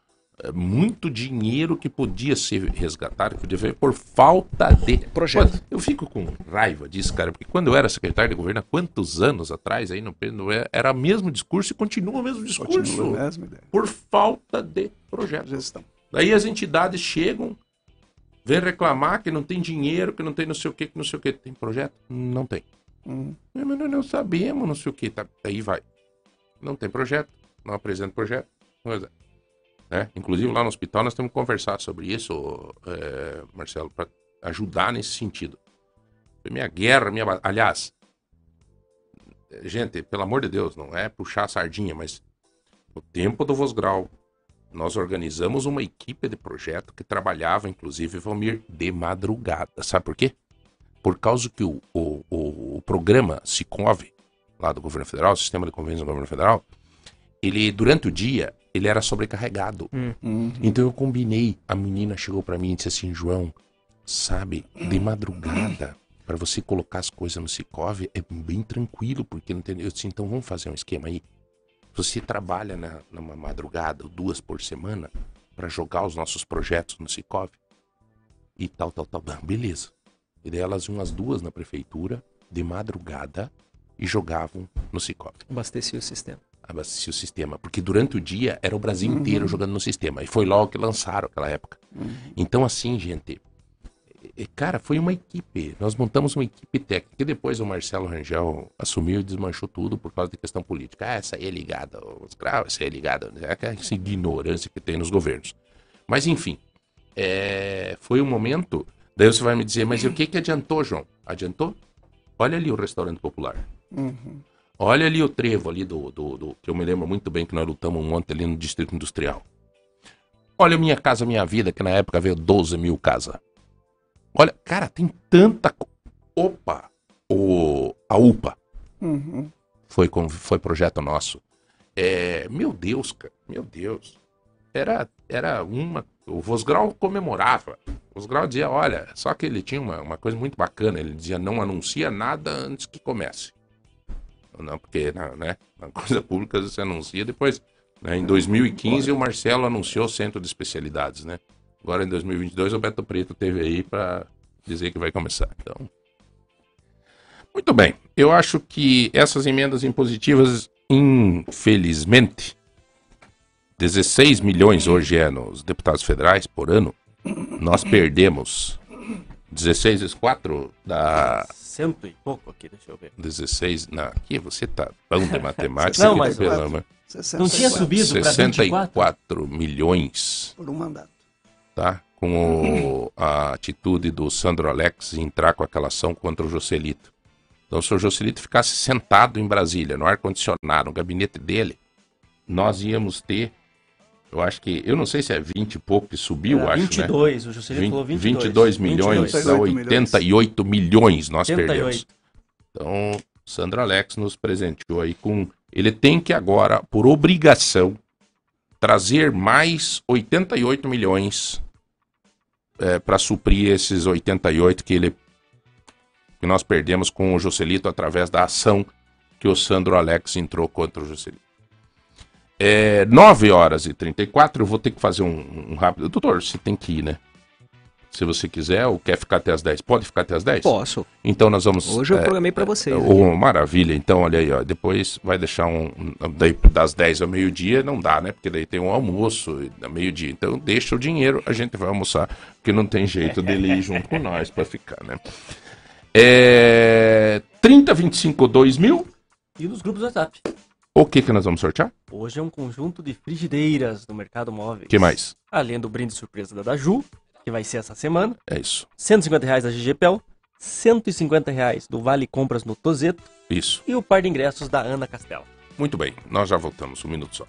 muito dinheiro que podia ser resgatado, que podia por falta de Projeto. Eu fico com raiva disso, cara, porque quando eu era secretário de governo, há quantos anos atrás, aí no, era o mesmo discurso e continua o mesmo discurso. Continua a mesma ideia. Por falta de projeto. Gestão. Daí as entidades chegam, vêm reclamar que não tem dinheiro, que não tem não sei o que, que não sei o que. Tem projeto? Não tem. Não, mas nós não sabemos, não sei o que. Tá, aí vai. Não tem projeto, não apresenta projeto. Pois é. Né? Inclusive lá no hospital nós temos que conversar sobre isso, é, Marcelo, para ajudar nesse sentido. Minha guerra, minha. Aliás, gente, pelo amor de Deus, não é puxar a sardinha, mas no tempo do Vosgrau, nós organizamos uma equipe de projeto que trabalhava, inclusive, Valmir, de madrugada. Sabe por quê? Por causa que o, o, o, o programa Sicov, lá do governo federal, o sistema de convênios do governo federal, ele, durante o dia, ele era sobrecarregado. Uhum. Então eu combinei, a menina chegou pra mim e disse assim, João, sabe, de madrugada, pra você colocar as coisas no Sicov é bem tranquilo, porque não tem... Eu disse, então vamos fazer um esquema aí. Você trabalha na, numa madrugada, duas por semana, pra jogar os nossos projetos no Sicov e tal, tal, tal. Beleza. E daí elas iam as duas na prefeitura, de madrugada, e jogavam no Sicov Abastecia o sistema. Abastecer o sistema. Porque durante o dia era o Brasil inteiro jogando no sistema. E foi logo que lançaram aquela época. Então, assim, gente. Cara, foi uma equipe. Nós montamos uma equipe técnica. E depois o Marcelo Rangel assumiu e desmanchou tudo por causa de questão política. Ah, essa aí é ligada aos graus, essa aí é ligada. É essa ignorância que tem nos governos. Mas, enfim. é, foi um momento. Daí você vai me dizer, mas e o que, que adiantou, João? Adiantou? Olha ali o restaurante popular. Uhum. Olha ali o trevo ali do, do, do- que eu me lembro muito bem que nós lutamos um monte ali no Distrito Industrial. Olha Minha Casa Minha Vida, que na época veio 12 mil casas. Olha, cara, tem tanta... Opa! O, a UPA Uhum. foi, com- foi projeto nosso. É, meu Deus, cara, meu Deus. Era, era uma... O Vosgrau comemorava. O Vosgrau dizia, olha, só que ele tinha uma, uma coisa muito bacana. Ele dizia, não anuncia nada antes que comece. Não, porque né, na coisa pública você anuncia depois. né, em 2015 o Marcelo anunciou o centro de especialidades, né? Agora em 2022 o Beto Preto teve aí para dizer que vai começar. Então, muito bem. Eu acho que essas emendas impositivas, infelizmente, 16 milhões hoje é nos deputados federais por ano. Nós perdemos 16 vezes 4 dá Cento e pouco aqui, deixa eu ver. 16. Não, aqui você tá bom de matemática. Não, mas- pelo amor- Não tinha 64 subido 24? 64 milhões, Por um mandato. tá? Com o- a atitude do Sandro Alex em entrar com aquela ação contra o Joselito. Então, se o Joselito ficasse sentado em Brasília, no ar-condicionado, no gabinete dele, nós íamos ter. Eu acho que. Eu não sei se é 20 e pouco que subiu, Era acho, né? 22, o Juscelino 20, falou 22. 22 milhões, 22. dá 88 milhões nós 88. perdemos. Então, Sandro Alex nos presenteou aí com. Ele tem que agora, por obrigação, trazer mais 88 milhões para suprir esses 88 que ele que nós perdemos com o Joselito através da ação que o Sandro Alex entrou contra o Joselito. É, 9 horas e 34, eu vou ter que fazer um, um rápido. Doutor, você tem que ir, né? Se você quiser ou quer ficar até as 10, pode ficar até as 10? Posso. Então nós vamos. Hoje eu é, programei pra vocês. Ô, maravilha, então olha aí, ó. Depois vai deixar um. um- Daí, das 10 ao meio-dia não dá, né? Porque daí tem um almoço e- ao meio-dia. Então deixa o dinheiro, a gente vai almoçar, porque não tem jeito dele ir junto com nós pra ficar, né? É. 30, 25, 2 mil. E nos grupos do WhatsApp. O que que nós vamos sortear? Hoje é um conjunto de frigideiras do mercado móvel. Que mais? Além do brinde surpresa da Daju, que vai ser essa semana. É isso. 150 reais da GGPEL. 150 reais do Vale Compras no Tozeto. Isso. E o par de ingressos da Ana Castela. Muito bem, nós já voltamos, um minuto só.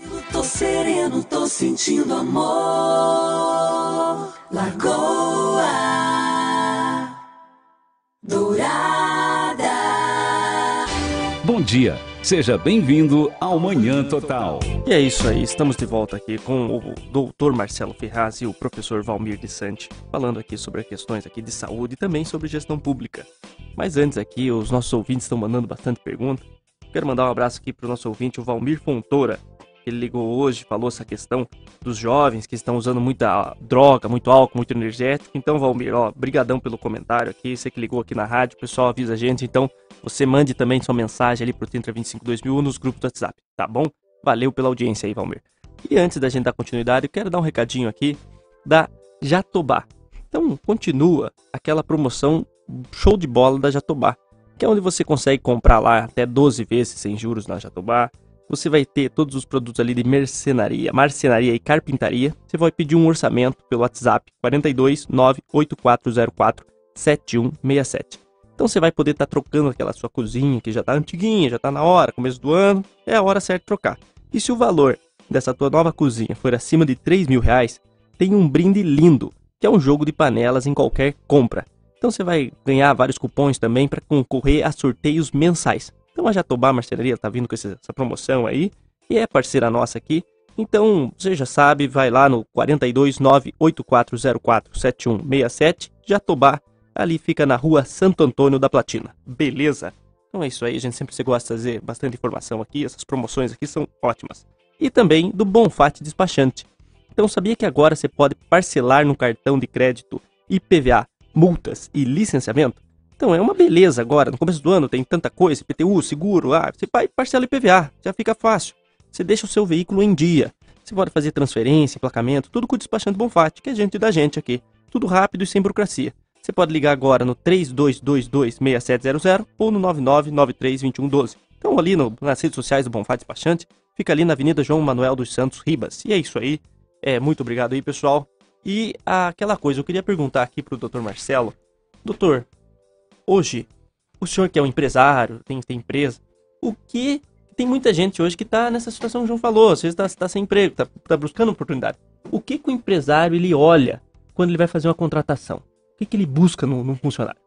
Eu tô sereno, tô sentindo amor. Lagoa Dourada. Bom dia, seja bem-vindo ao Manhã Total. E é isso aí, estamos de volta aqui com o doutor Marcelo Ferraz e o professor Valmir de Sante, falando aqui sobre questões aqui de saúde e também sobre gestão pública. Mas antes aqui, os nossos ouvintes estão mandando bastante pergunta. Quero mandar um abraço aqui para o nosso ouvinte, o Valmir Fontoura, ele ligou hoje, falou essa questão dos jovens que estão usando muita droga, muito álcool, muito energético. Então, Valmir, ó, brigadão pelo comentário aqui, você que ligou aqui na rádio, o pessoal avisa a gente, então você mande também sua mensagem ali pro 3025-2000 nos grupos do WhatsApp, tá bom? Valeu pela audiência aí, Valmir. E antes da gente dar continuidade, eu quero dar um recadinho aqui da Jatobá. Então, continua aquela promoção show de bola da Jatobá, que é onde você consegue comprar lá até 12 vezes sem juros na Jatobá. Você vai ter todos os produtos ali de mercenaria, marcenaria e carpintaria. Você vai pedir um orçamento pelo WhatsApp 42 98404 7167. Então você vai poder estar trocando aquela sua cozinha que já está antiguinha, já está na hora, começo do ano, é a hora certa de trocar. E se o valor dessa tua nova cozinha for acima de 3 mil reais, tem um brinde lindo, que é um jogo de panelas em qualquer compra. Então você vai ganhar vários cupons também para concorrer a sorteios mensais. Então a Jatobá Marcenaria tá vindo com essa promoção aí, e é parceira nossa aqui. Então, você já sabe, vai lá no 42984047167, Jatobá, ali fica na rua Santo Antônio da Platina. Beleza? Então é isso aí, a gente sempre gosta de trazer bastante informação aqui, essas promoções aqui são ótimas. E também do Bonfat Despachante. Então sabia que agora você pode parcelar no cartão de crédito IPVA, multas e licenciamento? Então é uma beleza agora, no começo do ano tem tanta coisa, IPTU, seguro, ah, você vai parcela IPVA, já fica fácil. Você deixa o seu veículo em dia. Você pode fazer transferência, emplacamento, tudo com o despachante Bonfat, que é gente da gente aqui. Tudo rápido e sem burocracia. Você pode ligar agora no 32226700 ou no 99932112. Então ali no, nas redes sociais do Bonfat Despachante, fica ali na Avenida João Manuel dos Santos Ribas. E é isso aí. É, muito obrigado aí, pessoal. E aquela coisa, eu queria perguntar aqui pro Dr. Marcelo. Doutor, hoje, o senhor que é um empresário, tem, tem empresa, o que tem muita gente hoje que está nessa situação que o João falou, às vezes está sem emprego, está buscando oportunidade. O que, que o empresário ele olha quando ele vai fazer uma contratação? O que, que ele busca num, num funcionário?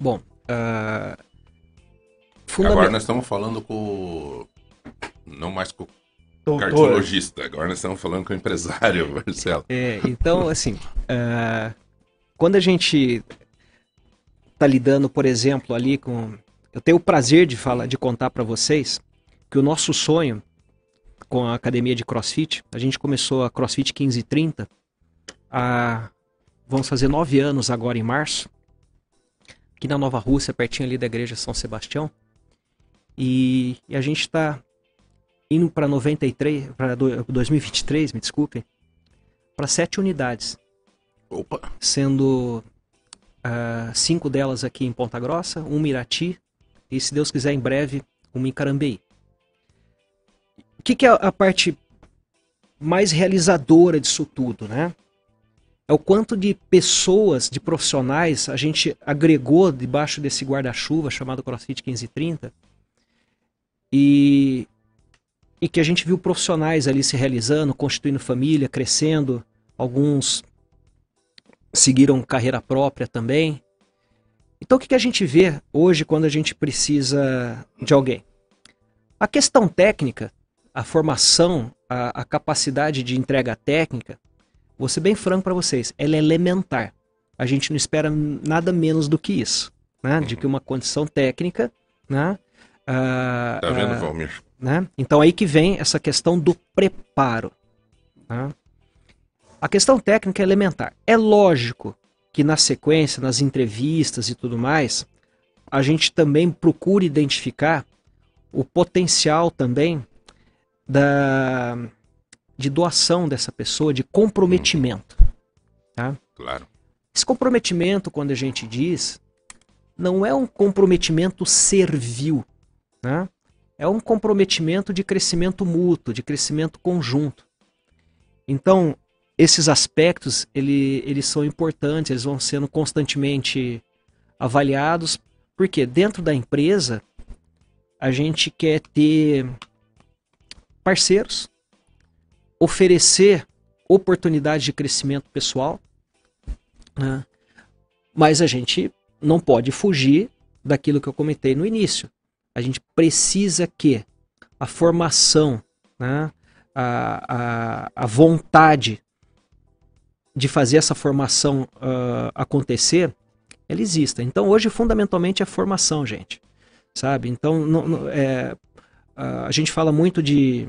Bom, ah, Agora nós estamos falando com. o- Não mais com o cardiologista, agora nós estamos falando com o empresário, Marcelo. É, então, assim, ah, quando a gente está lidando, por exemplo, ali com. Eu tenho o prazer de falar, de contar para vocês que o nosso sonho com a academia de CrossFit, a gente começou a CrossFit 1530 há. Vamos fazer nove anos agora em março, aqui na Nova Rússia, pertinho ali da igreja São Sebastião. E, e a gente está indo para 93, para 2023, me desculpem, para sete unidades, Opa, sendo ah, cinco delas aqui em Ponta Grossa, uma em Irati e, se Deus quiser, em breve, uma em Carambeí. O que, que é a parte mais realizadora disso tudo, né? É o quanto de pessoas, de profissionais, a gente agregou debaixo desse guarda-chuva chamado CrossFit 1530 e, e que a gente viu profissionais ali se realizando, constituindo família, crescendo, alguns seguiram carreira própria também. Então o que, que a gente vê hoje quando a gente precisa de alguém? A questão técnica, a formação, a, a capacidade de entrega técnica, vou ser bem franco para vocês, ela é elementar. A gente não espera nada menos do que isso, né? De que uma condição técnica, né? Ah, tá vendo, ah, Valmir? né? Então aí que vem essa questão do preparo. né? A questão técnica é elementar. É lógico que na sequência, nas entrevistas e tudo mais, a gente também procura identificar o potencial também da de doação dessa pessoa, de comprometimento. Tá? Claro. Esse comprometimento, quando a gente diz, não é um comprometimento servil, né? É um comprometimento de crescimento mútuo, de crescimento conjunto. Então, esses aspectos, ele, eles são importantes, eles vão sendo constantemente avaliados, porque dentro da empresa, a gente quer ter parceiros, oferecer oportunidades de crescimento pessoal, né? mas a gente não pode fugir daquilo que eu comentei no início. A gente precisa que a formação, né? a, a, a vontade de fazer essa formação ah, acontecer, ela exista. Então hoje fundamentalmente é formação, gente, sabe? Então não- não- é, ah, a gente fala muito de,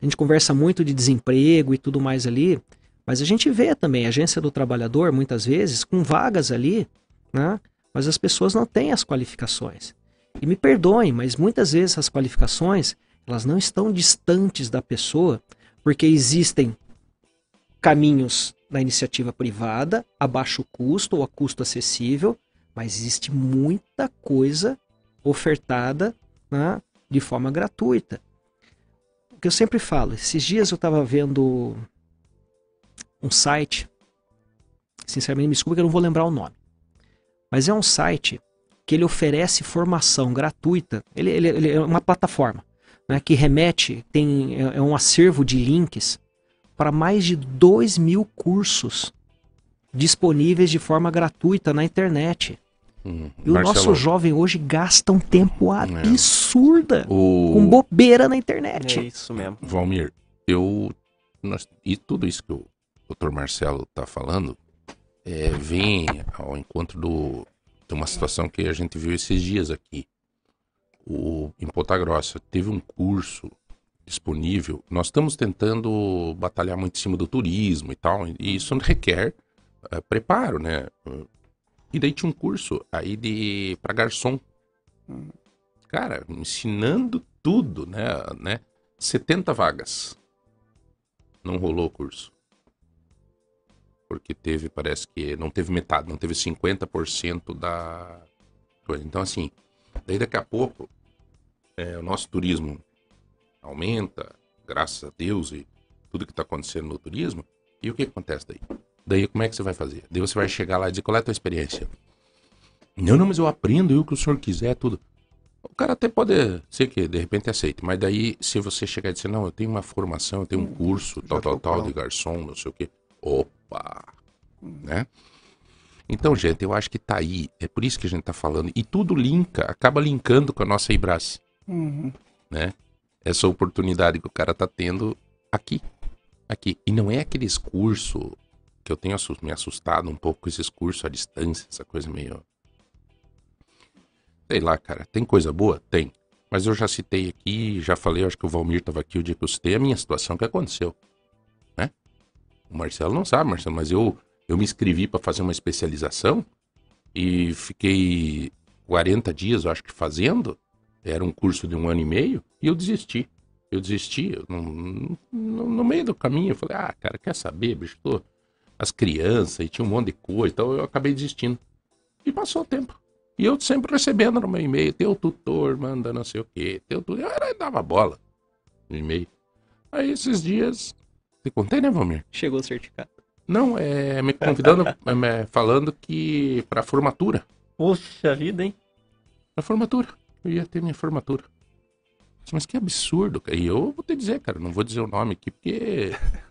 a gente conversa muito de desemprego e tudo mais ali, mas a gente vê também agência do trabalhador muitas vezes com vagas ali, né? Mas as pessoas não têm as qualificações. E me perdoem, mas muitas vezes as qualificações elas não estão distantes da pessoa, porque existem caminhos na iniciativa privada, a baixo custo ou a custo acessível, mas existe muita coisa ofertada né, de forma gratuita. O que eu sempre falo, esses dias eu estava vendo um site, sinceramente me desculpa que eu não vou lembrar o nome, mas é um site que ele oferece formação gratuita, ele, ele- ele é uma plataforma, né, que remete, tem, é, é um acervo de links para mais de 2 mil cursos disponíveis de forma gratuita na internet. Hum, E o Marcelo, nosso jovem hoje gasta um tempo absurda o... com bobeira na É internet. isso mesmo. Valmir, eu. nós- e tudo isso que o Dr. Marcelo está falando é, vem ao encontro do, de uma situação que a gente viu esses dias aqui. O, em Ponta Grossa teve um curso disponível. Nós estamos tentando batalhar muito em cima do turismo e tal, e isso requer eh, preparo, né? E daí tinha um curso aí de para garçom. Cara, ensinando tudo, né, né? 70 vagas. Não rolou o curso. Porque teve, parece que não teve metade, não teve 50% da coisa. Então, assim, daí daqui a pouco, é, o nosso turismo aumenta, graças a Deus e tudo que está acontecendo no turismo. E o que acontece daí? Daí como é que você vai fazer? Daí você vai chegar lá e dizer qual é a tua experiência. Não, não, mas eu aprendo, eu o que o senhor quiser, tudo. O cara até pode ser que de repente aceite, mas daí se você chegar e dizer, não, eu tenho uma formação, eu tenho um curso, tal, tal, tal, de garçom, não sei o quê. Opa! Né? Então, gente, eu acho que tá aí. É por isso que a gente tá falando. E tudo linka, acaba linkando com a nossa Ibras, Uhum. né? Essa oportunidade que o cara tá tendo aqui. Aqui. E não é aqueles cursos que eu tenho me assustado um pouco com esses cursos à distância, essa coisa meio. Sei lá, cara. Tem coisa boa? Tem. Mas eu já citei aqui, já falei, acho que o Valmir estava aqui o dia que eu citei a minha situação que aconteceu. Né? O Marcelo não sabe, Marcelo, mas eu, eu me inscrevi para fazer uma especialização e fiquei 40 dias, eu acho que fazendo. Era um curso de um ano e meio e eu desisti. Eu desisti. No meio do caminho, eu falei, ah, cara, quer saber, bicho? Tô... As crianças e tinha um monte de coisa, então eu acabei desistindo. E passou o tempo. E eu sempre recebendo no meu e-mail, teu tutor manda não sei o quê, teu tutor. Eu era- dava bola no e-mail. Aí esses dias. Te contei, né, Valmir? Chegou o certificado. Não, é me convidando, é, falando que pra formatura. Poxa vida, hein? Pra formatura. Eu ia ter minha formatura. Mas que absurdo, cara. E eu vou te dizer, cara, não vou dizer o nome aqui, porque.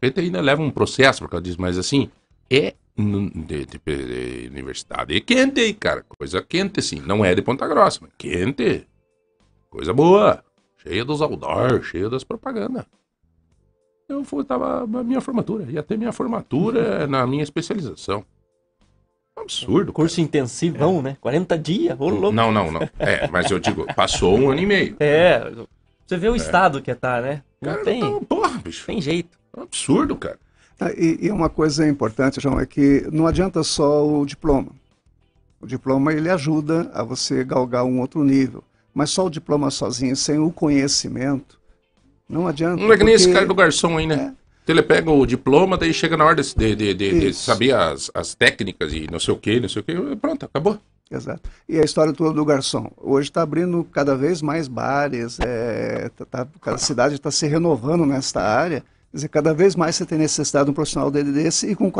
Repente ainda leva um processo por causa disso, mas assim, é de, de- de universidade é quente cara. Coisa quente, assim. Não é de Ponta Grossa, mas quente. Coisa boa. Cheia dos outdoor, cheia das propagandas. Eu fui, tava na minha formatura. Ia ter minha formatura na minha especialização. Absurdo. Curso intensivão, né? 40 dias, ô louco. Não, não, não. É, mas eu digo, passou um ano e meio. É, você vê o estado que tá, né? Não Cara, tem, então, porra, bicho. tem jeito. É um absurdo, cara. Ah, E, e uma coisa importante, João, é que não adianta só o diploma. O diploma ele ajuda a você galgar um outro nível, mas só o diploma sozinho, sem o conhecimento, não adianta. Não é que nem esse cara do garçom aí, né? Então ele pega o diploma, daí chega na hora de, de, de- de- saber as, as técnicas e não sei o que, não sei o que. Pronto, acabou. Exato. E a história toda do garçom. Hoje está abrindo cada vez mais bares, é, tá- tá- cada cidade está se renovando nesta área. Quer dizer, cada vez mais você tem necessidade de um profissional dele desse e com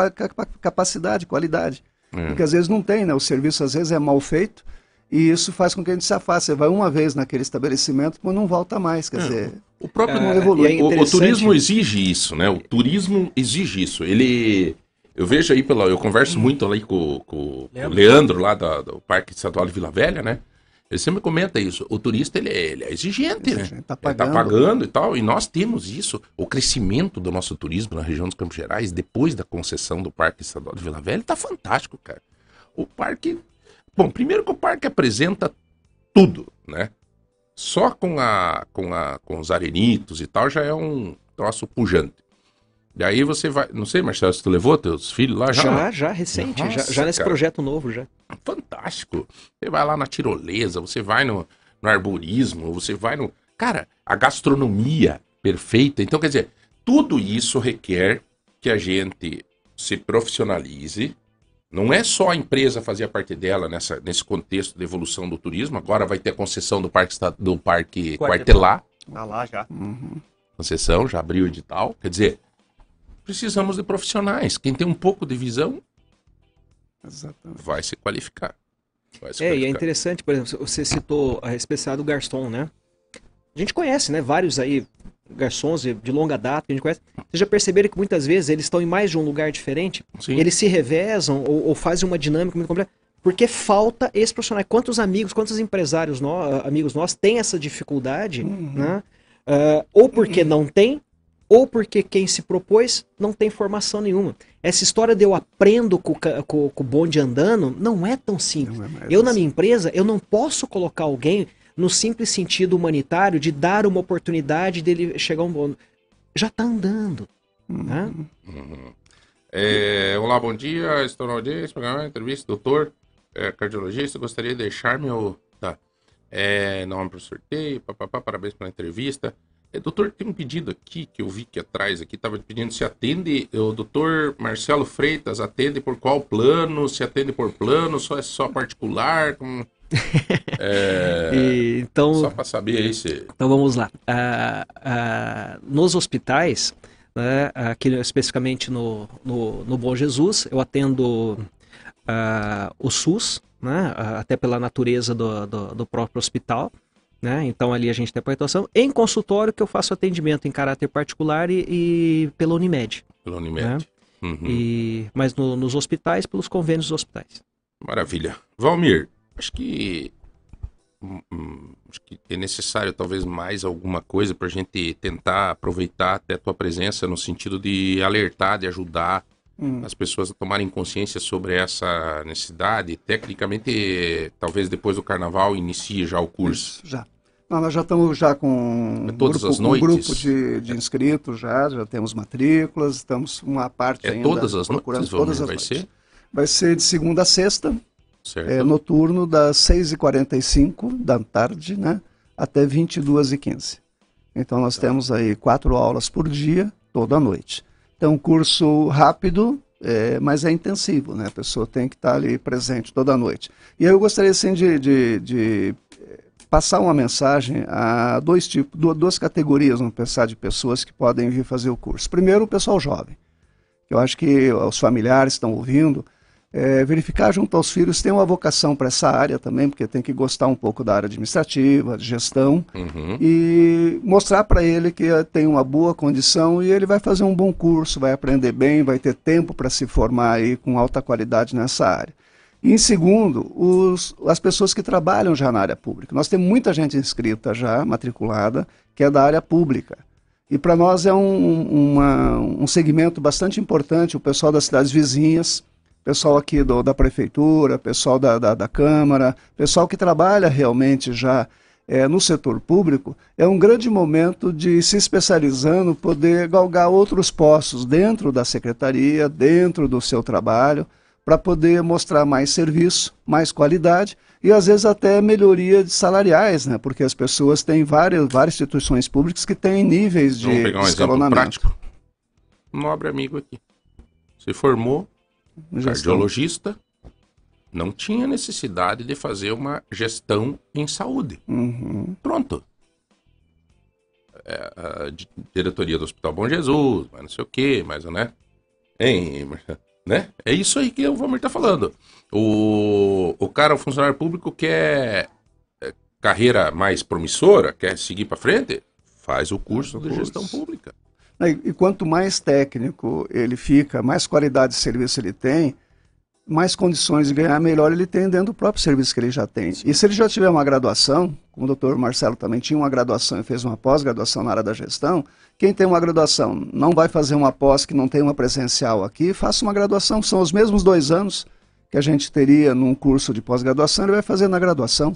capacidade, qualidade. É. Porque às vezes não tem, né? O serviço às vezes é mal feito e isso faz com que a gente se afaste. Você vai uma vez naquele estabelecimento, mas não volta mais. Quer dizer, O próprio É, não evolui. e é o, o turismo exige isso, né? O turismo exige isso. Ele. Eu vejo aí pela. Eu converso muito ali com, com- o Leandro, lá da- do Parque Estadual de Vila Velha, né? Ele sempre comenta isso. O turista ele, é- ele é exigente, né? Exigente, tá Ele tá pagando. pagando e tal. E nós temos isso. O crescimento do nosso turismo na região dos Campos Gerais, depois da concessão do Parque Estadual de Vila Velha, tá fantástico, cara. O parque. Bom, primeiro que o parque apresenta tudo, né? Só com, a, com, a, com os arenitos e tal já é um troço pujante. E aí você vai. Não sei, Marcelo, se tu levou teus filhos lá já? Já, já, recente, já, Nossa, já nesse cara. projeto novo já. Fantástico. Você vai lá na tirolesa, você vai no, no arborismo, você vai no. Cara, a gastronomia perfeita. Então, quer dizer, tudo isso requer que a gente se profissionalize. Não é só a empresa fazer a parte dela nessa, nesse contexto de evolução do turismo. Agora vai ter a concessão do Parque, do parque Quartelar. Tá lá já. Concessão, já abriu o edital. Quer dizer, precisamos de profissionais. Quem tem um pouco de visão exatamente. vai se qualificar. Vai se É, e é qualificar. interessante, por exemplo, você citou a especialidade do garçom, né? A gente conhece, né? Vários aí garçons de, longa data que a gente conhece. Vocês já perceberam que muitas vezes eles estão em mais de um lugar diferente? Sim. Eles se revezam ou, ou fazem uma dinâmica muito complexa. Porque falta esse profissional. Quantos amigos, quantos empresários, nó- amigos nossos têm essa dificuldade, né? Ah, ou porque não tem, ou porque quem se propôs não tem formação nenhuma. Essa história de eu aprendo com, com- com o bonde andando não é tão simples. É Eu, na assim. minha empresa, eu não posso colocar alguém no simples sentido humanitário de dar uma oportunidade dele chegar a um bom. Já está andando. né? Uhum. É, olá, bom dia. Estou na audiência, programa, entrevista, doutor, é, cardiologista. Gostaria de deixar meu tá, é, nome para o sorteio. Papapá, parabéns pela entrevista. É, doutor, tem um pedido aqui que eu vi que atrás aqui estava pedindo se atende. O doutor Marcelo Freitas atende por qual plano? Se atende por plano? Só é só particular? Como- É, E, então, Só para saber aí se. Então vamos lá. Ah, ah, nos hospitais, né, aqui especificamente no, no, no Bom Jesus, eu atendo ah, o SUS, né, até pela natureza do, do, do próprio hospital. Né? Então ali a gente tem a atuação. Em consultório que eu faço atendimento em caráter particular e, e pela Unimed. Pelo Unimed. Uhum. E, mas no- nos hospitais, pelos convênios dos hospitais. Maravilha. Valmir, acho que. hum, hum, Acho que é necessário talvez mais alguma coisa para a gente tentar aproveitar até a tua presença no sentido de alertar, de ajudar Hum. as pessoas a tomarem consciência sobre essa necessidade. Tecnicamente, talvez depois do carnaval inicie já o curso. Isso, já. Não, nós já estamos já com É um todas grupo, as um noites? grupo de, de inscritos já, já temos matrículas, estamos uma parte É ainda todas as procurando noites, todas as vai noites. ser? Vai ser de segunda a sexta, Certo. é, noturno, das 6h45 da tarde, né, até 22h15. Então nós temos aí quatro aulas por dia, toda noite. Então um curso rápido, é, mas é intensivo, né? A pessoa tem que estar ali presente toda noite. E eu gostaria assim de, de- de, eh, passar uma mensagem a dois tipos, du- duas categorias, vamos pensar, de pessoas que podem vir fazer o curso. Primeiro, o pessoal jovem. Eu acho que os familiares estão ouvindo, é, verificar junto aos filhos se tem uma vocação para essa área também, porque tem que gostar um pouco da área administrativa, de gestão, Uhum. e mostrar para ele que tem uma boa condição e ele vai fazer um bom curso, vai aprender bem, vai ter tempo para se formar aí com alta qualidade nessa área. E em segundo, os, as pessoas que trabalham já na área pública. Nós temos muita gente inscrita já, matriculada, que é da área pública. E para nós é um, uma- um segmento bastante importante, o pessoal das cidades vizinhas, pessoal aqui do- da prefeitura, pessoal da, da, da Câmara, pessoal que trabalha realmente já eh, no setor público, é um grande momento de se especializando, poder galgar outros postos dentro da secretaria, dentro do seu trabalho, para poder mostrar mais serviço, mais qualidade e às vezes até melhoria de salariais, né? Porque as pessoas têm várias, várias instituições públicas que têm níveis de Vamos pegar um exemplo escalonamento. prático. Um nobre amigo aqui. Se formou. Cardiologista, não tinha necessidade de fazer uma gestão em saúde. Uhum. Pronto. É, a di- diretoria do Hospital Bom Jesus, mas não sei o quê, mas, né? Hein, né? É isso aí que o Valmir tá falando. O, o cara, o funcionário público, quer é, carreira mais promissora, quer seguir para frente, faz o curso de gestão pública. E, e quanto mais técnico ele fica, mais qualidade de serviço ele tem, mais condições de ganhar melhor ele tem dentro do próprio serviço que ele já tem. E se ele já tiver uma graduação, como o doutor Marcelo também tinha uma graduação e fez uma pós-graduação na área da gestão, quem tem uma graduação não vai fazer uma pós que não tem uma presencial aqui, faça uma graduação, são os mesmos dois anos que a gente teria num curso de pós-graduação, ele vai fazer na graduação.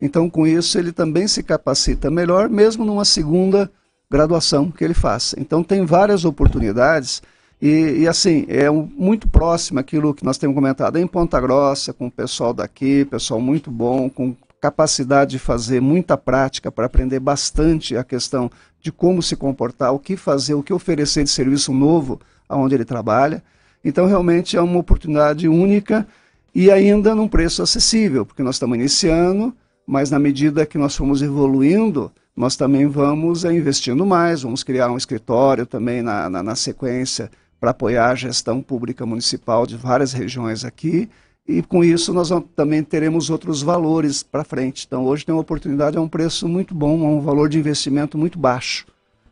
Então, com isso, ele também se capacita melhor, mesmo numa segunda graduação que ele faça. Então, tem várias oportunidades e, e, assim, é um- muito próximo aquilo que nós temos comentado em Ponta Grossa, com o pessoal daqui, pessoal muito bom, com capacidade de fazer muita prática para aprender bastante a questão de como se comportar, o que fazer, o que oferecer de serviço novo aonde ele trabalha. Então, realmente é uma oportunidade única e ainda num preço acessível, porque nós estamos iniciando, mas na medida que nós formos evoluindo, nós também vamos eh, investindo mais, vamos criar um escritório também na, na, na sequência para apoiar a gestão pública municipal de várias regiões aqui e com isso nós vamos- também teremos outros valores para frente. Então hoje tem uma oportunidade, é um preço muito bom, é um valor de investimento muito baixo.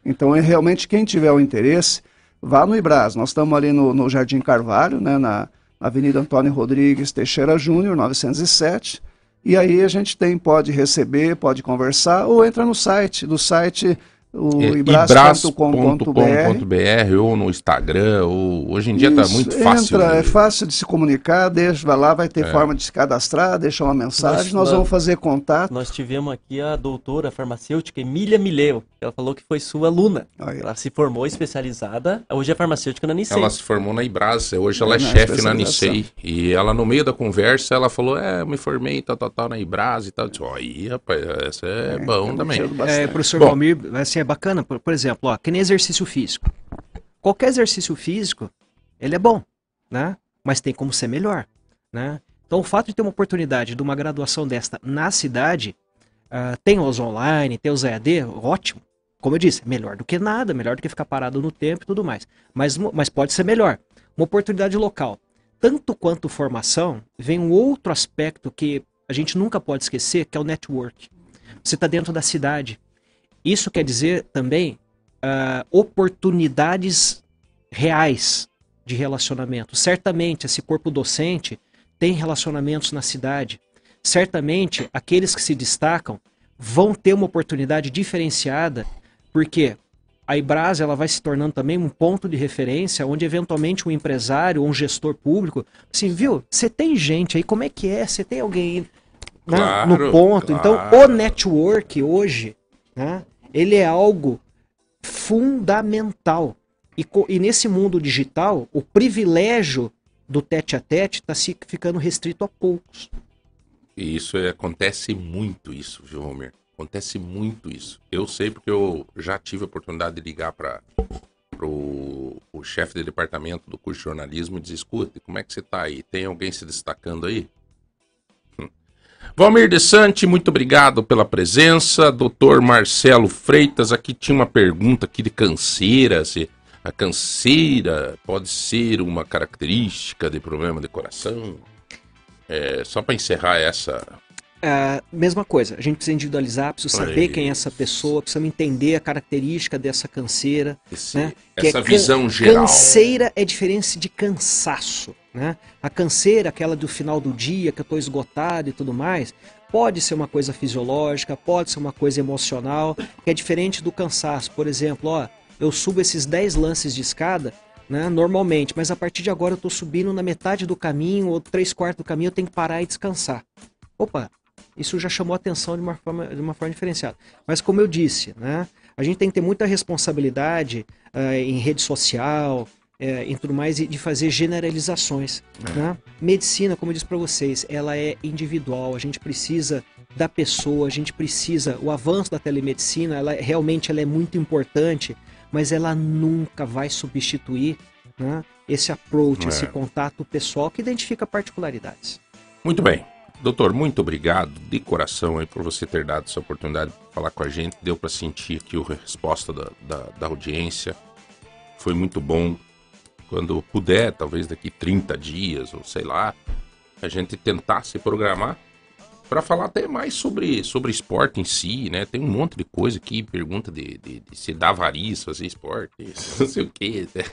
Então é realmente quem tiver o interesse, vá no Ibras. Nós estamos ali no, no Jardim Carvalho, né, na Avenida Antônio Rodrigues Teixeira Júnior, 907. E aí a gente tem, pode receber, pode conversar, ou entra no site, do site o É, ibras.com.br. ou no Instagram, ou hoje em dia está muito fácil. Entra, né? é fácil de se comunicar, deixa, vai lá, vai ter forma de se cadastrar, deixa uma mensagem, Nós- nós, nós- vamos fazer contato. Nós tivemos aqui a doutora farmacêutica Emília Mileu. Ela falou que foi sua aluna. Aí. Ela se formou especializada, hoje é farmacêutica na Nicei. Ela se formou na Ibras, hoje ela é Na chefe na. Nicei. E ela, no meio da conversa, ela falou: É, eu me formei, tal, tal, tal, na Ibras e tal. Eu disse, ó, aí, rapaz, essa é, bom tem também. É, professor Bom. Valmir, assim, é bacana, por, por exemplo, ó, que nem exercício físico. Qualquer exercício físico, ele é bom, né? Mas tem como ser melhor, né? Então, o fato de ter uma oportunidade de uma graduação desta na cidade, ah, tem os online, tem os EAD, ótimo. Como eu disse, melhor do que nada, melhor do que ficar parado no tempo e tudo mais. Mas, mas pode ser melhor. Uma oportunidade local. Tanto quanto formação, vem um outro aspecto que a gente nunca pode esquecer, que é o network. Você está dentro da cidade. Isso quer dizer também ah, oportunidades reais de relacionamento. Certamente esse corpo docente tem relacionamentos na cidade. Certamente aqueles que se destacam vão ter uma oportunidade diferenciada, porque a Ibras ela vai se tornando também um ponto de referência onde eventualmente um empresário ou um gestor público, assim, viu? Você tem gente aí, como é que é? Você tem alguém né, Claro, no ponto? Então, claro. o network hoje, né, ele é algo fundamental. E, e nesse mundo digital, o privilégio do tete a tete está ficando restrito a poucos. E isso é- acontece muito, isso, viu, Romir? Acontece muito isso. Eu sei porque eu já tive a oportunidade de ligar para o chefe de departamento do curso de jornalismo e dizer, escuta, como é que você tá aí? Tem alguém se destacando aí? Valmir De Sante, muito obrigado pela presença. Doutor Marcelo Freitas, aqui tinha uma pergunta aqui de canseira, se a canseira pode ser uma característica de problema de coração? É, só para encerrar essa. Ah, mesma coisa, a gente precisa individualizar, precisa Olha saber quem é essa pessoa, precisa entender a característica dessa canseira. esse- né? Que essa é can- visão geral. Canseira é diferente de cansaço, né? A canseira, aquela do final do dia, que eu estou esgotado e tudo mais, pode ser uma coisa fisiológica, pode ser uma coisa emocional, que é diferente do cansaço. Por exemplo, ó, eu subo esses 10 lances de escada, né, normalmente, mas a partir de agora eu estou subindo na metade do caminho ou três quartos do caminho, eu tenho que parar e descansar. Opa, isso já chamou a atenção de uma forma, de uma forma diferenciada. Mas como eu disse, né, a gente tem que ter muita responsabilidade ah, em rede social, eh, em tudo mais, e de fazer generalizações. Né? Medicina, como eu disse para vocês, ela é individual, a gente precisa da pessoa, a gente precisa, o avanço da telemedicina, ela, é- realmente ela é muito importante, mas ela nunca vai substituir né, esse approach, É. esse contato pessoal que identifica particularidades. Muito bem. Doutor, muito obrigado de coração aí por você ter dado essa oportunidade de falar com a gente. Deu para sentir aqui a resposta da, da, da audiência. Foi muito bom. Quando puder, talvez daqui 30 dias ou sei lá, a gente tentar se programar para falar até mais sobre, sobre esporte em si, né? Tem um monte de coisa aqui, pergunta de, de, de se dá variz fazer esporte, não sei o quê. né?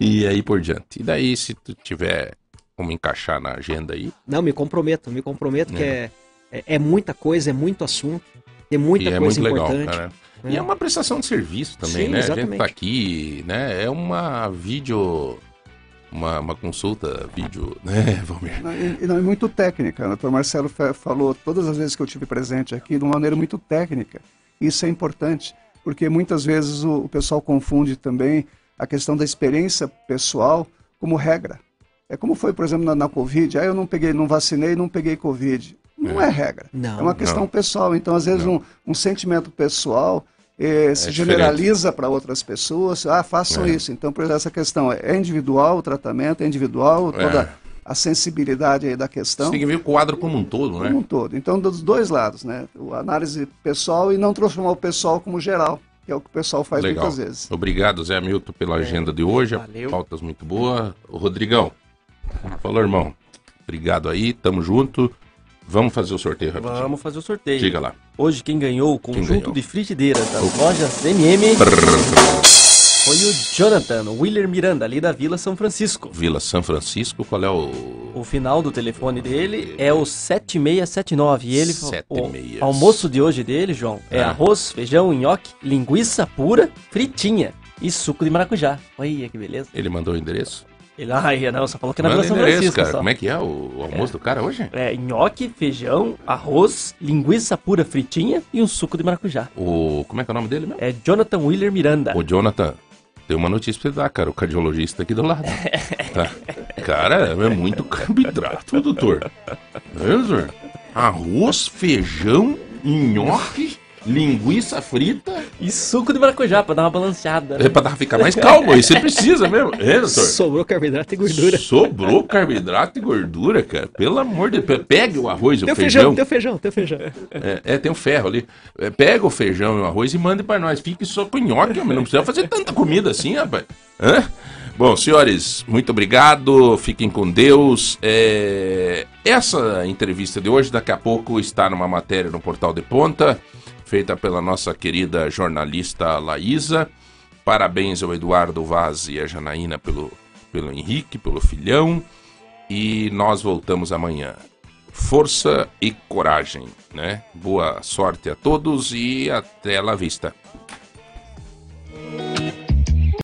E aí por diante. E daí, se tu tiver como encaixar na agenda aí, Não, me comprometo, me comprometo que É. é, é, é muita coisa, é muito assunto, tem muita e é coisa muito legal, importante. cara. né? E é uma prestação de serviço também, Sim, né? A gente exatamente. tá aqui, né? É uma vídeo. Uma, uma consulta vídeo, né, Valmir? Não, E, não, é muito técnica. O doutor Marcelo fa- falou todas as vezes que eu tive presente aqui de uma maneira muito técnica. Isso é importante, porque muitas vezes o, o pessoal confunde também a questão da experiência pessoal como regra. É como foi, por exemplo, na, na Covid. Ah, eu não peguei, não vacinei, não peguei Covid. Não é, regra. Não. é uma questão não. pessoal. Então, às vezes, um, um sentimento pessoal eh, se diferente. generaliza para outras pessoas. Ah, façam É. isso. Então, por exemplo, essa questão é individual, o tratamento é individual, toda É. a sensibilidade aí da questão Você tem que ver o quadro como um todo, né? como um todo. Então, dos dois lados, né? A análise pessoal e não transformar o pessoal como geral, que é o que o pessoal faz Legal. muitas vezes. Obrigado, Zé Milton, pela agenda de hoje. valeu. Pautas muito boas. O Rodrigão. Falou, irmão. Obrigado aí, tamo junto. Vamos fazer o sorteio rapidinho. Vamos fazer o sorteio. Diga lá. Hoje quem ganhou o conjunto ganhou? de frigideiras das lojas MM foi o Jonathan Willer Miranda, ali da Vila São Francisco. Vila São Francisco, qual é o. O final do telefone dele é o 7679. E ele Sete o meias. almoço de hoje dele, João, é É. arroz, feijão, nhoque, linguiça pura, fritinha e suco de maracujá. Olha que beleza. Ele mandou o endereço? Ele, ai, não, só falou que é na Manda São Francisco cara. só. Como é que é o, o almoço do cara hoje? É, nhoque, feijão, arroz, linguiça pura fritinha e um suco de maracujá. O. Como é que é o nome dele mesmo? É Jonathan Willer Miranda. Ô, Jonathan, tem uma notícia pra você dar, cara. O cardiologista aqui do lado. Tá? Cara, é muito carboidrato, doutor. É, doutor? Arroz, feijão, nhoque, linguiça frita. E suco de maracujá pra dar uma balanceada. né? É pra dar- ficar mais calmo aí. Você precisa mesmo. É, doutor? Sobrou carboidrato e gordura. Sobrou carboidrato e gordura, cara. Pelo amor de Deus. Pegue o arroz e o feijão. feijão, teu feijão, teu feijão. É, é, tem um ferro ali. É, pega o feijão e o arroz e mande pra nós. Fique só com nhoque, homem. Não precisa fazer tanta comida assim, rapaz. Hã? Bom, senhores, muito obrigado. Fiquem com Deus. É, Essa entrevista de hoje, daqui a pouco, está numa matéria no Portal de Ponta, feita pela nossa querida jornalista Laísa. Parabéns ao Eduardo Vaz e a Janaína pelo, pelo Henrique, pelo filhão. E nós voltamos amanhã força e coragem, né? Boa sorte a todos e até la vista.